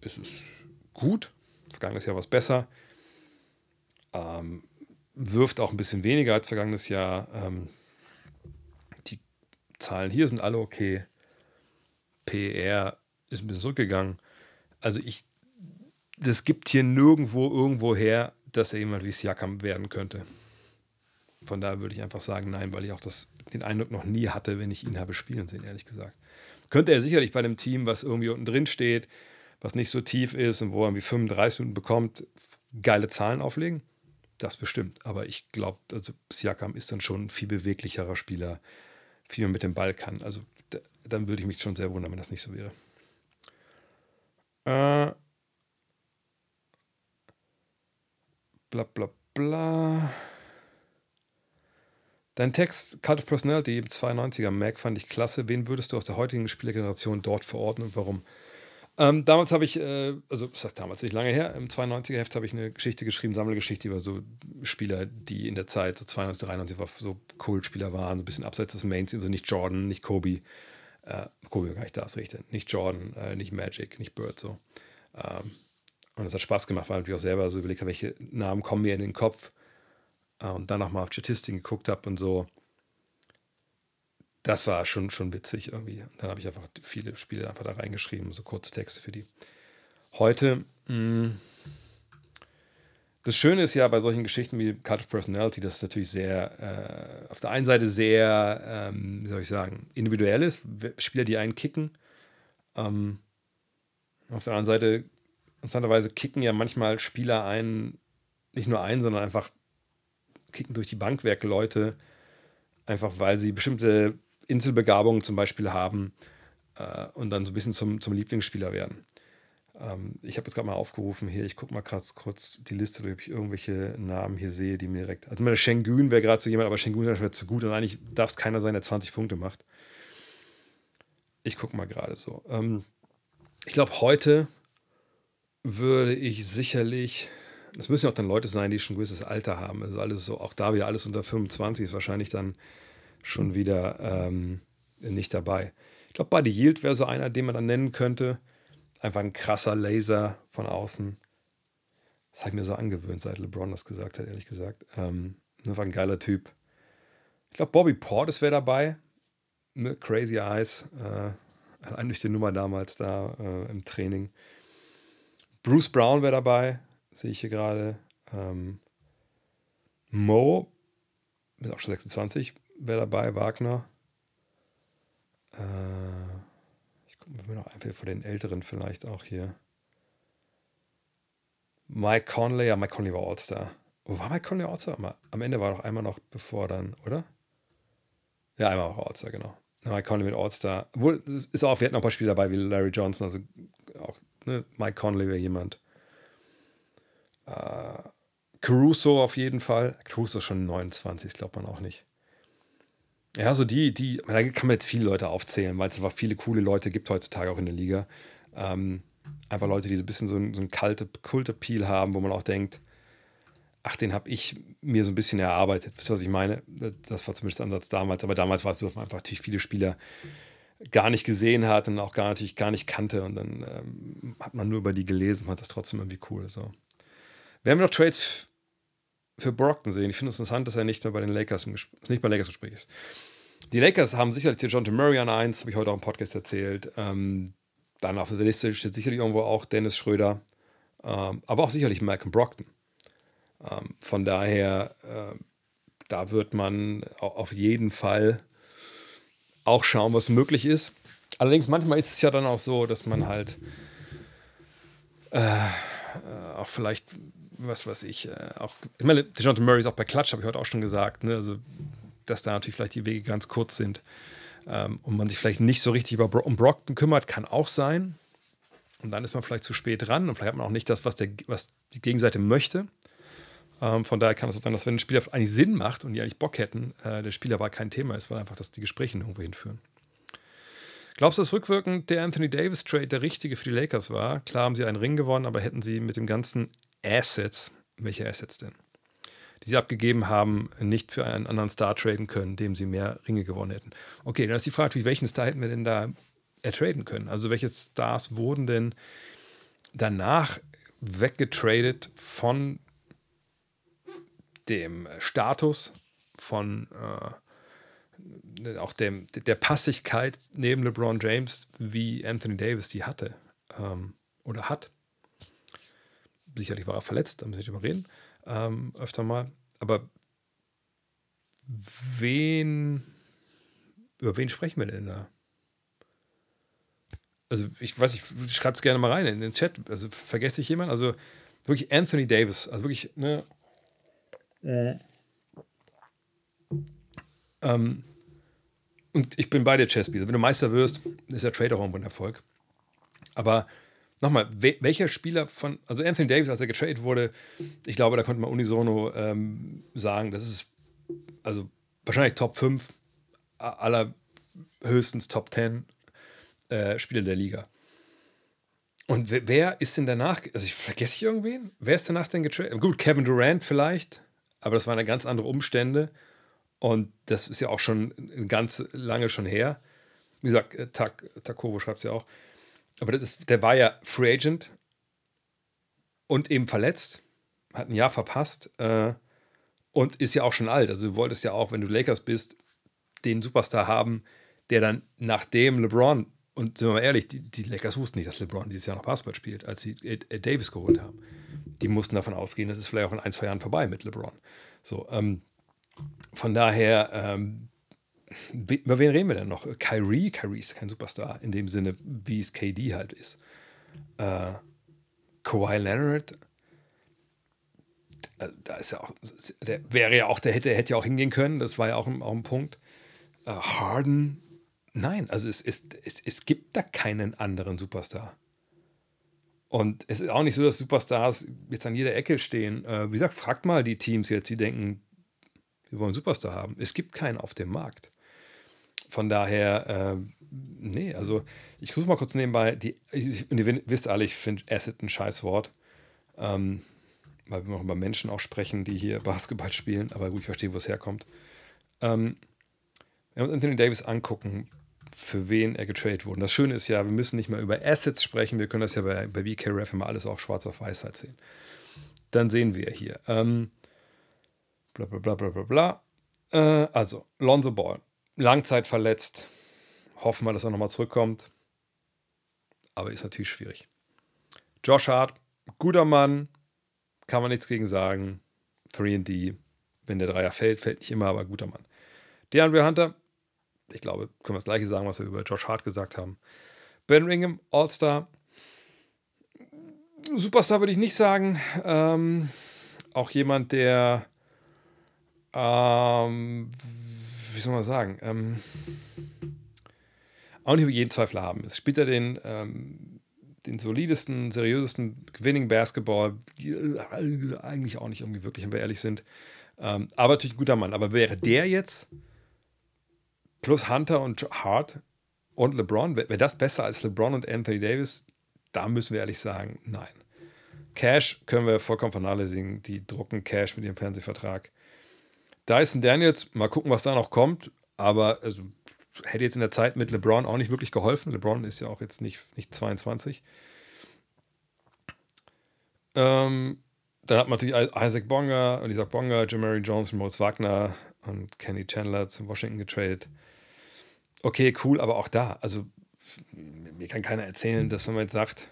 Ist es gut. Vergangenes Jahr war es besser. Ähm, wirft auch ein bisschen weniger als vergangenes Jahr. Ähm, die Zahlen hier sind alle okay. PR ist ein bisschen zurückgegangen. Also ich, das gibt hier nirgendwo irgendwo her, dass er jemand wie Siakam werden könnte. Von daher würde ich einfach sagen, nein, weil ich auch das, den Eindruck noch nie hatte, wenn ich ihn habe spielen sehen, ehrlich gesagt. Könnte er sicherlich bei einem Team, was irgendwie unten drin steht, was nicht so tief ist und wo er irgendwie 35 Minuten bekommt, geile Zahlen auflegen. Das bestimmt. Aber ich glaube, also Siakam ist dann schon ein viel beweglicherer Spieler, viel mehr mit dem Ball kann. Also da, dann würde ich mich schon sehr wundern, wenn das nicht so wäre. Äh, bla bla bla. Dein Text Cult of Personality im 92er Mac fand ich klasse. Wen würdest du aus der heutigen Spielergeneration dort verorten und warum? Ähm, damals habe ich, äh, also das heißt damals nicht lange her, im 92er Heft habe ich eine Geschichte geschrieben, Sammelgeschichte über so Spieler, die in der Zeit, so 92, 93, war, so Cool-Spieler waren, so ein bisschen abseits des Mainstream, also nicht Jordan, nicht Kobe. Äh, Kobe war gar nicht das Richtige. Nicht Jordan, äh, nicht Magic, nicht Bird so. Ähm, und es hat Spaß gemacht, weil ich auch selber so überlegt habe, welche Namen kommen mir in den Kopf. Äh, und dann nochmal auf Statistiken geguckt habe und so das war schon, schon witzig irgendwie. Dann habe ich einfach viele Spiele einfach da reingeschrieben, so kurze Texte für die. Heute, mm, das Schöne ist ja bei solchen Geschichten wie Card of Personality, dass es natürlich sehr, äh, auf der einen Seite sehr, ähm, wie soll ich sagen, individuell ist. Spieler, die einen kicken. Ähm, auf der anderen Seite, interessanterweise, kicken ja manchmal Spieler einen, nicht nur einen, sondern einfach kicken durch die Bankwerke Leute, einfach weil sie bestimmte Inselbegabungen zum Beispiel haben äh, und dann so ein bisschen zum, zum Lieblingsspieler werden. Ähm, ich habe jetzt gerade mal aufgerufen hier, ich gucke mal kurz, kurz die Liste, ob ich irgendwelche Namen hier sehe, die mir direkt. Also meine Schengen wäre gerade so jemand, aber Schengen ist zu gut und eigentlich darf es keiner sein, der 20 Punkte macht. Ich gucke mal gerade so. Ähm, ich glaube, heute würde ich sicherlich, das müssen ja auch dann Leute sein, die schon ein gewisses Alter haben. Also alles so, auch da wieder alles unter 25 ist wahrscheinlich dann schon wieder ähm, nicht dabei. Ich glaube, Buddy Yield wäre so einer, den man dann nennen könnte. Einfach ein krasser Laser von außen. Das habe ich mir so angewöhnt, seit LeBron das gesagt hat, ehrlich gesagt. Ähm, war ein geiler Typ. Ich glaube, Bobby Portis wäre dabei. Ne? Crazy Eyes. Äh, [LAUGHS] allein durch die Nummer damals da äh, im Training. Bruce Brown wäre dabei, sehe ich hier gerade. Ähm, Mo, ist auch schon 26, wer dabei, Wagner. Äh, ich gucke mir noch einfach von den Älteren vielleicht auch hier. Mike Conley, ja, Mike Conley war All-Star. Wo war Mike Conley All-Star? Am Ende war doch einmal noch bevor dann, oder? Ja, einmal auch All-Star, genau. Mike Conley mit All-Star. Obwohl, ist auch, wir hatten noch ein paar Spiele dabei wie Larry Johnson, also auch ne, Mike Conley wäre jemand. Caruso auf jeden Fall. Caruso ist schon 29, glaubt man auch nicht. Ja, so die, die, da kann man jetzt viele Leute aufzählen, weil es einfach viele coole Leute gibt heutzutage auch in der Liga. Ähm, einfach Leute, die so ein bisschen so ein, so ein kalte Kult-Appeal haben, wo man auch denkt, ach, den habe ich mir so ein bisschen erarbeitet. Wisst ihr, was ich meine? Das war zumindest der Ansatz damals. Aber damals war es so, dass man einfach natürlich viele Spieler gar nicht gesehen hat und auch gar, natürlich gar nicht kannte. Und dann ähm, hat man nur über die gelesen, fand das trotzdem irgendwie cool. So. Wir haben noch Trades für Brockton sehen. Ich finde es interessant, dass er nicht mehr bei den Lakers im Gespräch, nicht bei Lakers im Gespräch ist. Die Lakers haben sicherlich den John Murray an 1, habe ich heute auch im Podcast erzählt. Ähm, dann auf der Liste steht sicherlich irgendwo auch Dennis Schröder, ähm, aber auch sicherlich Malcolm Brockton. Ähm, von daher, äh, da wird man auf jeden Fall auch schauen, was möglich ist. Allerdings manchmal ist es ja dann auch so, dass man halt äh, äh auch vielleicht was weiß ich, äh, auch, ich meine, DeJounte Murray ist auch bei Klatsch, habe ich heute auch schon gesagt, ne? also, dass da natürlich vielleicht die Wege ganz kurz sind ähm, und man sich vielleicht nicht so richtig über um Brockton kümmert, kann auch sein. Und dann ist man vielleicht zu spät dran und vielleicht hat man auch nicht das, was, der, was die Gegenseite möchte. Ähm, von daher kann es sein, dass wenn ein Spieler eigentlich Sinn macht und die eigentlich Bock hätten, äh, der Spieler aber kein Thema ist, weil einfach das die Gespräche irgendwo hinführen. Glaubst du, dass rückwirkend der Anthony Davis Trade der richtige für die Lakers war? Klar haben sie einen Ring gewonnen, aber hätten sie mit dem ganzen Assets, welche Assets denn? Die sie abgegeben haben, nicht für einen anderen Star traden können, dem sie mehr Ringe gewonnen hätten. Okay, dann ist die Frage, welchen Star hätten wir denn da ertraden können? Also welche Stars wurden denn danach weggetradet von dem Status, von äh, auch dem, der Passigkeit neben LeBron James, wie Anthony Davis die hatte ähm, oder hat sicherlich war er verletzt, da müssen wir nicht drüber reden, ähm, öfter mal. Aber wen, über wen sprechen wir denn da? Also, ich weiß, ich schreibe es gerne mal rein in den Chat. Also, vergesse ich jemanden? Also, wirklich Anthony Davis. Also, wirklich, ne? Äh. Ähm, und ich bin bei dir, Chesby. Also, wenn du Meister wirst, ist der Trade auch irgendwo ein Erfolg. Aber nochmal, we welcher Spieler von, also Anthony Davis, als er getradet wurde, ich glaube, da konnte man unisono ähm, sagen, das ist also wahrscheinlich Top 5 aller höchstens Top 10 äh, Spieler der Liga. Und wer, ist denn danach, also ich vergesse ich irgendwen? Wer ist danach denn getradet? Gut, Kevin Durant vielleicht, aber das waren ja ganz andere Umstände und das ist ja auch schon ganz lange schon her. Wie gesagt, äh, Tak, Takovo schreibt es ja auch. Aber das ist, der war ja Free Agent und eben verletzt, hat ein Jahr verpasst äh, und ist ja auch schon alt. Also du wolltest ja auch, wenn du Lakers bist, den Superstar haben, der dann nachdem LeBron, und sind wir mal ehrlich, die, die Lakers wussten nicht, dass LeBron dieses Jahr noch Basketball spielt, als sie Ed Davis geholt haben. Die mussten davon ausgehen, das ist vielleicht auch in ein, zwei Jahren vorbei mit LeBron. So, ähm, von daher, ähm, über wen reden wir denn noch? Kyrie? Kyrie ist kein Superstar in dem Sinne, wie es KD halt ist. Äh, Kawhi Leonard, da ist ja auch, der wäre ja auch, der hätte, hätte ja auch hingehen können, das war ja auch ein, auch ein Punkt. Äh, Harden, nein, also es, ist, es, es gibt da keinen anderen Superstar. Und es ist auch nicht so, dass Superstars jetzt an jeder Ecke stehen. Äh, wie gesagt, fragt mal die Teams jetzt, die denken, wir wollen einen Superstar haben. Es gibt keinen auf dem Markt. Von daher, äh, nee, also ich muss mal kurz nebenbei, die, und ihr wisst alle, ich finde Asset ein Scheißwort. Ähm, weil wir noch über Menschen auch sprechen, die hier [LAUGHS] Basketball spielen, aber gut, ich verstehe, wo es herkommt. Ähm, wenn wir uns Anthony Davis angucken, für wen er getradet wurde. Und das Schöne ist ja, wir müssen nicht mehr über Assets sprechen, wir können das ja bei, bei BKRF immer alles auch schwarz auf weiß halt sehen. Dann sehen wir hier. Ähm, bla bla bla bla bla bla. Äh, also, Lonzo Ball, Langzeit verletzt. Hoffen wir, dass er nochmal zurückkommt. Aber ist natürlich schwierig. Josh Hart, guter Mann, kann man nichts gegen sagen. 3D, wenn der Dreier fällt, fällt nicht immer, aber guter Mann. DeAndre Hunter, ich glaube, können wir das gleiche sagen, was wir über Josh Hart gesagt haben. Ben Ringham, All-Star. Superstar würde ich nicht sagen. Ähm, auch jemand, der ähm, wie soll man sagen, ähm, auch nicht über jeden Zweifel haben. Es spielt er den, ähm, den solidesten, seriösesten Winning Basketball, eigentlich auch nicht irgendwie wirklich, wenn wir ehrlich sind. Ähm, aber natürlich ein guter Mann. Aber wäre der jetzt plus Hunter und Hart und LeBron, wäre das besser als LeBron und Anthony Davis? Da müssen wir ehrlich sagen, nein. Cash können wir vollkommen vernachlässigen. Die drucken Cash mit ihrem Fernsehvertrag. Dyson Daniels, mal gucken, was da noch kommt. Aber also, hätte jetzt in der Zeit mit LeBron auch nicht wirklich geholfen. LeBron ist ja auch jetzt nicht, nicht 22. Ähm, dann hat man natürlich Isaac Bonga und Isaac Bonga, Jamari Jones, Moritz Wagner und Kenny Chandler zu Washington getradet. Okay, cool, aber auch da, also mir kann keiner erzählen, dass wenn man jetzt sagt,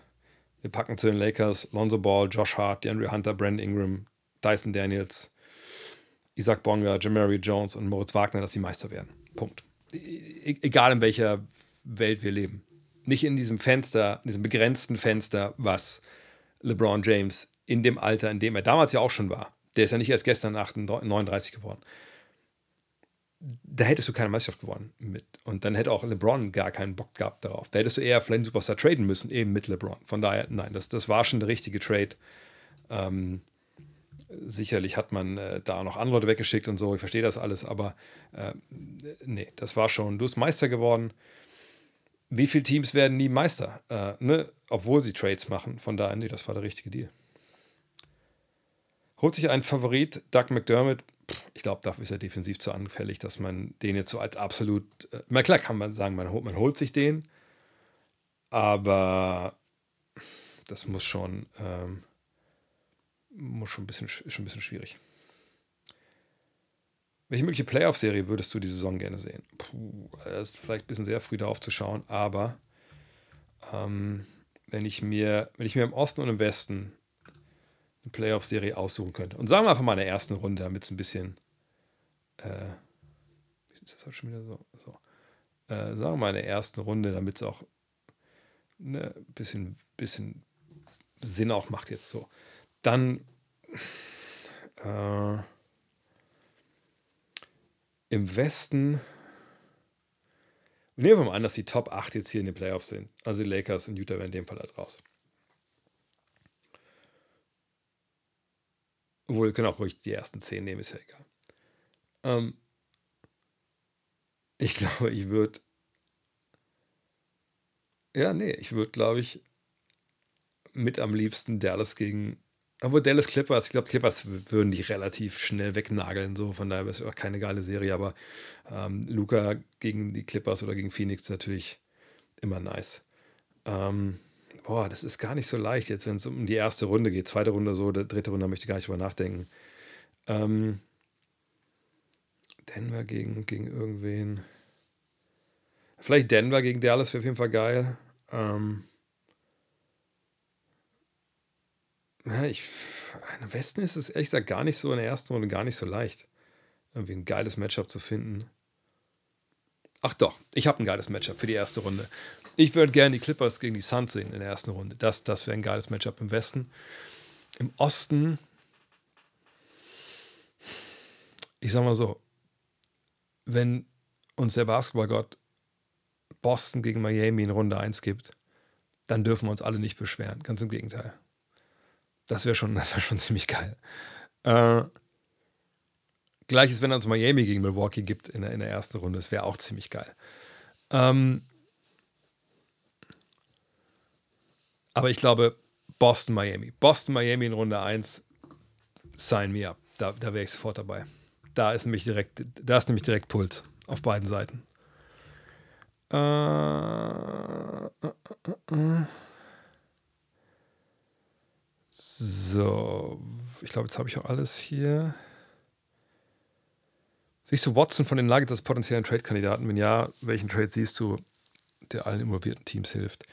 wir packen zu den Lakers Lonzo Ball, Josh Hart, DeAndre Hunter, Brandon Ingram, Dyson Daniels, Isaac Bonga, Jamari Jones und Moritz Wagner, dass sie Meister werden. Punkt. E egal in welcher Welt wir leben. Nicht in diesem Fenster, in diesem begrenzten Fenster, was LeBron James in dem Alter, in dem er damals ja auch schon war, der ist ja nicht erst gestern 39 geworden. Da hättest du keine Meisterschaft gewonnen mit. Und dann hätte auch LeBron gar keinen Bock gehabt darauf. Da hättest du eher vielleicht einen Superstar traden müssen, eben mit LeBron. Von daher, nein, das, das war schon der richtige Trade. Ähm, Sicherlich hat man äh, da noch andere Leute weggeschickt und so, ich verstehe das alles, aber äh, nee, das war schon, du bist Meister geworden. Wie viele Teams werden nie Meister, äh, ne? obwohl sie Trades machen? Von daher, nee, das war der richtige Deal. Holt sich ein Favorit, Doug McDermott. Ich glaube, dafür ist er defensiv zu anfällig, dass man den jetzt so als absolut. Äh, na klar kann man sagen, man holt, man holt sich den, aber das muss schon. Ähm, muss schon ein bisschen, ist schon ein bisschen schwierig. Welche mögliche Playoff-Serie würdest du die Saison gerne sehen? Puh, das ist vielleicht ein bisschen sehr früh darauf zu schauen, aber ähm, wenn, ich mir, wenn ich mir im Osten und im Westen eine Playoff-Serie aussuchen könnte, und sagen wir einfach mal in der ersten Runde, damit es ein bisschen. Äh, ist das halt schon wieder so? so. Äh, sagen wir mal in der ersten Runde, damit es auch ein ne, bisschen, bisschen Sinn auch macht, jetzt so. Dann äh, im Westen. Nehmen wir mal an, dass die Top 8 jetzt hier in den Playoffs sind. Also die Lakers und Utah werden in dem Fall halt raus. Obwohl, wir können auch ruhig die ersten 10 nehmen, ist ja egal. Ähm, ich [LAUGHS] glaube, ich würde. Ja, nee, ich würde, glaube ich, mit am liebsten Dallas gegen obwohl Dallas Clippers, ich glaube, Clippers würden die relativ schnell wegnageln. So, von daher wäre es auch keine geile Serie, aber ähm, Luca gegen die Clippers oder gegen Phoenix ist natürlich immer nice. Ähm, boah, das ist gar nicht so leicht jetzt, wenn es um die erste Runde geht. Zweite Runde so, dritte Runde möchte ich gar nicht drüber nachdenken. Ähm, Denver gegen, gegen irgendwen. Vielleicht Denver gegen Dallas wäre auf jeden Fall geil. Ähm, ja, ich, Im Westen ist es ehrlich gesagt gar nicht so in der ersten Runde gar nicht so leicht, irgendwie ein geiles Matchup zu finden. Ach doch, ich habe ein geiles Matchup für die erste Runde. Ich würde gerne die Clippers gegen die Suns sehen in der ersten Runde. Das, das wäre ein geiles Matchup im Westen. Im Osten, ich sag mal so, wenn uns der Basketballgott Boston gegen Miami in Runde 1 gibt, dann dürfen wir uns alle nicht beschweren. Ganz im Gegenteil. Das wäre schon, [LAUGHS] wär schon ziemlich geil. Äh, Gleiches, wenn er uns Miami gegen Milwaukee gibt in der, in der ersten Runde. Das wäre auch ziemlich geil. Ähm, aber ich glaube, Boston, Miami. Boston, Miami in Runde 1, sign me up. Da, da wäre ich sofort dabei. Da ist nämlich direkt, da ist nämlich direkt Puls auf beiden Seiten. Äh, äh, äh, so, ich glaube, jetzt habe ich auch alles hier. Siehst du Watson von den Nuggets als potenziellen Trade-Kandidaten? Wenn ja, welchen Trade siehst du, der allen involvierten Teams hilft?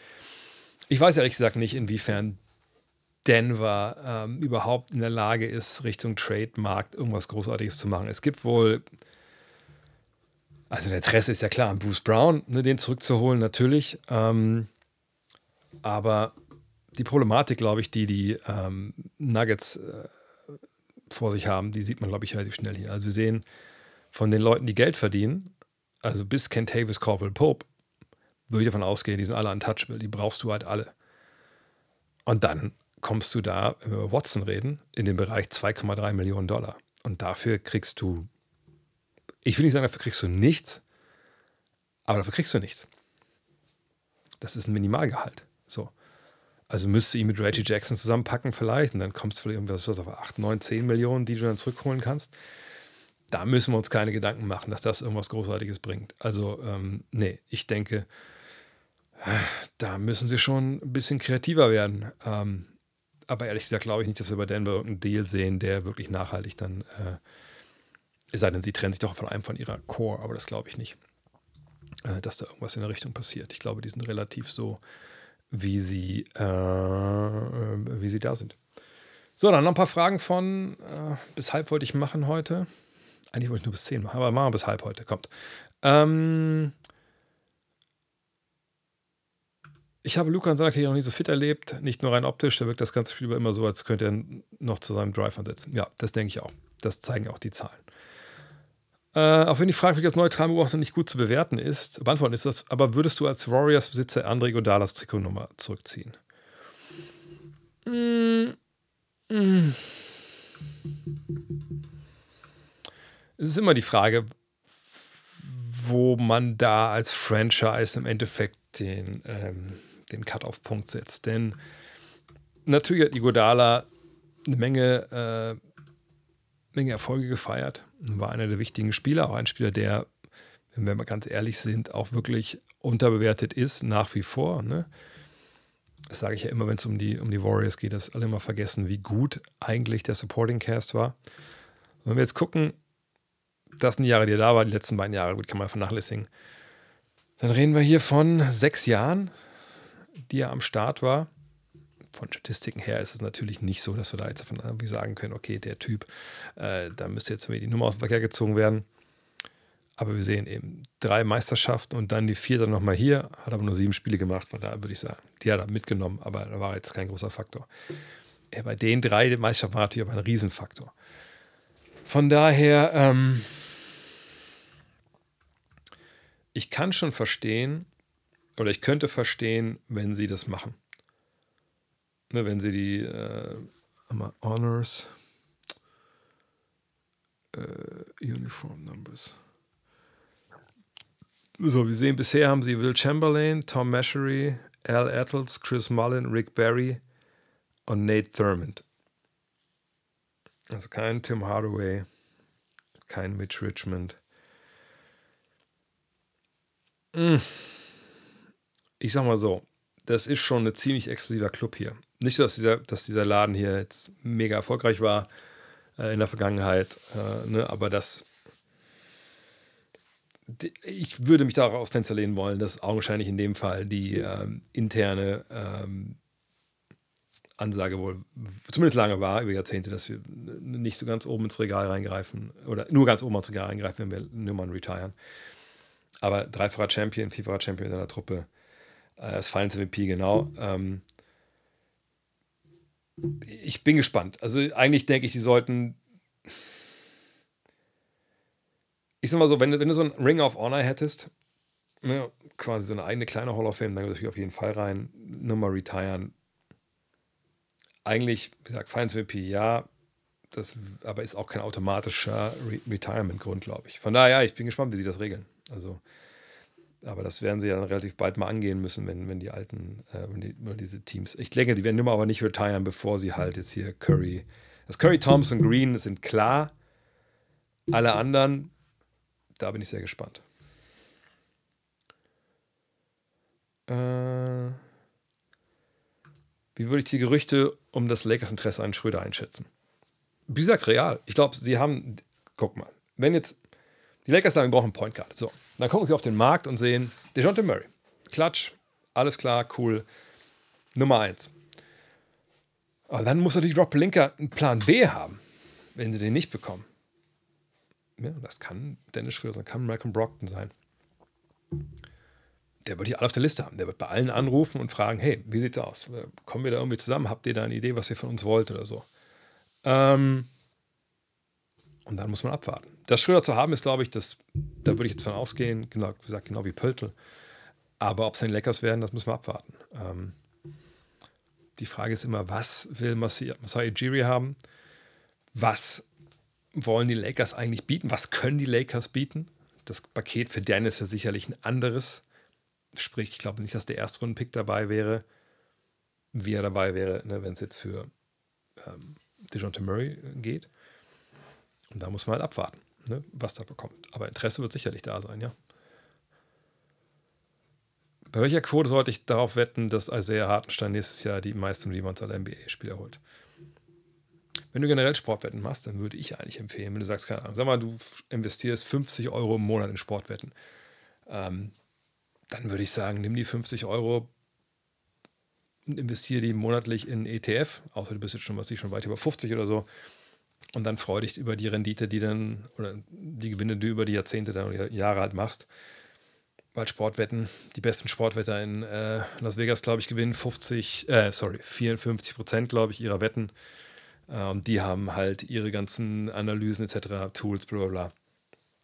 Ich weiß ehrlich gesagt nicht, inwiefern Denver ähm, überhaupt in der Lage ist, Richtung Trade-Markt irgendwas Großartiges zu machen. Es gibt wohl, also der Interesse ist ja klar, an Bruce Brown, ne, den zurückzuholen, natürlich. Ähm, aber die Problematik, glaube ich, die die ähm, Nuggets äh, vor sich haben, die sieht man, glaube ich, relativ schnell hier. Also wir sehen von den Leuten, die Geld verdienen, also bis Kent Davis, Corporal Pope, würde ich davon ausgehen, die sind alle untouchable, die brauchst du halt alle. Und dann kommst du da, wenn wir über Watson reden, in den Bereich 2,3 Millionen Dollar. Und dafür kriegst du, ich will nicht sagen, dafür kriegst du nichts, aber dafür kriegst du nichts. Das ist ein Minimalgehalt. So. Also müsste ihn mit Reggie Jackson zusammenpacken vielleicht und dann kommst du vielleicht irgendwas auf 8, 9, 10 Millionen, die du dann zurückholen kannst. Da müssen wir uns keine Gedanken machen, dass das irgendwas Großartiges bringt. Also, ähm, nee, ich denke, da müssen sie schon ein bisschen kreativer werden. Ähm, aber ehrlich gesagt glaube ich nicht, dass wir bei Denver irgendeinen Deal sehen, der wirklich nachhaltig dann, äh, es sei denn, sie trennen sich doch von einem von ihrer Core, aber das glaube ich nicht, äh, dass da irgendwas in der Richtung passiert. Ich glaube, die sind relativ so, wie sie, äh, wie sie da sind. So, dann noch ein paar Fragen von, äh, bis halb wollte ich machen heute. Eigentlich wollte ich nur bis zehn machen, aber machen wir bis halb heute, kommt. Ähm, ich habe Luca in seiner Karriere noch nie so fit erlebt, nicht nur rein optisch, der wirkt das ganze Spiel immer so, als könnte er noch zu seinem Drive ansetzen. Ja, das denke ich auch. Das zeigen auch die Zahlen. Äh, auch wenn die Frage als neutral Beobachter nicht gut zu bewerten ist, beantworten ist das, aber würdest du als Warriors-Besitzer André Godalas Trikotnummer zurückziehen? Mm, mm. Es ist immer die Frage, wo man da als Franchise im Endeffekt den, ähm, den Cut-Off-Punkt setzt. Denn natürlich hat Igodala eine Menge, äh, Menge Erfolge gefeiert. War einer der wichtigen Spieler, auch ein Spieler, der, wenn wir mal ganz ehrlich sind, auch wirklich unterbewertet ist, nach wie vor. Ne? Das sage ich ja immer, wenn es um die, um die Warriors geht, dass alle immer vergessen, wie gut eigentlich der Supporting Cast war. Und wenn wir jetzt gucken, das sind die Jahre, die er da war, die letzten beiden Jahre, gut, kann man vernachlässigen. Dann reden wir hier von sechs Jahren, die er am Start war. Von Statistiken her ist es natürlich nicht so, dass wir da jetzt davon irgendwie sagen können, okay, der Typ, äh, da müsste jetzt die Nummer aus dem Verkehr gezogen werden. Aber wir sehen eben drei Meisterschaften und dann die vier dann nochmal hier, hat aber nur sieben Spiele gemacht. Und da würde ich sagen, die hat er mitgenommen, aber da war jetzt kein großer Faktor. Ja, bei den drei Meisterschaften war natürlich aber ein Riesenfaktor. Von daher, ähm, ich kann schon verstehen, oder ich könnte verstehen, wenn sie das machen. Ne, wenn sie die äh, Honors, Äh, Uniform Numbers. So, wir sehen, bisher haben sie Will Chamberlain, Tom Mashery, Al Attles, Chris Mullen, Rick Barry und Nate Thurmond. Also kein Tim Hardaway, kein Mitch Richmond. Hm. Ich sag mal so, das ist schon ein ziemlich exklusiver Club hier. Nicht, dass dieser, dass dieser Laden hier jetzt mega erfolgreich war äh, in der Vergangenheit, äh, ne, aber das. Ich würde mich darauf aufs Fenster lehnen wollen, dass augenscheinlich in dem Fall die ähm, interne ähm, Ansage wohl zumindest lange war, über Jahrzehnte, dass wir nicht so ganz oben ins Regal reingreifen oder nur ganz oben ins Regal reingreifen, wenn wir Nummern retiren. Aber dreifacher Champion, vierfacher Champion in seiner Truppe, äh, das Finals MVP, genau. Ähm, ich bin gespannt. Also eigentlich denke ich, die sollten. Ich sag mal so, wenn, wenn du so ein Ring of Honor hättest, ne, quasi so eine eigene kleine Hall of Fame, dann würde ich auf jeden Fall rein, Nummer retiren. Eigentlich, wie gesagt, Finals MVP, ja, das aber ist auch kein automatischer Re Retirement-Grund, glaube ich. Von daher, ja, ich bin gespannt, wie sie das regeln. Also, aber das werden sie ja dann relativ bald mal angehen müssen, wenn, wenn die alten, äh, wenn, die, wenn diese Teams. Ich denke, die werden immer aber nicht retiren, bevor sie halt jetzt hier Curry. Das Curry, Thompson, Green sind klar. Alle anderen, da bin ich sehr gespannt. Äh, wie würde ich die Gerüchte um das Lakers-Interesse an Schröder einschätzen? Wie gesagt, real. Ich glaube, sie haben, guck mal, wenn jetzt die Lakers sagen, wir brauchen einen Point Guard. So, dann gucken sie auf den Markt und sehen DeJounte Murray. Klatsch, alles klar, cool. Nummer eins. Aber dann muss natürlich Rob Linker einen Plan B haben, wenn sie den nicht bekommen. Ja, das kann Dennis Schröder, das kann Malcolm Brockton sein. Der wird die alle auf der Liste haben. Der wird bei allen anrufen und fragen: Hey, wie sieht's aus? Kommen wir da irgendwie zusammen? Habt ihr da eine Idee, was ihr von uns wollt oder so? Ähm, und dann muss man abwarten. Das Schröder zu haben ist, glaube ich, das, da würde ich jetzt von ausgehen, genau, wie gesagt, genau wie Pöltl. Aber ob es denn Leckers werden, das müssen wir abwarten. Ähm, die Frage ist immer, was will Masai, Ujiri haben? Was wollen die Lakers eigentlich bieten? Was können die Lakers bieten? Das Paket für Dennis wäre sicherlich ein anderes. Sprich, ich glaube nicht, dass der Erstrunden-Pick dabei wäre, wie er dabei wäre, ne, wenn es jetzt für ähm, DeJounte Murray geht. Und da muss man halt abwarten, ne, was da bekommt. Aber Interesse wird sicherlich da sein, ja. Bei welcher Quote sollte ich darauf wetten, dass Isaiah Hartenstein nächstes Jahr die meisten Rebounds aller NBA-Spieler holt? Wenn du generell Sportwetten machst, dann würde ich eigentlich empfehlen, wenn du sagst, keine Ahnung, sag mal, du investierst 50 Euro im Monat in Sportwetten, ähm, dann würde ich sagen, nimm die 50 Euro und investiere die monatlich in ETF, außer du bist jetzt schon, was ich schon weit über 50 oder so, und dann freu dich über die Rendite, die dann, oder die Gewinne, die du über die Jahrzehnte oder Jahre halt machst. Weil Sportwetten, die besten Sportwetter in äh, Las Vegas, glaube ich, gewinnen 50, äh, sorry, 54 Prozent, glaube ich, ihrer Wetten. Äh, und die haben halt ihre ganzen Analysen etc., Tools, bla bla bla.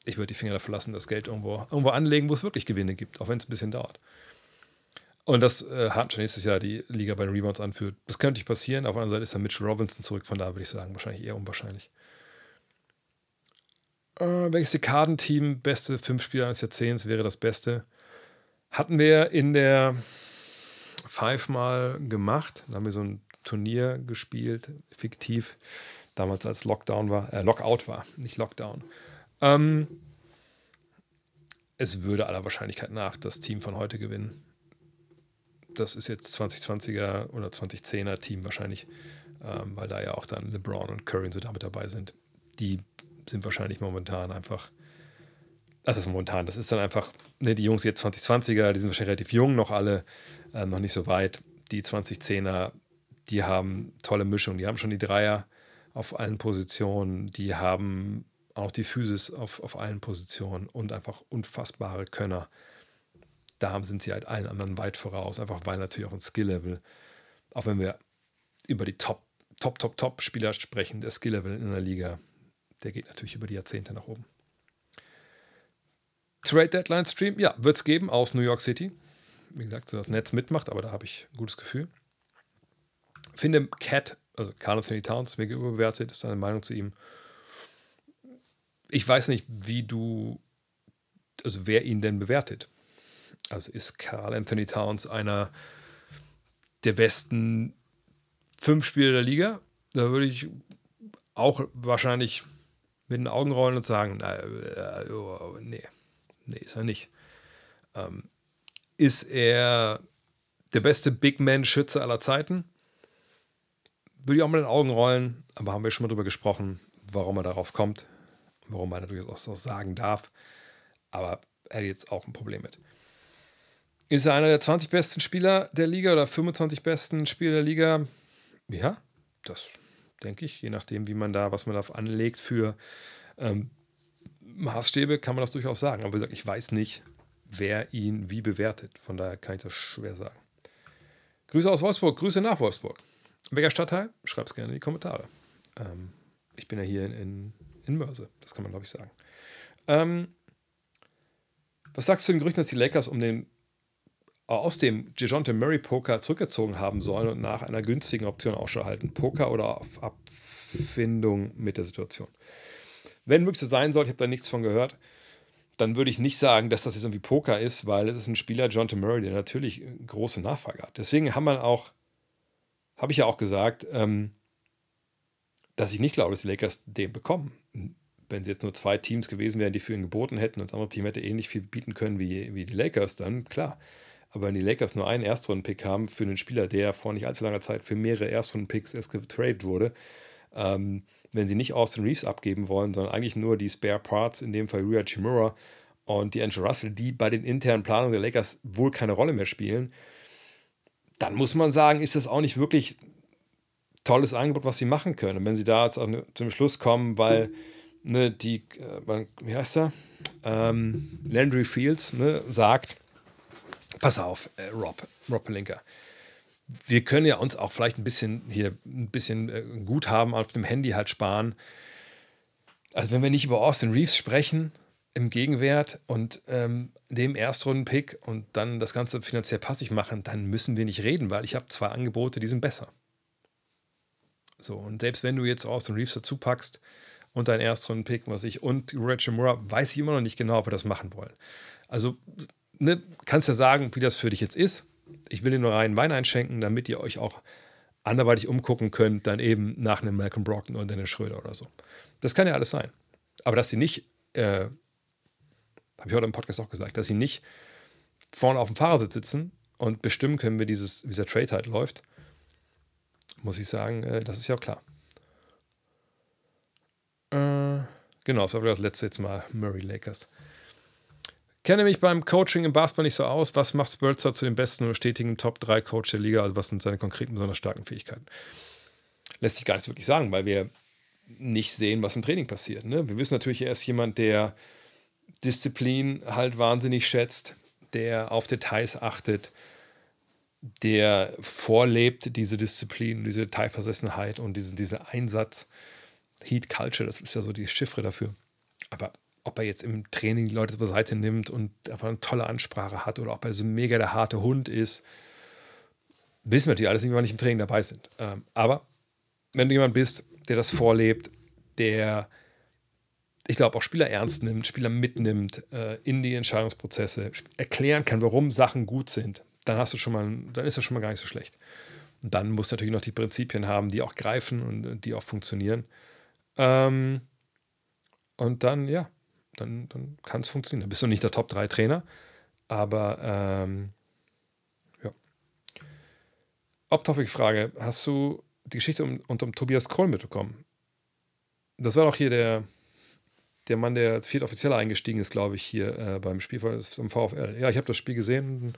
Ich würde die Finger davon lassen, das Geld irgendwo, irgendwo anlegen, wo es wirklich Gewinne gibt, auch wenn es ein bisschen dauert. Und das äh, hat schon nächstes Jahr die Liga bei den Rebounds anführt. Das könnte nicht passieren. Auf der anderen Seite ist dann Mitchell Robinson zurück. Von da würde ich sagen, wahrscheinlich eher unwahrscheinlich. Äh, welches Dekadenteam, beste fünf Spieler eines Jahrzehnts, wäre das Beste? Hatten wir in der Five mal gemacht. Da haben wir so ein Turnier gespielt, fiktiv. Damals als Lockdown war, äh, Lockout war, nicht Lockdown. Ähm, es würde aller Wahrscheinlichkeit nach das Team von heute gewinnen das ist jetzt 2020er oder 2010er Team wahrscheinlich, ähm, weil da ja auch dann LeBron und Curry und so damit dabei sind. Die sind wahrscheinlich momentan einfach, das ist momentan, das ist dann einfach, ne, die Jungs jetzt 2020er, die sind wahrscheinlich relativ jung noch alle, äh, noch nicht so weit. Die 2010er, die haben tolle Mischung, die haben schon die Dreier auf allen Positionen, die haben auch die Physis auf, auf allen Positionen und einfach unfassbare Könner da sind sie halt allen anderen weit voraus, einfach weil natürlich auch ein Skill-Level, auch wenn wir über die Top, Top, Top, Top-Spieler sprechen, der Skill-Level in der Liga, der geht natürlich über die Jahrzehnte nach oben. Trade Deadline Stream, ja, wird es geben aus New York City. Wie gesagt, so das Netz mitmacht, aber da habe ich ein gutes Gefühl. Finde Cat, also Carl Anthony Towns, mega überbewertet, ist seine Meinung zu ihm. ich weiß nicht, wie du, also wer ihn denn bewertet. Also ist Carl Anthony Towns einer der besten fünf Spieler der Liga? Da würde ich auch wahrscheinlich mit den Augen rollen und sagen, na, äh, oh, nee, nee, ist er nicht. Ähm, ist er der beste Big Man-Schütze aller Zeiten? Würde ich auch mit den Augen rollen, aber haben wir schon mal drüber gesprochen, warum er darauf kommt, warum er natürlich auch so sagen darf. Aber er hat jetzt auch ein Problem mit. Ist er einer der 20 besten Spieler der Liga oder 25 besten Spieler der Liga? Ja, das denke ich, je nachdem, wie man da, was man da anlegt für ähm, Maßstäbe, kann man das durchaus sagen. Aber wie gesagt, ich weiß nicht, wer ihn wie bewertet. Von daher kann ich das schwer sagen. Grüße aus Wolfsburg, Grüße nach Wolfsburg. Welcher Stadtteil? Schreib es gerne in die Kommentare. Ähm, ich bin ja hier in, in, in Mörse, das kann man glaube ich sagen. Ähm, was sagst du den Gerüchten, dass die Lakers um den aus dem DeJounte Murray Poker zurückgezogen haben sollen und nach einer günstigen Option Ausschau halten? Poker oder auf Abfindung mit der Situation? Wenn wirklich so sein soll, ich habe da nichts von gehört, dann würde ich nicht sagen, dass das jetzt irgendwie Poker ist, weil es ist ein Spieler, John T. Murray, der natürlich große Nachfrage hat. Deswegen haben wir auch, habe ich ja auch gesagt, ähm, dass ich nicht glaube, dass die Lakers den bekommen. Wenn sie jetzt nur zwei Teams gewesen wären, die für ihn geboten hätten und das andere Team hätte ähnlich viel bieten können wie, wie die Lakers, dann klar. Aber wenn die Lakers nur einen Erstrunden-Pick haben für einen Spieler, der vor nicht allzu langer Zeit für mehrere Erstrunden-Picks erst getradet wurde, ähm, wenn sie nicht Austin Reeves abgeben wollen, sondern eigentlich nur die Spare Parts, in dem Fall Rhea Chimura und die Angel Russell, die bei den internen Planungen der Lakers wohl keine Rolle mehr spielen, dann muss man sagen, ist das auch nicht wirklich tolles Angebot, was sie machen können. Und wenn sie da jetzt zum Schluss kommen, weil ne, die, äh, wie heißt er? Ähm, Landry Fields ne, sagt, pass auf, äh, Rob, Rob Pelinka, wir können ja uns auch vielleicht ein bisschen hier ein bisschen äh, Guthaben auf dem Handy halt sparen. Also wenn wir nicht über Austin Reeves sprechen im Gegenwert und ähm, dem Erstrunden-Pick und dann das Ganze finanziell passig machen, dann müssen wir nicht reden, weil ich habe zwei Angebote, die sind besser. So, und selbst wenn du jetzt Austin Reeves dazu packst und deinen Erstrunden-Pick, was ich, und Rachel Moore, weiß ich immer noch nicht genau, ob wir das machen wollen. Also, ne, kannst ja sagen, wie das für dich jetzt ist ich will dir nur reinen Wein einschenken, damit ihr euch auch anderweitig umgucken könnt, dann eben nach einem Malcolm Brockton oder Dennis Schröder oder so. Das kann ja alles sein. Aber dass sie nicht, äh, habe ich heute im Podcast auch gesagt, dass sie nicht vorne auf dem Fahrersitz sitzen und bestimmen können, wie, dieses, wie dieser Trade halt läuft, muss ich sagen, äh, das ist ja auch klar. Äh, genau, das war das letzte jetzt mal Murray Lakers. Kenne mich beim Coaching im Basketball nicht so aus. Was macht Spurzer zu dem besten und stetigen Top 3 Coach der Liga? Also, was sind seine konkreten, besonders starken Fähigkeiten? Lässt sich gar nicht wirklich sagen, weil wir nicht sehen, was im Training passiert. Ne? Wir wissen natürlich, er ist jemand, der Disziplin halt wahnsinnig schätzt, der auf Details achtet, der vorlebt, diese Disziplin, diese Detailversessenheit und diesen, diesen Einsatz. Heat Culture, das ist ja so die Chiffre dafür. Aber ob er jetzt im Training die Leute zur Seite nimmt und einfach eine tolle Ansprache hat oder ob er so mega der harte Hund ist, wissen wir natürlich alles wenn wir nicht im Training dabei sind. Ähm, aber wenn du jemand bist, der das vorlebt, der, ich glaube, auch Spieler ernst nimmt, Spieler mitnimmt äh, in die Entscheidungsprozesse, erklären kann, warum Sachen gut sind, dann hast du schon mal, dann ist das schon mal gar nicht so schlecht. Und dann musst du natürlich noch die Prinzipien haben, die auch greifen und die auch funktionieren. Ähm, und dann, ja, dann, dann kann es funktionieren. Dann bist du nicht der Top-3-Trainer, aber ähm, ja. Off-Topic-Frage: Hast du die Geschichte um, um Tobias Kroll mitbekommen? Das war doch hier der, der Mann, der als Viertoffizieller eingestiegen ist, glaube ich, hier äh, beim Spiel vom VfL. Ja, ich habe das Spiel gesehen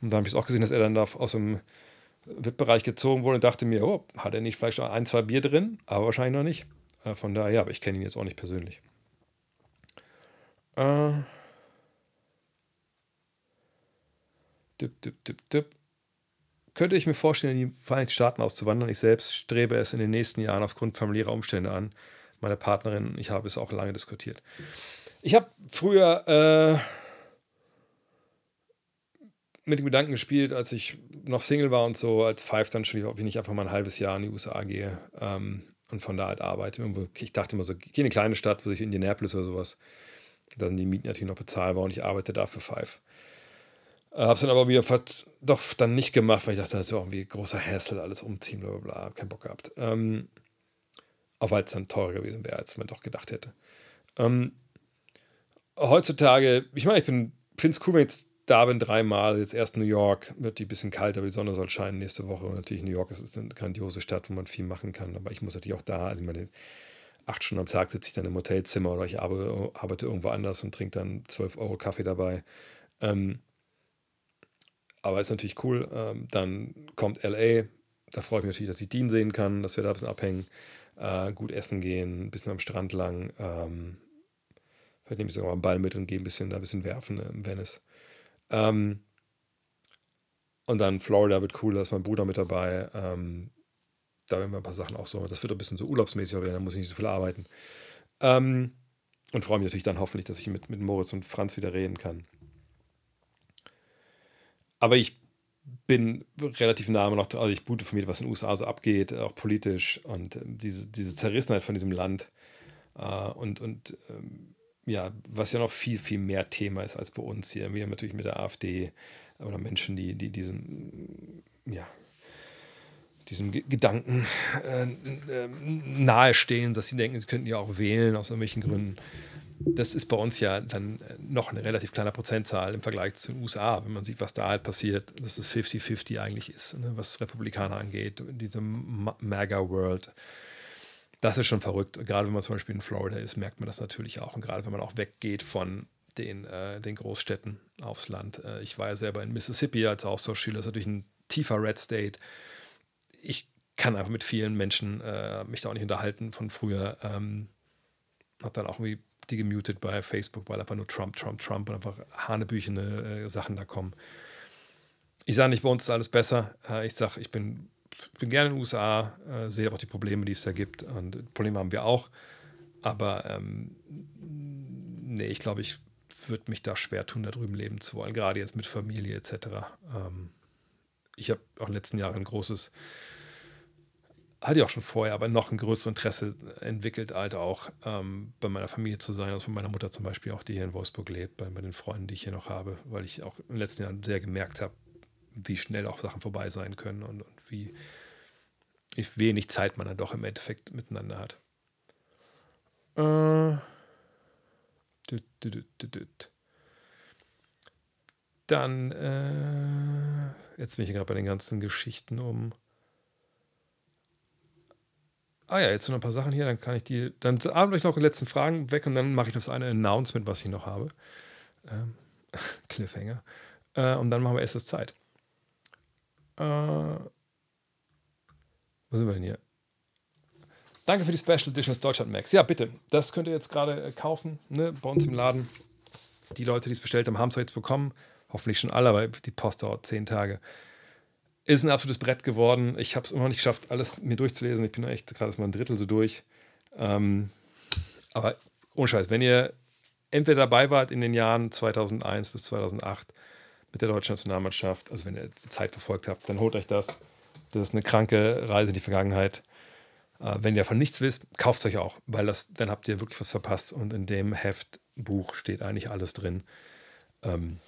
und, dann habe ich es auch gesehen, dass er dann da aus dem VIP-Bereich gezogen wurde und dachte mir, oh, hat er nicht vielleicht noch ein, zwei Bier drin? Aber wahrscheinlich noch nicht. Äh, von daher, ja, aber ich kenne ihn jetzt auch nicht persönlich. Äh. Dip, dip, dip, dip. Könnte ich mir vorstellen, in die Vereinigten Staaten auszuwandern. Ich selbst strebe es in den nächsten Jahren aufgrund familiärer Umstände an. Meine Partnerin, ich habe es auch lange diskutiert. Ich habe früher äh, mit dem Gedanken gespielt, als ich noch Single war und so, als Five dann schon, ob ich nicht einfach mal ein halbes Jahr in die USA gehe. Ähm, und von da halt arbeite. Ich dachte immer so, ich gehe in eine kleine Stadt, wo ich Indianapolis oder sowas, da sind die Mieten natürlich noch bezahlbar und ich arbeite da für Five. Äh, hab's dann aber wieder doch dann nicht gemacht, weil ich dachte, das ist ja irgendwie großer Hassel, alles umziehen, bla bla bla, hab keinen Bock gehabt. Ähm, auch weil es dann teurer gewesen wäre, als man doch gedacht hätte. Ähm, heutzutage, ich meine, ich finde es cool, wenn ich jetzt da bin, dreimal. Jetzt erst New York, wird die bisschen kalt, aber die Sonne soll scheinen nächste Woche. Und natürlich New York ist eine grandiose Stadt, wo man viel machen kann. Aber ich muss natürlich auch da, also ich meine, acht Stunden am Tag sitze ich dann im Hotelzimmer oder ich arbeite irgendwo anders und trinke dann 12 Euro Kaffee dabei. Ähm, aber ist natürlich cool. Ähm, dann kommt LA. Da freue ich mich natürlich, dass ich Dean sehen kann, dass wir da ein bisschen abhängen, äh, gut essen gehen, ein bisschen am Strand lang. Ähm, vielleicht nehme ich sogar mal einen Ball mit und gehe ein bisschen da ein bisschen werfen in Venice. Ähm, und dann Florida wird cool, da ist mein Bruder mit dabei. Da werden wir ein paar Sachen auch so. Das wird ein bisschen so urlaubsmäßig werden, da muss ich nicht so viel arbeiten. Ähm, und freue mich natürlich dann hoffentlich, dass ich mit, mit Moritz und Franz wieder reden kann. Aber ich bin relativ nah noch, also ich boote von mir, was in den USA so abgeht, auch politisch und ähm, diese, diese Zerrissenheit von diesem Land äh, und, und ähm, ja, was ja noch viel, viel mehr Thema ist als bei uns hier. Wir haben natürlich mit der AfD oder Menschen, die, die diesem, ja, diesem Gedanken äh, äh, nahestehen, dass sie denken, sie könnten ja auch wählen aus irgendwelchen Gründen. Das ist bei uns ja dann noch eine relativ kleine Prozentzahl im Vergleich zu den USA, wenn man sieht, was da halt passiert, dass es 50-50 eigentlich ist, ne, was Republikaner angeht, in diesem MAGA-World. Das ist schon verrückt. Gerade wenn man zum Beispiel in Florida ist, merkt man das natürlich auch. Und gerade wenn man auch weggeht von den, äh, den Großstädten aufs Land. Äh, ich war ja selber in Mississippi als Austauschschüler, das ist natürlich ein tiefer Red State. Ich kann einfach mit vielen Menschen äh, mich da auch nicht unterhalten von früher. Ähm, hab dann auch irgendwie die gemutet bei Facebook, weil einfach nur Trump, Trump, Trump und einfach hanebüchene äh, Sachen da kommen. Ich sage nicht, bei uns ist alles besser. Äh, ich sage, ich bin bin gerne in den USA, äh, sehe aber auch die Probleme, die es da gibt. Und Probleme haben wir auch. Aber ähm, nee, ich glaube, ich würde mich da schwer tun, da drüben leben zu wollen, gerade jetzt mit Familie etc. Ähm, ich habe auch in den letzten Jahren ein großes, hatte ich auch schon vorher, aber noch ein größeres Interesse entwickelt, halt auch ähm, bei meiner Familie zu sein, also von meiner Mutter zum Beispiel, auch die hier in Wolfsburg lebt, bei, bei den Freunden, die ich hier noch habe, weil ich auch in den letzten Jahren sehr gemerkt habe, wie schnell auch Sachen vorbei sein können und, und wie, wie wenig Zeit man dann doch im Endeffekt miteinander hat. Äh, Dann, äh, jetzt bin ich gerade bei den ganzen Geschichten um. Ah ja, jetzt noch ein paar Sachen hier, dann kann ich die, dann arbeite ich noch die letzten Fragen weg und dann mache ich das eine Announcement, was ich noch habe. Ähm, [LAUGHS] Cliffhanger. Äh, und dann machen wir erst das Zeit. Äh, wo sind wir denn hier? Danke für die Special Edition des Deutschland Max. Ja, bitte. Das könnt ihr jetzt gerade äh, kaufen, ne, bei uns im Laden. Die Leute, die es bestellt haben, haben es jetzt bekommen. Hoffentlich schon alle, aber die Post dauert zehn Tage. Ist ein absolutes Brett geworden. Ich habe es immer noch nicht geschafft, alles mir durchzulesen. Ich bin echt gerade mal ein Drittel so durch. Ähm, aber ohne Scheiß, wenn ihr entweder dabei wart in den Jahren 2001 bis 2008 mit der deutschen Nationalmannschaft. Also wenn ihr die Zeit verfolgt habt, dann holt euch das. Das ist eine kranke Reise in die Vergangenheit. Äh, wenn ihr von nichts wisst, kauft es euch auch, weil das, dann habt ihr wirklich was verpasst. Und in dem Heftbuch steht eigentlich alles drin. Ähm,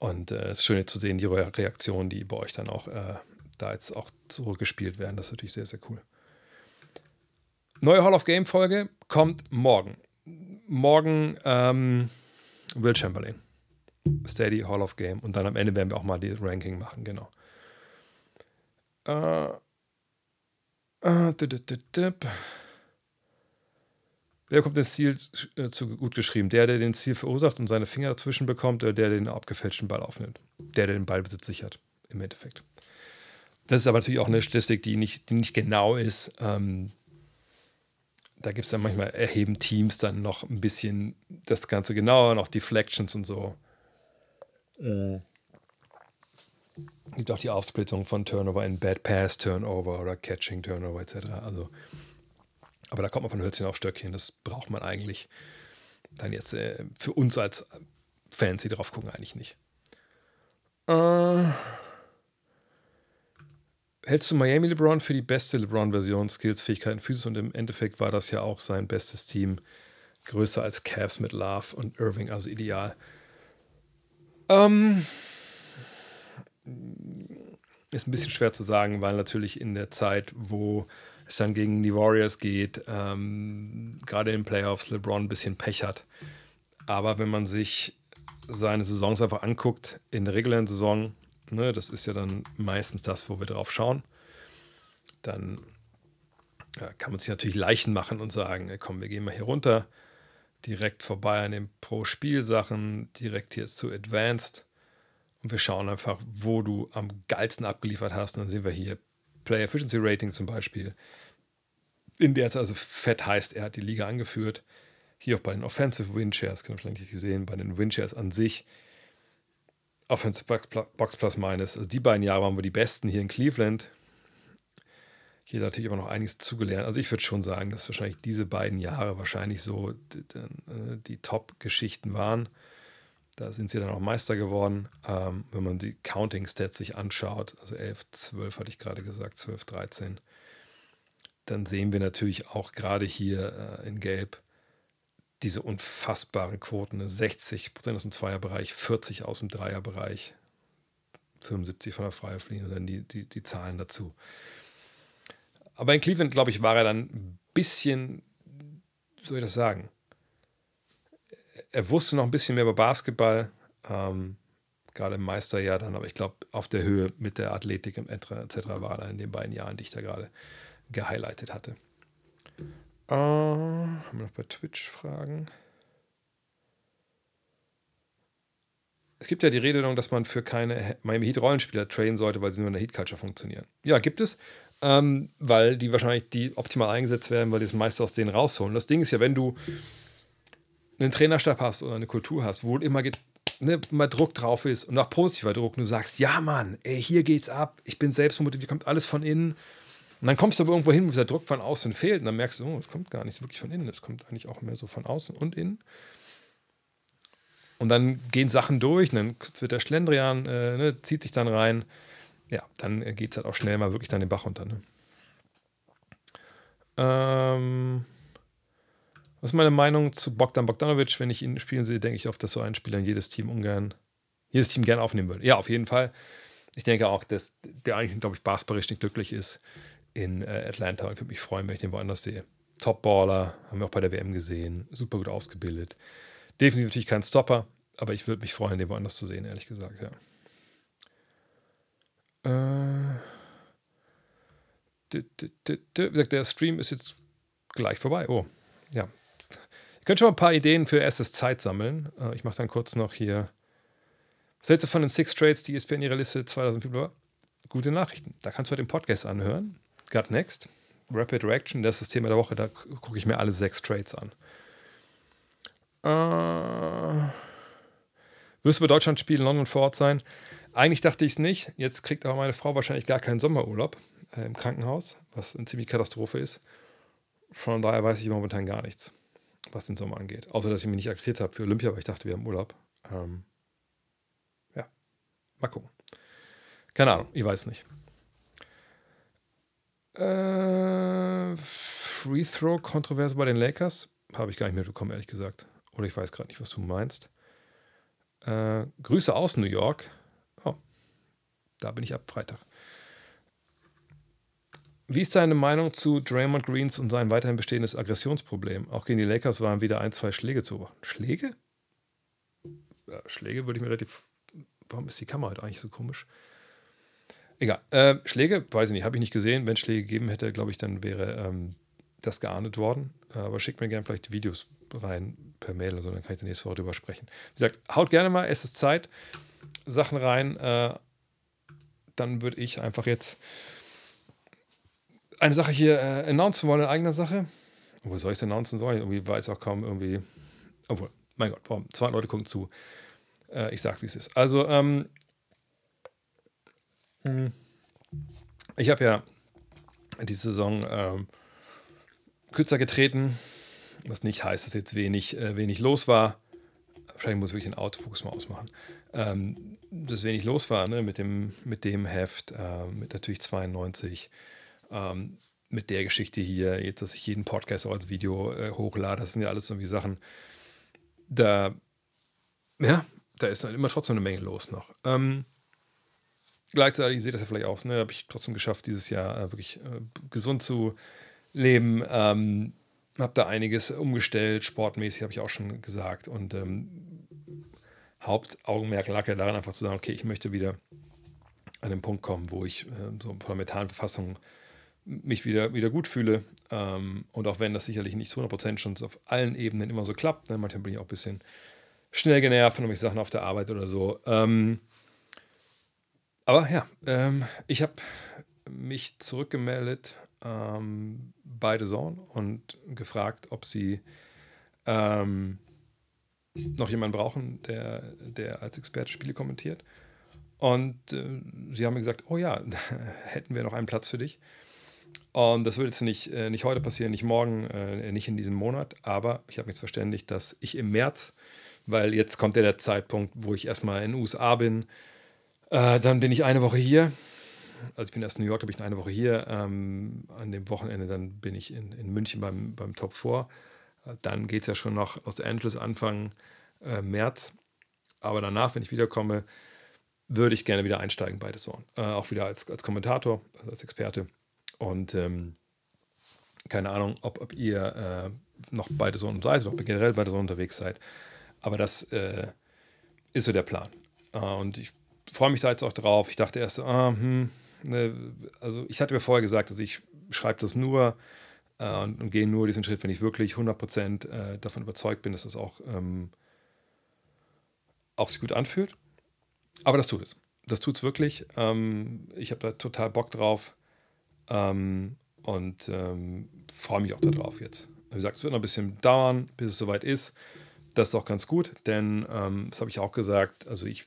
und äh, es ist schön zu sehen, die Reaktionen, die bei euch dann auch äh, da jetzt auch zurückgespielt werden. Das ist natürlich sehr, sehr cool. Neue Hall of Game Folge kommt morgen. Morgen ähm, Will Chamberlain. Steady Hall of Game. Und dann am Ende werden wir auch mal die Ranking machen, genau. Äh, äh, Wer kommt ins Ziel äh, zu gut geschrieben? Der, der den Ziel verursacht und seine Finger dazwischen bekommt, oder der, der den abgefälschten Ball aufnimmt? Der, der den Ballbesitz sichert, im Endeffekt. Das ist aber natürlich auch eine Statistik, die nicht, die nicht genau ist. Ähm, da gibt es dann manchmal, erheben Teams dann noch ein bisschen das Ganze genauer, noch Deflections und so. Mhm. Gibt auch die Aufsplittung von Turnover in Bad Pass Turnover oder Catching Turnover etc. Also, aber da kommt man von Hölzchen auf Stöckchen. Das braucht man eigentlich dann jetzt äh, für uns als Fans, die drauf gucken, eigentlich nicht. Äh, hältst du Miami LeBron für die beste LeBron-Version, Skills, Fähigkeiten, Physis und im Endeffekt war das ja auch sein bestes Team. Größer als Cavs mit Love und Irving, also ideal. Ähm, ist ein bisschen schwer zu sagen, weil natürlich in der Zeit, wo es dann gegen die Warriors geht, ähm, gerade in den Playoffs LeBron ein bisschen Pech hat. Aber wenn man sich seine Saisons einfach anguckt, in der regulären Saison, ne, das ist ja dann meistens das, wo wir drauf schauen, dann ja, kann man sich natürlich Leichen machen und sagen, komm, wir gehen mal hier runter, direkt vorbei an den Pro-Spiel-Sachen, direkt jetzt zu Advanced und wir schauen einfach, wo du am geilsten abgeliefert hast. Und dann sehen wir hier Play Efficiency Rating zum Beispiel. In der es also fett heißt, er hat die Liga angeführt. Hier auch bei den Offensive Win Shares, kann man vielleicht nicht gesehen, bei den Win an sich. Offensive Box, Box Plus Minus. Also die beiden Jahre waren wir die besten hier in Cleveland. Hier natürlich aber noch einiges zugelernt. Also ich würde schon sagen, dass wahrscheinlich diese beiden Jahre wahrscheinlich so die, die, die Top-Geschichten waren. Da sind sie dann auch Meister geworden. Ähm, wenn man die Counting-Stats sich anschaut, also 11, 12 hatte ich gerade gesagt, 12, 13, dann sehen wir natürlich auch gerade hier äh, in Gelb diese unfassbaren Quoten. 60 Prozent aus dem Zweierbereich, 40 aus dem Dreierbereich, 75 von der Freiwurflinie und dann die, die, die Zahlen dazu. Aber in Cleveland, glaube ich, war er dann ein bisschen, soll ich das sagen, er wusste noch ein bisschen mehr über Basketball, ähm, gerade im Meisterjahr dann, aber ich glaube, auf der Höhe mit der Athletik etc. war er in den beiden Jahren, die ich da gerade gehighlightet hatte. Äh, haben wir noch bei Twitch Fragen? Es gibt ja die Redewendung, dass man für keine Miami Heat Rollenspieler trainen sollte, weil sie nur in der Heat Culture funktionieren. Ja, gibt es, ähm, weil die wahrscheinlich die optimal eingesetzt werden, weil die das meiste aus denen rausholen. Das Ding ist ja, wenn du einen Trainerstab hast oder eine Kultur hast, wo immer ne, mal Druck drauf ist und auch positiver Druck, und du sagst, ja Mann, ey, hier geht's ab, ich bin selbst motiviert, kommt alles von innen. Und dann kommst du aber irgendwo hin, wo der Druck von außen fehlt und dann merkst du, oh, es kommt gar nicht wirklich von innen, es kommt eigentlich auch mehr so von außen und innen. Und dann gehen Sachen durch, und dann wird der Schlendrian, äh, ne, zieht sich dann rein. Ja, dann geht es halt auch schnell mal wirklich dann den Bach runter. Ne? Ähm, was ist meine Meinung zu Bogdan Bogdanovic? Wenn ich ihn spielen sehe, denke ich oft, dass so ein Spieler in jedes Team ungern, jedes Team gern aufnehmen würde. Ja, auf jeden Fall. Ich denke auch, dass der eigentlich, glaube ich, basketballerisch nicht glücklich ist in äh, Atlanta und würde mich freuen, wenn ich den woanders sehe. Top-Baller, haben wir auch bei der WM gesehen, super gut ausgebildet. Definitiv natürlich kein Stopper, aber ich würde mich freuen, den woanders zu sehen, ehrlich gesagt, ja. Äh, der Stream ist jetzt gleich vorbei. Oh, ja, Ihr könnt schon mal ein paar Ideen für erstes Zeit sammeln. Äh, ich mache dann kurz noch hier. Was hältst du von den Six Trades, die ESPN in ihrer Liste 2004? Gute Nachrichten. Da kannst du heute den Podcast anhören. Got Next. Rapid Reaction, das ist das Thema der Woche. Da gucke ich mir alle sechs Trades an. Äh, wirst du bei Deutschland spielen, London vor Ort sein? Eigentlich dachte ich es nicht. Jetzt kriegt aber meine Frau wahrscheinlich gar keinen Sommerurlaub äh, im Krankenhaus, was eine ziemliche Katastrophe ist. Von daher weiß ich momentan gar nichts was den Sommer angeht. Außer, dass ich mich nicht aktiviert habe für Olympia, weil ich dachte, wir haben Urlaub. Ähm, ja, mal gucken. Keine Ahnung, ich weiß nicht. Äh, Free Throw Kontroverse bei den Lakers habe ich gar nicht mehr bekommen, ehrlich gesagt. Oder ich weiß gerade nicht, was du meinst. Äh, Grüße aus New York. Oh, da bin ich ab Freitag. Wie ist deine Meinung zu Draymond Greens und sein weiterhin bestehendes Aggressionsproblem? Auch gegen die Lakers waren wieder ein, zwei Schläge zu beobachten. Schläge? Ja, Schläge würde ich mir relativ. Warum ist die Kamera heute eigentlich so komisch? Egal. Äh, Schläge, weiß ich nicht, habe ich nicht gesehen. Wenn es Schläge gegeben hätte, glaube ich, dann wäre ähm, das geahndet worden. aber schickt mir gerne vielleicht die Videos rein per Mail oder so, dann kann ich dann nächste Woche drüber sprechen. Wie gesagt, haut gerne mal, es ist Zeit, Sachen rein. Äh, dann würde ich einfach jetzt eine Sache hier äh, announcen wollen in eigener Sache. Wo soll ich es announcen sollen? Irgendwie weiß auch kaum irgendwie. Obwohl, mein Gott, warum? Zwei Leute gucken zu. Äh, ich sag, wie es ist. Also, ähm, hm, ich habe ja diese Saison ähm, kürzer getreten, was nicht heißt, dass jetzt wenig, äh, wenig los war. Wahrscheinlich muss ich wirklich den Autofokus mal ausmachen. ähm, dass wenig los war ne? mit, dem, mit dem Heft, äh, mit natürlich 92, ähm, mit der Geschichte hier, jetzt, dass ich jeden Podcast auch als Video äh, hochlade, das sind ja alles irgendwie Sachen, da, ja, da ist dann immer trotzdem eine Menge los noch. Ähm, gleichzeitig, ihr seht das ja vielleicht auch, ne, habe ich trotzdem geschafft, dieses Jahr äh, wirklich äh, gesund zu leben. Ähm, habe da einiges umgestellt, sportmäßig habe ich auch schon gesagt. Und ähm, Hauptaugenmerk lag ja daran, einfach zu sagen, okay, ich möchte wieder an den Punkt kommen, wo ich äh, so von der mentalen Verfassung mich wieder, wieder gut fühle. Ähm, und auch wenn das sicherlich nicht zu 100% schon auf allen Ebenen immer so klappt, ne, manchmal bin ich auch ein bisschen schnell genervt von irgendwelchen Sachen auf der Arbeit oder so. Ähm, aber ja, ähm, ich habe mich zurückgemeldet ähm, bei The Zone und gefragt, ob sie ähm, noch jemanden brauchen, der, der als Experte Spiele kommentiert. Und äh, sie haben mir gesagt, oh ja, [LAUGHS] hätten wir noch einen Platz für dich. Und das wird jetzt nicht, äh, nicht heute passieren, nicht morgen, äh, nicht in diesem Monat, aber ich habe mich jetzt verständigt, dass ich im März, weil jetzt kommt ja der Zeitpunkt, wo ich erstmal in den USA bin, äh, dann bin ich eine Woche hier. Also ich bin erst in New York, da bin ich eine Woche hier. Ähm, an dem Wochenende dann bin ich in, in München beim, beim Top 4. Äh, dann geht es ja schon noch Los Angeles Anfang äh, März. Aber danach, wenn ich wiederkomme, würde ich gerne wieder einsteigen bei The Zone. Äh, auch wieder als, als Kommentator, also als Experte. Und ähm, keine Ahnung, ob, ob ihr äh, noch bei The Zone seid oder ob ihr generell bei The Zone unterwegs seid. Aber das äh, ist so der Plan. Äh, und ich freue mich da jetzt auch drauf. Ich dachte erst, ah, hm, ne, also ich hatte mir vorher gesagt, also ich schreibe das nur äh, und, und gehe nur diesen Schritt, wenn ich wirklich 100% äh, davon überzeugt bin, dass es auch, ähm, auch sich gut anfühlt. Aber das tut es. Das tut es wirklich. Ähm, ich habe da total Bock drauf ähm, und ähm, freue mich auch darauf jetzt. Wie gesagt, es wird noch ein bisschen dauern, bis es soweit ist. Das ist auch ganz gut, denn ähm, das habe ich auch gesagt. Also ich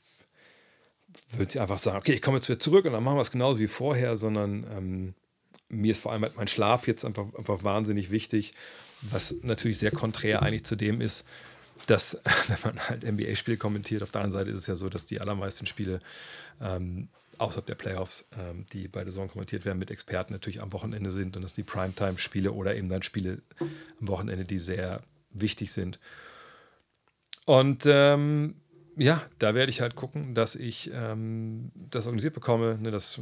würde sie einfach sagen, okay, ich komme jetzt wieder zurück und dann machen wir es genauso wie vorher, sondern ähm, mir ist vor allem halt mein Schlaf jetzt einfach, einfach wahnsinnig wichtig, was natürlich sehr konträr eigentlich zu dem ist, dass, [LAUGHS] wenn man halt NBA-Spiele kommentiert, auf der anderen Seite ist es ja so, dass die allermeisten Spiele ähm, außerhalb der Playoffs, ähm, die bei der Saison kommentiert werden, mit Experten natürlich am Wochenende sind und dass die Primetime-Spiele oder eben dann Spiele am Wochenende, die sehr wichtig sind. Und ähm, ja, da werde ich halt gucken, dass ich ähm, das organisiert bekomme, ne, dass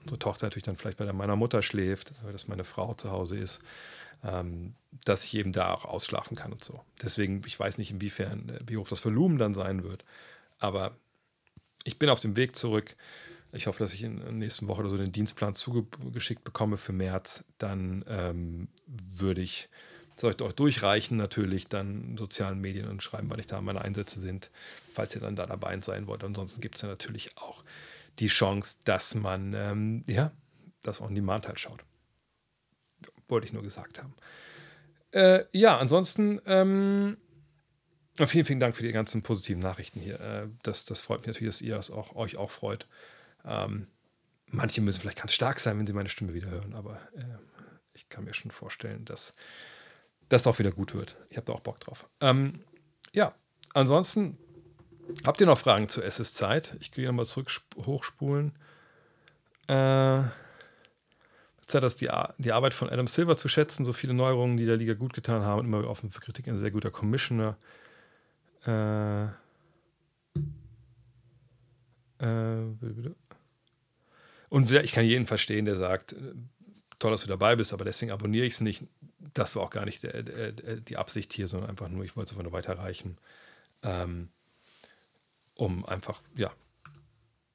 unsere Tochter natürlich dann vielleicht bei meiner Mutter schläft, dass meine Frau zu Hause ist, ähm, dass ich eben da auch ausschlafen kann und so. Deswegen, ich weiß nicht, inwiefern, äh, wie hoch das Volumen dann sein wird, aber ich bin auf dem Weg zurück. Ich hoffe, dass ich in der nächsten Woche oder so den Dienstplan zugeschickt bekomme für März. Dann ähm, würde ich soll ich euch durchreichen, natürlich dann sozialen Medien und schreiben, wann ich da meine Einsätze sind, falls ihr dann da dabei sein wollt. Ansonsten gibt es ja natürlich auch die Chance, dass man ähm, ja, das On Demand halt schaut. Wollte ich nur gesagt haben. Äh, ja, ansonsten ähm, vielen, vielen Dank für die ganzen positiven Nachrichten hier. Äh, das, das freut mich natürlich, dass ihr es auch, euch auch freut. Ähm, manche müssen vielleicht ganz stark sein, wenn sie meine Stimme wieder hören, aber äh, ich kann mir schon vorstellen, dass das auch wieder gut wird. Ich habe da auch Bock drauf. Ähm, ja, ansonsten habt ihr noch Fragen zu SS Zeit? Ich gehe nochmal zurück hochspulen. Äh, Zeit, dass die, die Arbeit von Adam Silver zu schätzen, so viele Neuerungen, die der Liga gut getan haben, immer offen für Kritik, ein sehr guter Commissioner. Äh, äh, und ich kann jeden verstehen, der sagt, toll, dass du dabei bist, aber deswegen abonniere ich es nicht das war auch gar nicht der, der, der, die Absicht hier, sondern einfach nur, ich wollte es einfach nur weiterreichen. Ähm, um einfach, ja.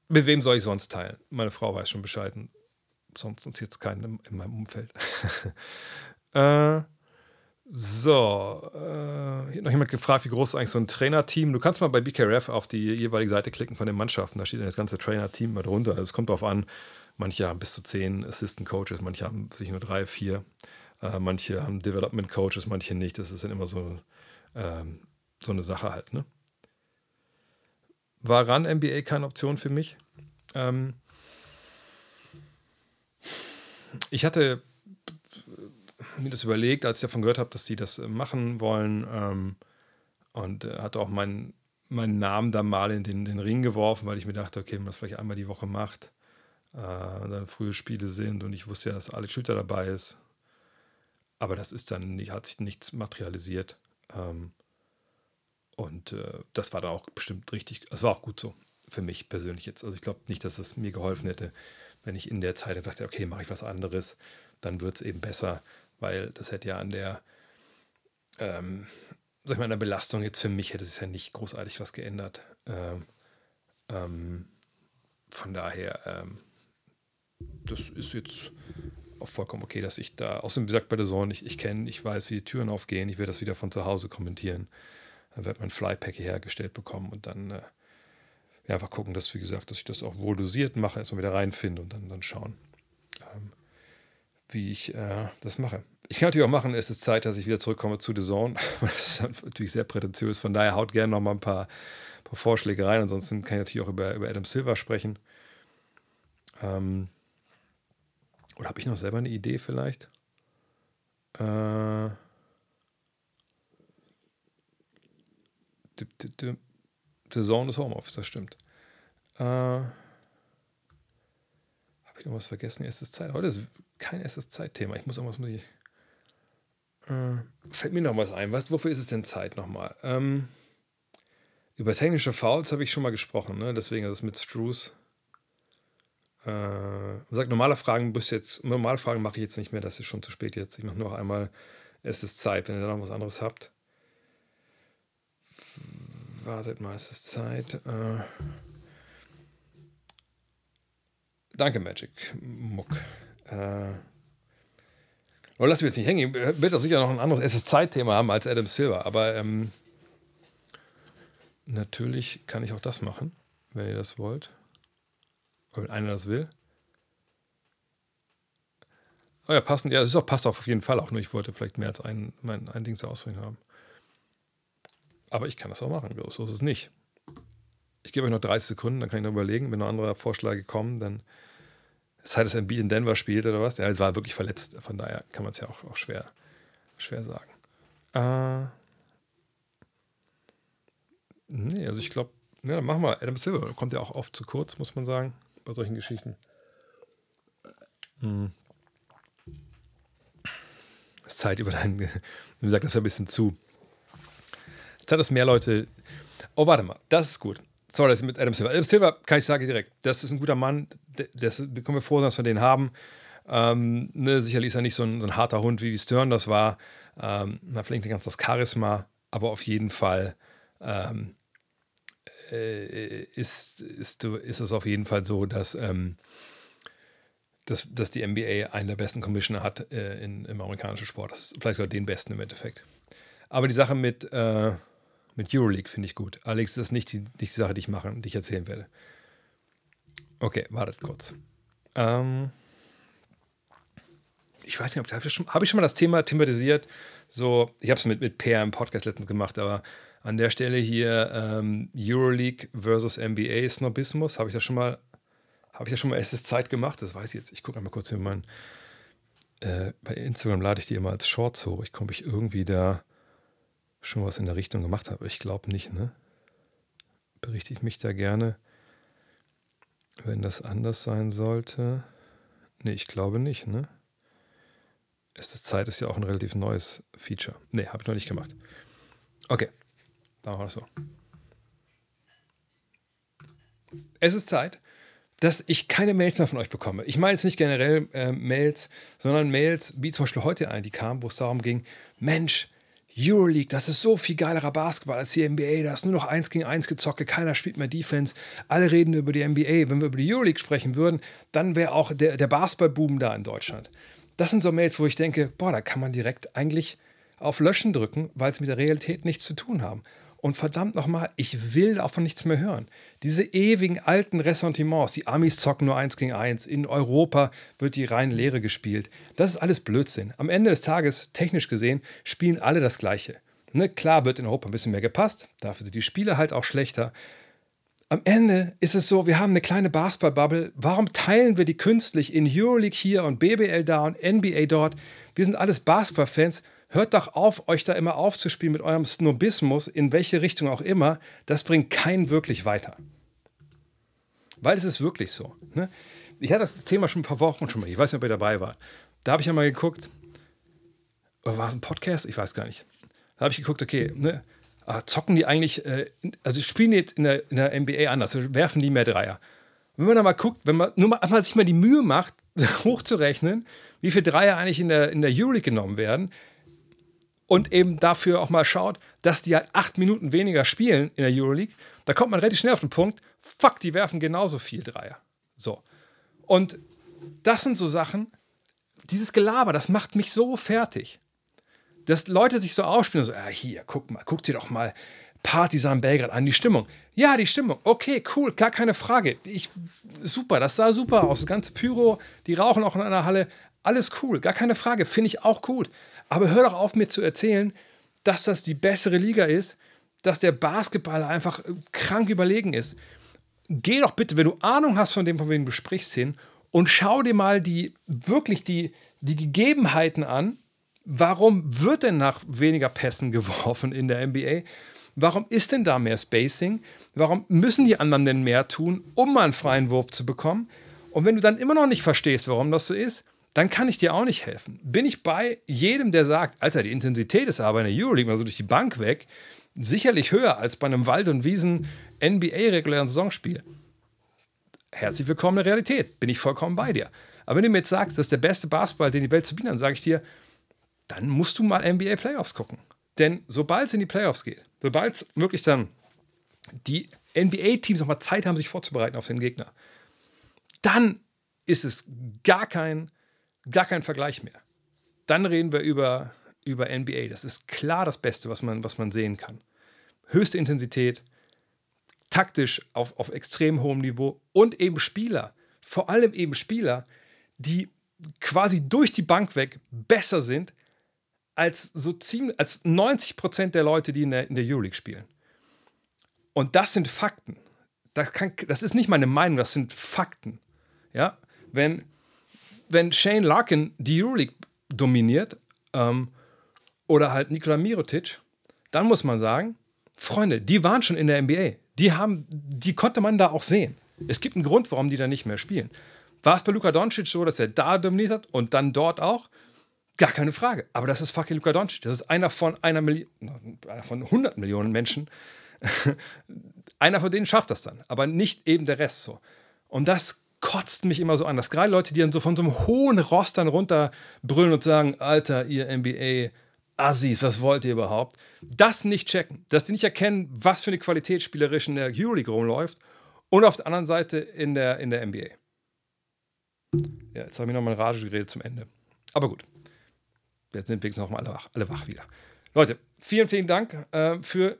Mit wem soll ich sonst teilen? Meine Frau weiß schon Bescheid. Sonst ist jetzt keinen in meinem Umfeld. [LAUGHS] äh, so, äh, hier noch jemand gefragt, wie groß ist eigentlich so ein Trainerteam? Du kannst mal bei BKRF auf die jeweilige Seite klicken von den Mannschaften. Da steht dann das ganze Trainerteam mal drunter. Also es kommt darauf an, manche haben bis zu zehn Assistant Coaches, manche haben sich nur drei, vier. Äh, manche haben Development Coaches, manche nicht. Das ist dann immer so, ähm, so eine Sache halt. Ne? War RAN MBA keine Option für mich? Ähm, ich hatte mir das überlegt, als ich davon gehört habe, dass sie das machen wollen. Ähm, und äh, hatte auch mein, meinen Namen da mal in den, den Ring geworfen, weil ich mir dachte, okay, wenn man das vielleicht einmal die Woche macht, äh, dann frühe Spiele sind und ich wusste ja, dass Alex Schütter dabei ist. Aber das ist dann nicht, hat sich nichts materialisiert. Ähm, und äh, das war dann auch bestimmt richtig, es war auch gut so für mich persönlich jetzt. Also ich glaube nicht, dass es mir geholfen hätte, wenn ich in der Zeit gesagt hätte, okay, mache ich was anderes, dann wird es eben besser, weil das hätte ja an der, ähm, sag ich mal, an der Belastung jetzt für mich hätte es ja nicht großartig was geändert. Ähm, ähm, von daher, ähm, das ist jetzt auch vollkommen okay, dass ich da, außerdem wie gesagt bei der Zone, ich, ich kenne, ich weiß, wie die Türen aufgehen, ich werde das wieder von zu Hause kommentieren. Dann wird mein Flypack hergestellt bekommen und dann äh, ja, einfach gucken, dass, wie gesagt, dass ich das auch wohl dosiert mache, erstmal wieder reinfinde und dann, dann schauen, ähm, wie ich äh, das mache. Ich kann natürlich auch machen, es ist Zeit, dass ich wieder zurückkomme zu The Zone. Das ist natürlich sehr prätentiös. Von daher haut gerne noch mal ein paar, paar Vorschläge rein. Ansonsten kann ich natürlich auch über, über Adam Silver sprechen. Ähm, oder habe ich noch selber eine Idee vielleicht? Äh, The Zone ist Homeoffice, das stimmt. Äh, Habe ich noch was vergessen? Erstes Zeit. Heute ist kein erstes Zeitthema. Ich muss irgendwas mit. Äh, fällt mir noch was ein. Was, wofür ist es denn Zeit nochmal? Ähm, über technische Fouls habe ich schon mal gesprochen, ne? deswegen ist es mit Struce. Äh, sagt, normale Fragen bis jetzt, normale Fragen mache ich jetzt nicht mehr, das ist schon zu spät jetzt. Ich mache nur noch einmal, es ist Zeit, wenn ihr da noch was anderes habt. Wartet mal, es ist Zeit. Äh, danke, Magic Muck. Äh, oh, lass mich jetzt nicht hängen. Wird doch sicher noch ein anderes Es ist Zeit-Thema haben als Adam Silver. Aber ähm, natürlich kann ich auch das machen, wenn ihr das wollt. Wenn einer das will. Oh ja, passend. Ja, es ist auch passt auf jeden Fall auch. Nur ich wollte vielleicht mehr als ein, mein, ein Ding zur Auswahl haben. Aber ich kann das auch machen, so ist es nicht. Ich gebe euch noch 30 Sekunden, dann kann ich noch überlegen, wenn noch andere Vorschläge kommen, dann es sei das ein Beat in Denver spielt oder was. Ja, es war wirklich verletzt, von daher kann man es ja auch, auch schwer, schwer sagen. Äh, nee, also ich glaube, ja, dann machen wir Adam Silver. Kommt ja auch oft zu kurz, muss man sagen, bei solchen Geschichten. Hm. Zeit über deinen, wie gesagt, das ein bisschen zu. Hat es mehr Leute. Oh, warte mal, das ist gut. Sorry, das ist mit Adam Silver. Adam Silver kann ich sagen direkt, das ist ein guter Mann. Das, wir können wir froh sein, dass wir den haben. Ähm, ne, sicherlich ist er nicht so ein, so ein, harter Hund, wie Stern das war. Ähm, hat vielleicht nicht ganz das Charisma, aber auf jeden Fall ähm, äh, ist, ist, ist es auf jeden Fall so, dass, ähm, dass, dass die NBA einen der besten Commissioner hat äh, in, im amerikanischen Sport. Das ist vielleicht sogar den besten im Endeffekt. Aber die Sache mit, äh, mit Euroleague finde ich gut. Alex, das ist nicht die, nicht die Sache, die ich mache, die ich erzählen werde. Okay, wartet kurz. Ähm, ich weiß nicht, habe ich, schon, hab ich schon mal das Thema thematisiert? So, ich habe es mit, mit Per im Podcast letztens gemacht, aber an der Stelle hier ähm, Euroleague versus NBA Snobismus, habe ich das schon mal, habe ich das schon mal erstes Zeit gemacht? Das weiß ich jetzt. Ich gucke einmal kurz in meinen, äh, bei Instagram lade ich die immer als Shorts hoch. Ich komme ich irgendwie da schon was in der Richtung gemacht habe. Ich glaube nicht, ne? Berichte ich mich da gerne, wenn das anders sein sollte. Ne, ich glaube nicht, ne? Es ist Zeit ist ja auch ein relativ neues Feature. Ne, habe ich noch nicht gemacht. Okay, machen wir das so. Es ist Zeit, dass ich keine Mails mehr von euch bekomme. Ich meine jetzt nicht generell äh, Mails, sondern Mails, wie zum Beispiel heute eine, die kam, wo es darum ging, Mensch, Euroleague, das ist so viel geilerer Basketball als die NBA. Da ist nur noch eins gegen eins gezocke, keiner spielt mehr Defense. Alle reden über die NBA. Wenn wir über die Euroleague sprechen würden, dann wäre auch der, der Basketballboom da in Deutschland. Das sind so Mails, wo ich denke, boah, da kann man direkt eigentlich auf Löschen drücken, weil sie mit der Realität nichts zu tun haben. Und verdammt nochmal, ich will davon nichts mehr hören. Diese ewigen alten Ressentiments, die Amis zocken nur eins gegen eins, in Europa wird die rein Lehre gespielt. Das ist alles Blödsinn. Am Ende des Tages, technisch gesehen, spielen alle das Gleiche. Ne, klar wird in Europa ein bisschen mehr gepasst, dafür sind die Spiele halt auch schlechter. Am Ende ist es so, wir haben eine kleine Basketball-Bubble. Warum teilen wir die künstlich in Euroleague hier und BBL da und NBA dort? Wir sind alles Basketball-Fans hört doch auf, euch da immer aufzuspielen mit eurem Snobismus, in welche Richtung auch immer. Das bringt keinen wirklich weiter. Weil es ist wirklich so. Ne? Ich hatte das Thema schon ein paar Wochen schon mal. Ich weiß nicht, ob ihr dabei wart. Da habe ich ja mal geguckt. Oder war es ein Podcast? Ich weiß gar nicht. Da habe ich geguckt, okay, ne, ah, zocken die eigentlich, äh, also spielen die jetzt in der, in der NBA anders, also werfen die mehr Dreier. wenn man da mal guckt, wenn man nur mal, mal sich mal die Mühe macht, [LAUGHS] hochzurechnen, wie viele Dreier eigentlich in der, in der Euroleague genommen werden und eben dafür auch mal schaut, dass die halt acht Minuten weniger spielen in der Euroleague, da kommt man relativ schnell auf den Punkt, fuck, die werfen genauso viel Dreier. So. Und das sind so Sachen, dieses Gelaber, das macht mich so fertig. Dass Leute sich so ausspielen, so, ah, hier, guck mal, guck dir doch mal Partisan Belgrad an, die Stimmung. Ja, die Stimmung, okay, cool, gar keine Frage. Ich, super, das sah super aus. Das ganze Pyro, die rauchen auch in einer Halle, alles cool, gar keine Frage, finde ich auch gut. Aber hör doch auf, mir zu erzählen, dass das die bessere Liga ist, dass der Basketball einfach krank überlegen ist. Geh doch bitte, wenn du Ahnung hast von dem, von wem du sprichst, hin und schau dir mal die wirklich die, die Gegebenheiten an. Warum wird denn nach weniger Pässen [LAUGHS] geworfen in der NBA? Warum ist denn da mehr Spacing? Warum müssen die anderen denn mehr tun, um mal einen freien Wurf zu bekommen? Und wenn du dann immer noch nicht verstehst, warum das so ist, dann kann ich dir auch nicht helfen. Bin ich bei jedem, der sagt, Alter, die Intensität ist aber in der Euroleague mal so durch die Bank weg, sicherlich höher als bei einem Wald- und Wiesen-NBA-regulären Saisonspiel. Herzlich willkommen in der Realität, bin ich vollkommen bei dir. Aber wenn du mir jetzt sagst, das ist der beste Basketball, den die Welt zu bieten hat, sage ich dir, dann musst du mal NBA Playoffs gucken. Denn sobald es in die Playoffs geht, sobald wirklich dann die NBA-Teams nochmal Zeit haben, sich vorzubereiten auf den Gegner, dann ist es gar kein, gar kein Vergleich mehr. Dann reden wir über, über NBA. Das ist klar das Beste, was man, was man sehen kann. Höchste Intensität, taktisch auf, auf extrem hohem Niveau und eben Spieler, vor allem eben Spieler, die quasi durch die Bank weg besser sind als so ziemlich, als 90 Prozent der Leute, die in der, in der Euroleague spielen. Und das sind Fakten. Das, kann, das ist nicht meine Meinung, das sind Fakten. Ja, wenn, wenn Shane Larkin die Euroleague dominiert ähm, oder halt Nikola Mirotic, dann muss man sagen, Freunde, die waren schon in der NBA. Die, haben, die konnte man da auch sehen. Es gibt einen Grund, warum die da nicht mehr spielen. War es bei Luka Doncic so, dass er da dominiert hat und dann dort auch? Gar keine Frage. Aber das ist fucking Luka Doncic. Das ist einer von einer Million, einer von 100 Millionen Menschen. [LAUGHS] einer von denen schafft das dann, aber nicht eben der Rest so. Und das kotzt mich immer so an, dass gerade Leute, die dann so von so einem hohen Rost dann runterbrüllen und sagen, Alter, ihr NBA Assis, was wollt ihr überhaupt? Das nicht checken, dass die nicht erkennen, was für eine Qualität spielerisch in der Euroleague rumläuft und auf der anderen Seite in der, in der NBA. Ja, jetzt habe ich nochmal Rage geredet zum Ende. Aber gut. Jetzt sind wir noch mal alle wach, alle wach wieder. Leute, vielen, vielen Dank äh, für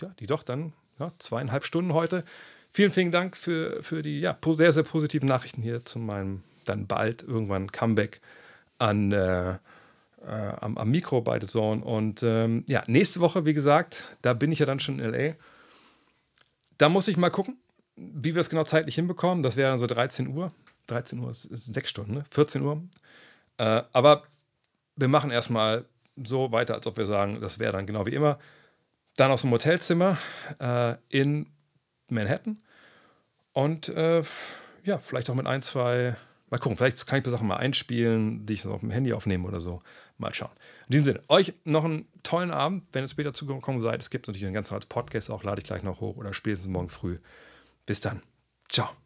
ja, die doch dann ja, zweieinhalb Stunden heute. Vielen, vielen Dank für, für die ja, sehr, sehr positiven Nachrichten hier zu meinem dann bald irgendwann Comeback an, äh, äh, am, am, Mikro bei The Zone. Und ähm, ja, nächste Woche, wie gesagt, da bin ich ja dann schon in LA. Da muss ich mal gucken, wie wir es genau zeitlich hinbekommen. Das wäre dann so 13 Uhr. 13 Uhr ist, ist sechs Stunden, ne? 14 Uhr. Äh, aber wir machen erstmal so weiter, als ob wir sagen, das wäre dann genau wie immer. Dann aus dem Hotelzimmer äh, in Manhattan. Und äh, ja, vielleicht auch mit ein, zwei, mal gucken, vielleicht kann ich die Sachen mal einspielen, die ich auf dem Handy aufnehme oder so. Mal schauen. In diesem Sinne, euch noch einen tollen Abend, wenn ihr später zugekommen seid. Es gibt natürlich einen ganz als Podcast auch, lade ich gleich noch hoch oder spätestens morgen früh. Bis dann. Ciao.